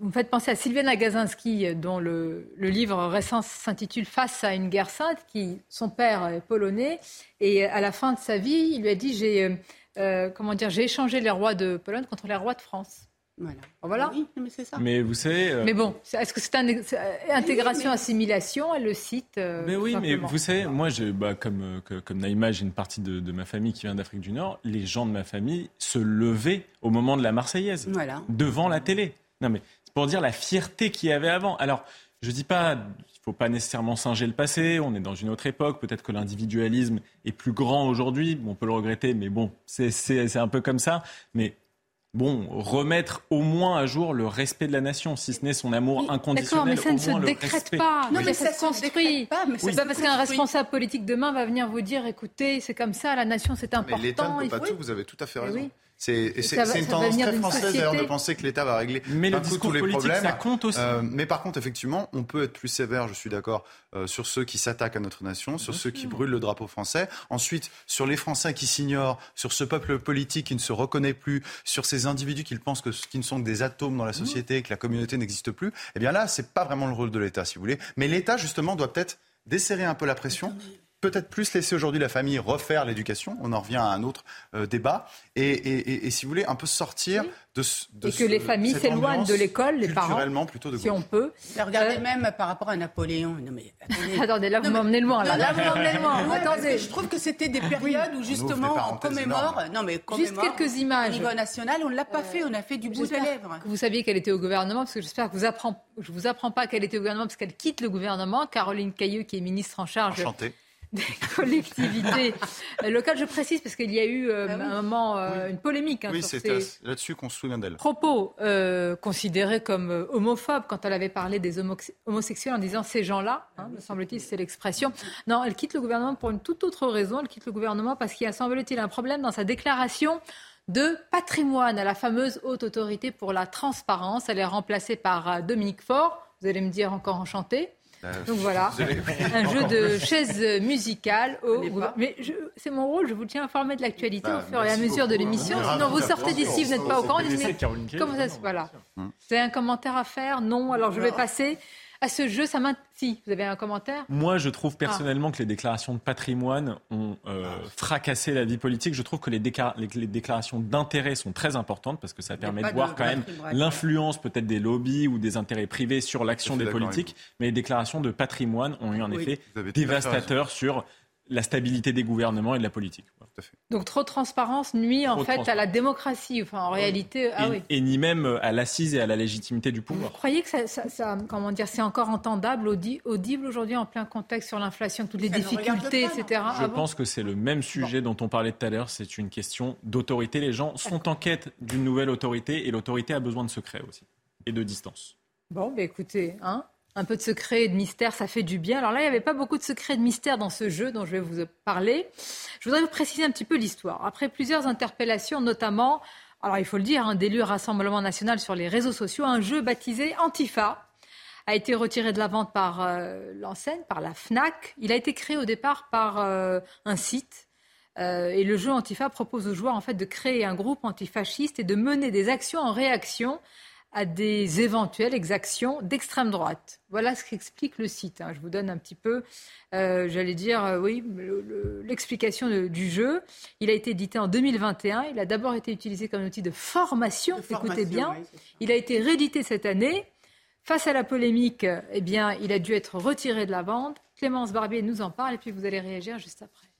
vous me faites penser à Sylviane Agazinski, dont le, le livre récent s'intitule Face à une guerre sainte, qui son père est polonais, et à la fin de sa vie, il lui a dit j'ai euh, euh comment dire, j'ai échangé les rois de Pologne contre les rois de France. Voilà. voilà. Oui, mais c'est ça. Mais vous savez. Euh, mais bon, est-ce que c'est un, intégration, assimilation Elle le cite. Euh, mais oui, mais vous savez, moi, je, bah, comme, euh, comme Naïma, j'ai une partie de, ma famille qui vient d'Afrique du Nord. Les gens de ma famille se levaient au moment de la Marseillaise. Voilà. Devant la télé. Non, mais c'est pour dire la fierté qu'il y avait avant. Alors, je dis pas. Il ne faut pas nécessairement singer le passé, on est dans une autre époque, peut-être que l'individualisme est plus grand aujourd'hui, on peut le regretter, mais bon, c'est un peu comme ça. Mais bon, remettre au moins à jour le respect de la nation, si ce n'est son amour inconditionnel. D'accord, mais ça ne se décrète pas. Non, mais, ça, se construit. Pas, c'est pas parce qu'un responsable politique demain va venir vous dire, écoutez, c'est comme ça, la nation c'est important. Mais l'État ne peut pas tout, vous avez tout à fait eh raison. C'est une tendance très française d'ailleurs de penser que l'État va régler mais le discours tous les problèmes. Ça compte aussi. Euh, mais par contre, effectivement, on peut être plus sévère, je suis d'accord, euh, sur ceux qui s'attaquent à notre nation, sur ceux qui brûlent le drapeau français. Ensuite, sur les Français qui s'ignorent, sur ce peuple politique qui ne se reconnaît plus, sur ces individus qui pensent que, qui ne sont que des atomes dans la société, que la communauté n'existe plus. Eh bien là, c'est pas vraiment le rôle de l'État, si vous voulez. Mais l'État, justement, doit peut-être desserrer un peu la pression peut-être plus laisser aujourd'hui la famille refaire l'éducation. On en revient à un autre euh, débat. Et, et, et, si vous voulez, un peu sortir de, de Et que les familles s'éloignent de l'école, les parents. plutôt de si on peut. regardez euh, même par rapport à Napoléon. Non, mais, attendez. là, vous m'emmenez loin. Là, là vous m'emmenez loin. attendez. Je trouve que c'était des périodes où, justement, on commémore. Non, mais Juste quelques images. Au niveau national, on ne l'a pas fait. On a fait du bout des lèvres. Vous saviez qu'elle était au gouvernement, parce que j'espère que vous apprend, je ne vous apprends pas qu'elle était au gouvernement, parce qu'elle quitte le gouvernement. Caroline Cailleux, qui est ministre en charge. Enchantée des collectivités locales. Je précise parce qu'il y a eu euh, ah un moment euh, une polémique. Hein, oui, c'est là-dessus qu'on se souvient d'elle. Propos euh, considérés comme homophobes quand elle avait parlé des homosexuels en disant ces gens-là, hein, me semble-t-il, c'est l'expression. Non, elle quitte le gouvernement pour une toute autre raison. Elle quitte le gouvernement parce qu'il y a, semble-t-il, un problème dans sa déclaration de patrimoine à la fameuse haute autorité pour la transparence. Elle est remplacée par Dominique Faure. Vous allez me dire encore enchanté. Euh, Donc voilà, un jeu de chaises musicales. Au... Mais c'est mon rôle, je vous tiens informé de l'actualité bah, au fur et à mesure de l'émission. Sinon, vous sortez d'ici, vous n'êtes pas au courant. Comment ça se voilà. Vous avez un commentaire à faire Non Alors je vais passer à ce jeu, ça Si, vous avez un commentaire? Moi, je trouve personnellement que les déclarations de patrimoine ont euh, fracassé la vie politique. Je trouve que les, les, déclarations d'intérêt sont très importantes parce que ça permet de voir quand même l'influence peut-être des lobbies ou des intérêts privés sur l'action des politiques. Mais les déclarations de patrimoine ont eu un effet dévastateur sur la stabilité des gouvernements et de la politique. Donc trop de transparence nuit en fait à la démocratie. Enfin, en réalité, ah, et, oui. et, ni même à l'assise et à la légitimité du pouvoir. Vous croyez que ça, ça, comment dire, c'est encore entendable, audible aujourd'hui en plein contexte sur l'inflation, toutes les difficultés, etc. Je ah pense que c'est le même sujet dont on parlait tout à l'heure. C'est une question d'autorité. Les gens sont en quête d'une nouvelle autorité et l'autorité a besoin de secret aussi et de distance. Bon, ben écoutez, hein, un peu de secret et de mystère, ça fait du bien. Alors là, il n'y avait pas beaucoup de secret et de mystère dans ce jeu dont je vais vous parler. Je voudrais vous préciser un petit peu l'histoire. Après plusieurs interpellations, notamment, alors il faut le dire, un hein, Rassemblement national sur les réseaux sociaux, un jeu baptisé Antifa a été retiré de la vente par euh, l'enseigne, par la FNAC. Il a été créé au départ par euh, un site. Euh, et le jeu Antifa propose aux joueurs en fait de créer un groupe antifasciste et de mener des actions en réaction à des éventuelles exactions d'extrême droite. Voilà ce qu'explique le site. Hein. Je vous donne un petit peu, j'allais dire, oui, l'explication du jeu. Il a été édité en 2021. Il a d'abord été utilisé comme outil de formation. écoutez bien. il a été réédité cette année. Face à la polémique, eh bien, il a dû être retiré de la vente. Clémence Barbier nous en parle et puis vous allez réagir juste après.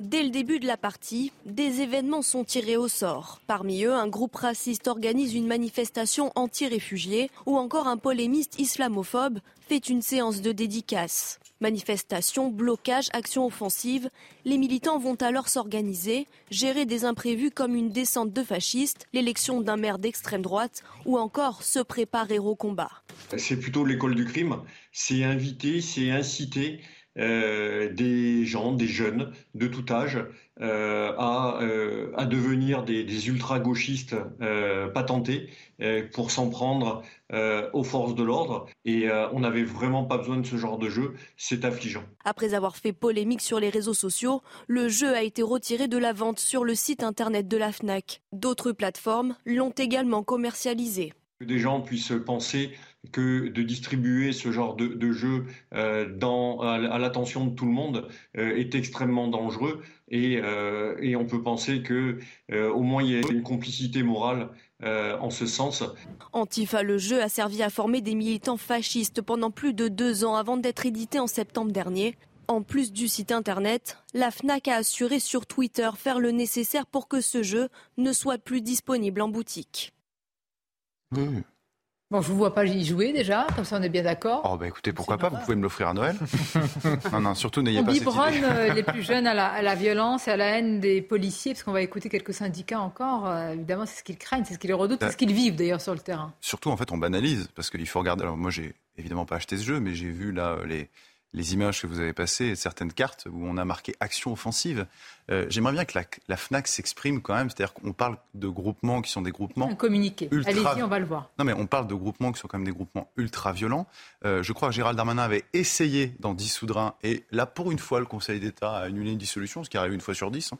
Dès le début de la partie, des événements sont tirés au sort. Parmi eux, un groupe raciste organise une manifestation anti-réfugiés ou encore un polémiste islamophobe fait une séance de dédicace. Manifestation, blocage, action offensive, les militants vont alors s'organiser, gérer des imprévus comme une descente de fascistes, l'élection d'un maire d'extrême droite ou encore se préparer au combat. C'est plutôt l'école du crime, c'est inviter, c'est inciter euh, des gens, des jeunes de tout âge euh, à, euh, à, devenir des, des ultra-gauchistes patentés pour s'en prendre aux forces de l'ordre. Et on n'avait vraiment pas besoin de ce genre de jeu. C'est affligeant. Après avoir fait polémique sur les réseaux sociaux, le jeu a été retiré de la vente sur le site internet de la FNAC. D'autres plateformes l'ont également commercialisé. Que des gens puissent penser que de distribuer ce genre de, de jeu euh, dans, à, l'attention de tout le monde euh, est extrêmement dangereux et, euh, et, on peut penser que euh, au moins il y a une complicité morale euh, en ce sens. Antifa le jeu a servi à former des militants fascistes pendant plus de deux ans avant d'être édité en septembre dernier. En plus du site internet, la FNAC a assuré sur Twitter faire le nécessaire pour que ce jeu ne soit plus disponible en boutique. Mmh. Bon, je vous vois pas y jouer déjà, comme ça on est bien d'accord. Oh bah écoutez, pourquoi pas, vous pouvez me l'offrir à Noël. non, non, surtout n'ayez pas cette idée. Euh, les plus jeunes à la, à la, violence et à la haine des policiers, parce qu'on va écouter quelques syndicats encore. Euh, évidemment, c'est ce qu'ils craignent, c'est ce qu'ils redoutent, c'est ce qu'ils vivent d'ailleurs sur le terrain. Surtout, en fait, on banalise, parce qu'il faut regarder. Alors moi, j'ai évidemment pas acheté ce jeu, mais j'ai vu là les les images que vous avez passées, certaines cartes où on a marqué action offensive. Euh, j'aimerais bien que la, FNAC s'exprime quand même, c'est-à-dire qu'on parle de groupements qui sont des groupements... Un communiqué, allez-y, on va le voir. Non mais on parle de groupements qui sont quand même des groupements ultra-violents. Euh, je crois que Gérald Darmanin avait essayé d'en dissoudre un, et là, pour une fois, le Conseil d'État a annulé une dissolution, ce qui arrive une fois sur dix. Hein.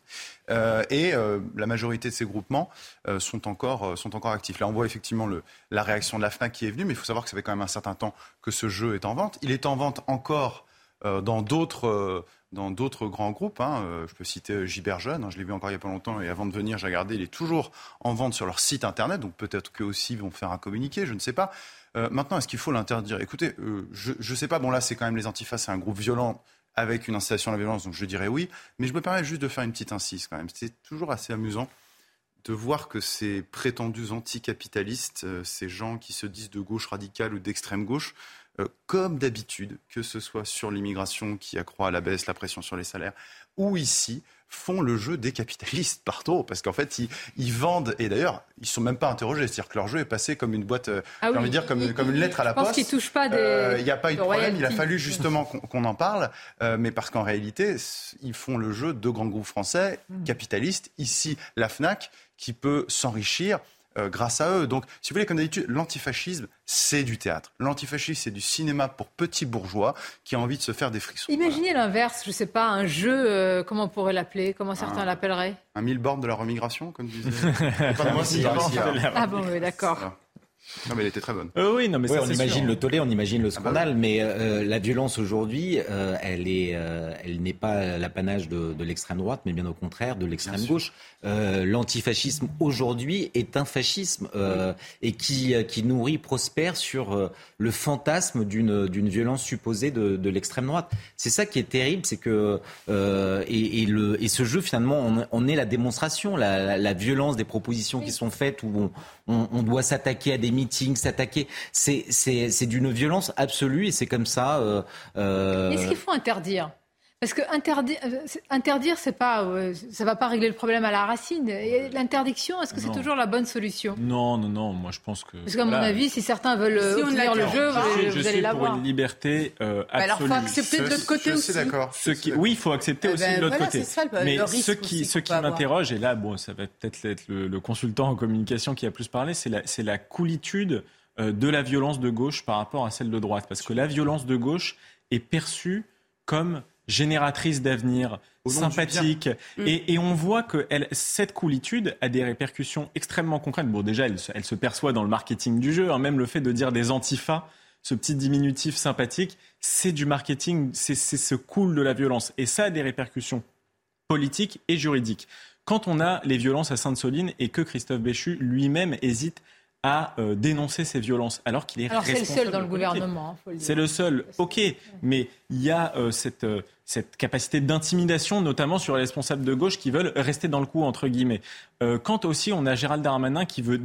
Euh, et la majorité de ces groupements sont, encore, sont encore actifs. Là, on voit effectivement le, la réaction de la FNAC qui est venue, mais il faut savoir que ça fait quand même un certain temps que ce jeu est en vente. Il est en vente encore dans d'autres dans d'autres grands groupes. Hein. Euh, je peux citer Giberjeune, hein, je l'ai vu encore il n'y a pas longtemps, et avant de venir, j'ai regardé, il est toujours en vente sur leur site internet, donc peut-être qu'eux aussi vont faire un communiqué, je ne sais pas. maintenant, est-ce qu'il faut l'interdire? Écoutez, je ne sais pas, bon là, c'est quand même les Antifas, c'est un groupe violent avec une installation de la violence, donc je dirais oui, mais je me permets juste de faire une petite insiste quand même. C'est toujours assez amusant de voir que ces prétendus anticapitalistes, ces gens qui se disent de gauche radicale ou d'extrême gauche, euh, comme d'habitude, que ce soit sur l'immigration qui accroît à la baisse la pression sur les salaires, ou ici, font le jeu des capitalistes partout, parce qu'en fait, ils, vendent, et d'ailleurs, ils sont même pas interrogés, c'est-à-dire que leur jeu est passé comme une boîte, euh, ah j'ai envie de dire, comme, comme une lettre à la poste. Qu'ils touchent pas des... Euh, il n'y a pas eu de problème, il a fallu justement qu'on en parle, mais parce qu'en réalité, ils font le jeu de grands groupes français, hmm. capitalistes, ici, la FNAC, qui peut s'enrichir euh, grâce à eux. Donc, si vous voulez, comme d'habitude, l'antifascisme, c'est du théâtre. L'antifascisme, c'est du cinéma pour petits bourgeois qui ont envie de se faire des frissons. Imaginez l'inverse, je ne sais pas, un jeu, euh, comment on pourrait l'appeler Comment certains l'appelleraient? Un mille bornes de la remigration, comme disait. pas moi, si, ah bon, oui, d'accord. Non, mais elle était très bonne. Euh, oui, non, mais on imagine le tollé, on imagine le ah bah scandale, mais euh, la violence aujourd'hui, euh, elle est, elle n'est pas l'apanage de, de l'extrême droite, mais bien au contraire de l'extrême gauche. L'antifascisme aujourd'hui est un fascisme et qui, qui nourrit, prospère sur le fantasme d'une d'une violence supposée de, de l'extrême droite. C'est ça qui est terrible, c'est que et, et, le et ce jeu finalement, on, on est la démonstration, la, la, violence des propositions qui sont faites où on, on, on doit s'attaquer à des meetings, s'attaquer. C'est d'une violence absolue et c'est comme ça. Euh, euh... Est-ce qu'il faut interdire parce que interdire, euh, interdire, c'est pas, euh, ça va pas régler le problème à la racine. L'interdiction, est-ce que c'est toujours la bonne solution? Non, non, non. Moi, je pense que. Parce qu'à mon avis, si certains veulent si le jeu, je, vous allez l'avoir. pour une liberté euh, absolue. alors, il faut accepter de l'autre côté aussi. d'accord. oui, il faut accepter eh aussi ben, de l'autre côté. Mais ce qui, ce qui m'interroge, et là, bon, ça va peut-être être le, le, consultant en communication qui a plus parlé, c'est la, la coolitude de la violence de gauche par rapport à celle de droite. Parce que la violence de gauche est perçue comme génératrice d'avenir, sympathique. Mm. Et, et, on voit que elle, cette coolitude a des répercussions extrêmement concrètes. Bon, déjà, elle, elle se perçoit dans le marketing du jeu. Hein, même le fait de dire des antifas, ce petit diminutif sympathique, c'est du marketing, c'est ce cool de la violence. Et ça a des répercussions politiques et juridiques. Quand on a les violences à Sainte-Soline et que Christophe Béchu lui-même hésite à euh, dénoncer ces violences, alors qu'il est alors c'est le seul dans le gouvernement. Hein, c'est le seul, ok, mais il y a euh, cette, euh, cette capacité d'intimidation, notamment sur les responsables de gauche qui veulent rester dans le coup, entre guillemets. Quant aussi, on a Gérald Darmanin qui veut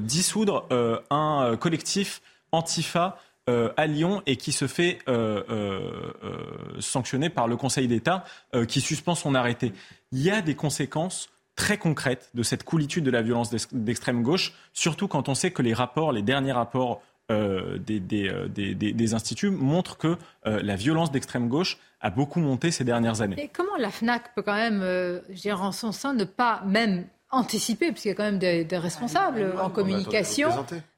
dissoudre un collectif antifa euh, à Lyon et qui se fait euh, euh, sanctionner par le Conseil d'État qui suspend son arrêté. Il y a des conséquences très concrètes de cette coolitude de la violence d'extrême gauche, surtout quand on sait que les rapports, les derniers rapports euh, des, des, des, des, instituts montrent que euh, la violence d'extrême gauche a beaucoup monté ces dernières années. Et comment la FNAC peut quand même, euh, je dirais en son sein, ne pas même anticiper, puisqu'il y a quand même des, responsables en communication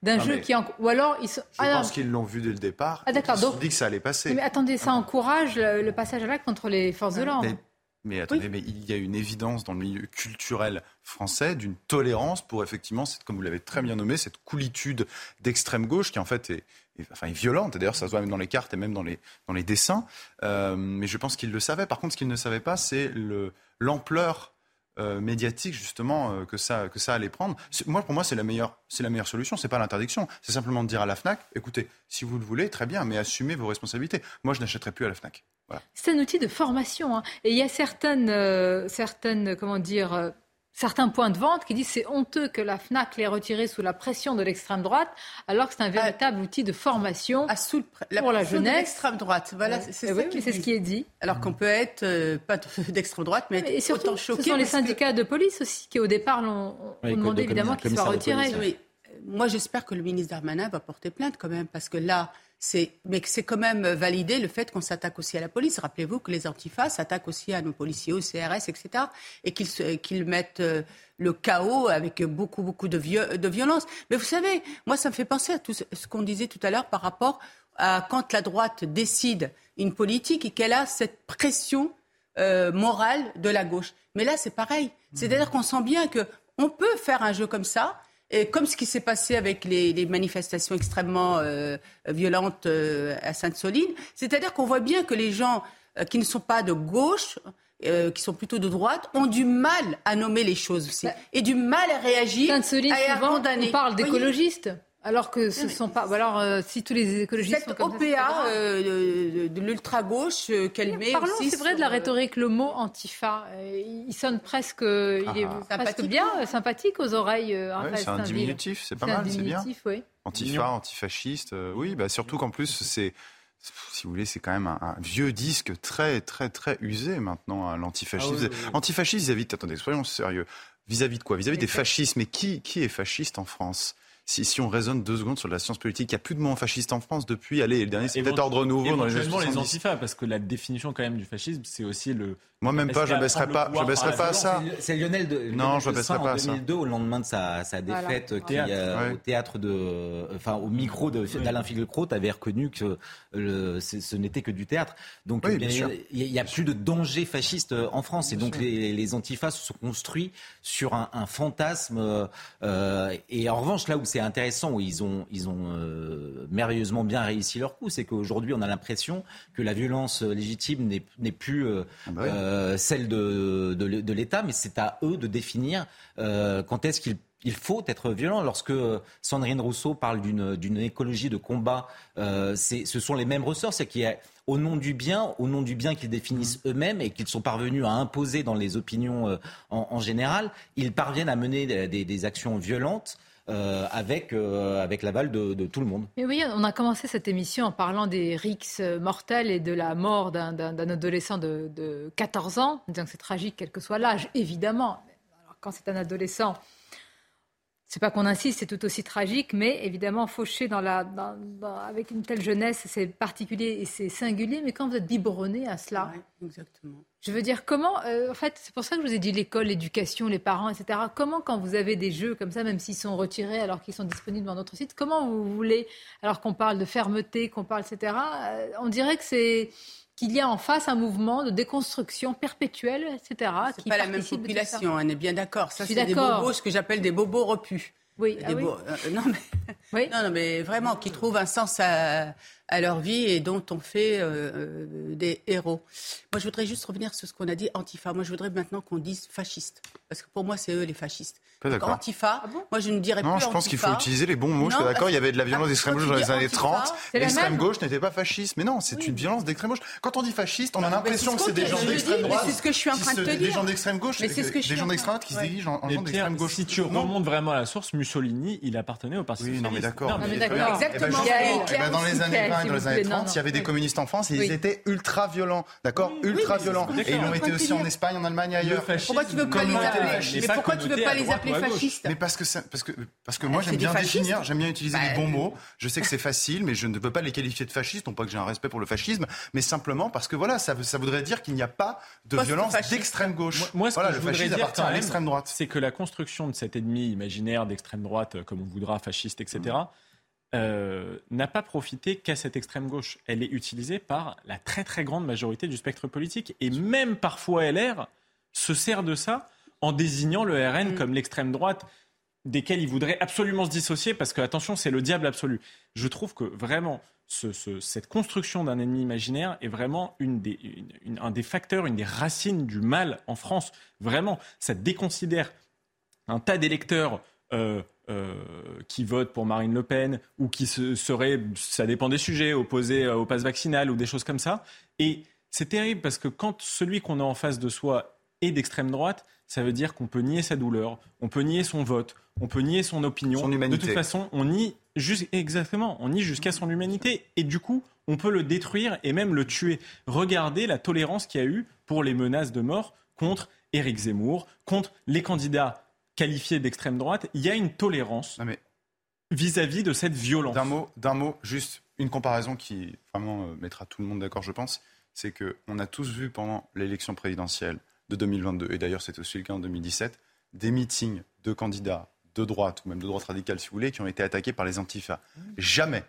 d'un jeu qui... En... Ou alors, ils sont... Je ah, pense qu'ils l'ont vu dès le départ. Ah, d'accord. Ils se sont dit que ça allait passer. Mais attendez, ça encourage le, le passage à l'acte contre les forces de l'ordre. Mais... Mais attendez, oui. mais il y a une évidence dans le milieu culturel français d'une tolérance pour effectivement, cette, comme vous l'avez très bien nommé, cette coolitude d'extrême gauche qui en fait est, est, enfin, est violente. D'ailleurs, ça se voit même dans les cartes et même dans les, dans les dessins. Euh, mais je pense qu'il le savait. Par contre, ce qu'il ne savait pas, c'est l'ampleur euh, médiatique justement euh, que ça que ça allait prendre. Moi, pour moi, c'est la meilleure c'est la meilleure solution. C'est pas l'interdiction. C'est simplement de dire à la Fnac, écoutez, si vous le voulez, très bien, mais assumez vos responsabilités. Moi, je n'achèterai plus à la Fnac. Voilà. C'est un outil de formation. Hein. Et il y a certaines, euh, certaines comment dire, euh, certains points de vente qui disent c'est honteux que la FNAC l'ait retiré sous la pression de l'extrême droite, alors que c'est un véritable outil de formation ah, sous la pour la jeunesse. l'extrême droite. Voilà, ouais. c'est oui, ce qui est dit. Alors qu'on peut être euh, pas d'extrême droite, mais, mais et surtout, autant choqué. Ce sont les syndicats que... de police aussi qui, au départ, l'ont oui, demandé évidemment qu'il soit retiré. Oui. Moi, j'espère que le ministre Darmanin va porter plainte quand même, parce que là, mais c'est quand même validé le fait qu'on s'attaque aussi à la police. Rappelez-vous que les antifas s'attaquent aussi à nos policiers, au CRS, etc. Et qu'ils qu mettent euh, le chaos avec beaucoup, beaucoup de, viol de violence. Mais vous savez, moi, ça me fait penser à tout ce qu'on disait tout à l'heure par rapport à quand la droite décide une politique et qu'elle a cette pression euh, morale de la gauche. Mais là, c'est pareil. C'est-à-dire qu'on sent bien qu'on peut faire un jeu comme ça et comme ce qui s'est passé avec les, les manifestations extrêmement euh, violentes euh, à Sainte-Soline, c'est-à-dire qu'on voit bien que les gens euh, qui ne sont pas de gauche, qui sont plutôt de droite, ont du mal à nommer les choses aussi, et du mal à réagir, Sainte-Soline, à, à souvent, condamner. on parle d'écologistes. Alors que ce ne sont pas. Alors, euh, si tous les écologistes Cette sont comme OPA ça, euh, de, de l'ultra-gauche euh, qu'elle met Parlons, aussi. c'est vrai, sur, de la rhétorique, le mot antifa. Euh, il sonne presque, il est Ah. presque bien euh, sympathique aux oreilles. Euh, Raphaël c'est un diminutif, c'est pas mal, c'est bien. diminutif, oui. Antifa, antifasciste, euh, oui, bah surtout qu'en plus c'est, si vous voulez, c'est quand même un, un vieux disque très très très usé maintenant, hein, l'antifascisme. Ah oui, oui, oui. Antifasciste vis-à-vis, de- attendez, soyons sérieux, vis-à-vis de quoi? Vis-à-vis des fascistes. Mais qui qui est fasciste en France? Si, si on raisonne deux secondes sur la science politique, il n'y a plus de mots fascistes en France depuis, allez, le dernier c'est peut-être Ordre Nouveau dans les années Éventuellement les 70. antifas, parce que la définition quand même du fascisme, c'est aussi le. Moi même pas, je à baisserai pas, je baisserai pas à ça. C'est Lionel de Non, Lionel je ne baisserai pas à en ça. 2002 au lendemain de sa, sa Voilà. défaite qui, Théâtre. euh, Ouais. au théâtre de enfin au micro de d'Alain Finkielkraut avait reconnu que le, ce n'était que du théâtre. Donc Oui, bien bien sûr. il y a, plus de danger fasciste euh, en France et donc les, les antifas se sont construits sur un, un fantasme euh, euh, et en revanche là où c'est intéressant où ils ont ils ont euh, merveilleusement bien réussi leur coup, c'est qu'aujourd'hui on a l'impression que la violence légitime n'est plus euh, Ah bah oui. euh, celle de, de, de l'État, mais c'est à eux de définir quand est-ce qu'il il faut être violent. Lorsque Sandrine Rousseau parle d'une écologie de combat, euh, ce sont les mêmes ressorts. C'est qu'il y a au nom du bien, au nom du bien qu'ils définissent eux-mêmes et qu'ils sont parvenus à imposer dans les opinions euh, en, en général, ils parviennent à mener des actions violentes euh, avec, euh, avec l'aval de, de tout le monde. Mais oui, on a commencé cette émission en parlant des rixes mortels et de la mort d'un- adolescent de, de 14 ans, en disant que c'est tragique quel que soit l'âge, évidemment. Alors, quand c'est un adolescent, c'est pas qu'on insiste, c'est tout aussi tragique, mais évidemment, fauché dans la, avec une telle jeunesse, c'est particulier et c'est singulier. Mais quand vous êtes biberonné à cela, exactement. Je veux dire, comment, euh, en fait, c'est pour ça que je vous ai dit l'école, l'éducation, les parents, etc. Comment, quand vous avez des jeux comme ça, même s'ils sont retirés alors qu'ils sont disponibles dans notre site, comment vous voulez, alors qu'on parle de fermeté, qu'on parle, etc. Euh, on dirait que c'est qu'il y a en face un mouvement de déconstruction perpétuelle, etc. C'est pas la même population, on est bien d'accord. Ça, c'est des bobos, ce que j'appelle des bobos repus. Oui, ah oui. Euh, non, mais... non, non, mais vraiment, qui trouvent un sens à, à leur vie et dont on fait euh, euh, des héros. Moi, je voudrais juste revenir sur ce qu'on a dit antifa. Moi, je voudrais maintenant qu'on dise fasciste. Parce que pour moi, c'est eux les fascistes. Antifa, ah moi je ne dirais non, plus je pense qu'il faut utiliser les bons mots. je suis d'accord, il y avait de la violence d'extrême gauche dans les années 30. L'extrême gauche n'était pas fasciste. Mais non, c'est une violence d'extrême gauche. Quand on dit fasciste, on a l'impression que c'est des gens d'extrême droite. C'est ce que je suis en train de te dire. Des gens d'extrême gauche, des gens d'extrême droite qui se dirigent en gens d'extrême gauche. Si tu remontes vraiment à la source, Mussolini, il appartenait au Parti Oui, non, mais d'accord. Exactement. Dans les années 20 et dans les années 30, il y avait des communistes en France et ils étaient ultra violents. D'accord Ultra violents. Et ils l'ont été aussi en Espagne, en Allemagne, ailleurs. Pourquoi tu veux pas les appeler pourquoi tu veux pas les appeler fascistes parce que parce que parce que moi j'aime bien définir, j'aime bien utiliser les bons mots. Je sais que c'est facile, mais je ne peux pas les qualifier de fascistes. Non pas que j'ai un respect pour le fascisme, mais simplement parce que voilà, ça, ça voudrait dire qu'il n'y a pas de violence d'extrême gauche. Moi, ce voilà, que je voudrais dire à l'extrême droite. C'est que la construction de cet ennemi imaginaire d'extrême droite, comme on voudra, fasciste, etc. Euh, n'a pas profité qu'à cette extrême gauche. Elle est utilisée par la très très grande majorité du spectre politique. Et même parfois LR se sert de ça en désignant le RN mm. comme l'extrême droite desquels il voudrait absolument se dissocier parce que, attention, c'est le diable absolu. Je trouve que vraiment, cette construction d'un ennemi imaginaire est vraiment une des, un des facteurs, une des racines du mal en France. Vraiment, ça déconsidère un tas d'électeurs euh, euh, qui votent pour Marine Le Pen ou qui seraient, ça dépend des sujets, opposés au pass vaccinal ou des choses comme ça. Et c'est terrible parce que quand celui qu'on a en face de soi est d'extrême droite, ça veut dire qu'on peut nier sa douleur, on peut nier son vote, on peut nier son opinion. Son humanité. De toute façon, on nie exactement, on nie jusqu'à son humanité. Et du coup, on peut le détruire et même le tuer. Regardez la tolérance qu'il y a eu pour les menaces de mort contre Éric Zemmour, contre les candidats qualifiés d'extrême droite. Il y a une tolérance vis-à-vis de cette violence. D'un mot, d'un mot, juste une comparaison qui vraiment euh, mettra tout le monde d'accord, je pense. C'est qu'on a tous vu pendant l'élection présidentielle de 2022, et d'ailleurs c'était aussi le cas en 2017, des meetings de candidats de droite ou même de droite radicale, si vous voulez, qui ont été attaqués par les antifas. Jamais,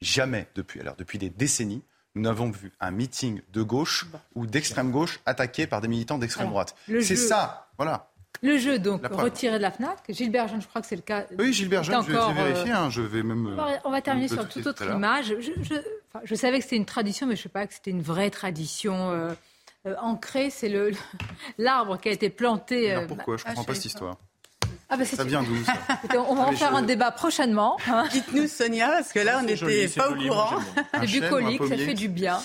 jamais depuis, alors depuis des décennies, nous n'avons vu un meeting de gauche ou d'extrême gauche attaqué par des militants d'extrême droite. C'est ça, voilà. Le jeu, donc, retiré de la FNAC. Gilbert Jeune, je crois que c'est le cas. Oui, Gilbert Jeune, je vais vérifier. Hein, je vais même. On va terminer sur toute autre image. Je, savais que c'était une tradition, mais je ne sais pas que c'était une vraie tradition euh, euh, ancrée. C'est l'arbre qui a été planté. Pourquoi? Je ne comprends pas cette histoire. Ah bah ça vient d'où ça On va en faire un débat prochainement. Hein. Dites-nous Sonia, parce que là on n'était pas au courant. C'est bucolique, ça fait du bien.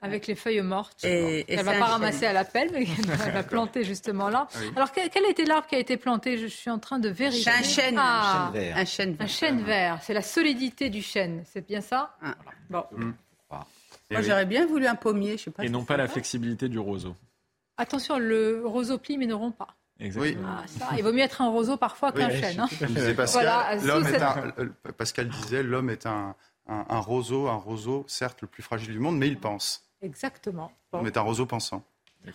Avec les feuilles mortes. Et, elle ne va pas ramasser à la pelle, mais elle va planter justement là. Ah Alors quel, a été l'arbre qui a été planté? Je suis en train de vérifier. Un chêne. Ah, un chêne vert. Un chêne vert. C'est la solidité du chêne. C'est bien ça? Ah. Bon. Mm. Moi j'aurais bien voulu un pommier. Je sais pas Et non pas la flexibilité du roseau. Attention, le roseau plie mais ne rompt pas. Oui. Ah, il vaut mieux être un roseau parfois qu'un chêne. Hein. Pascal, euh, Pascal disait l'homme est un, un, roseau, un roseau, certes le plus fragile du monde, mais il pense. Exactement. L'homme est un roseau pensant.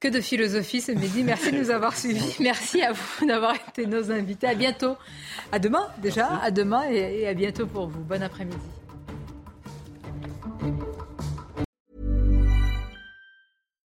Que de philosophie ce midi. Merci de nous avoir suivis. Merci à vous d'avoir été nos invités. À bientôt. À demain déjà. À demain et à bientôt pour vous. Bon après-midi.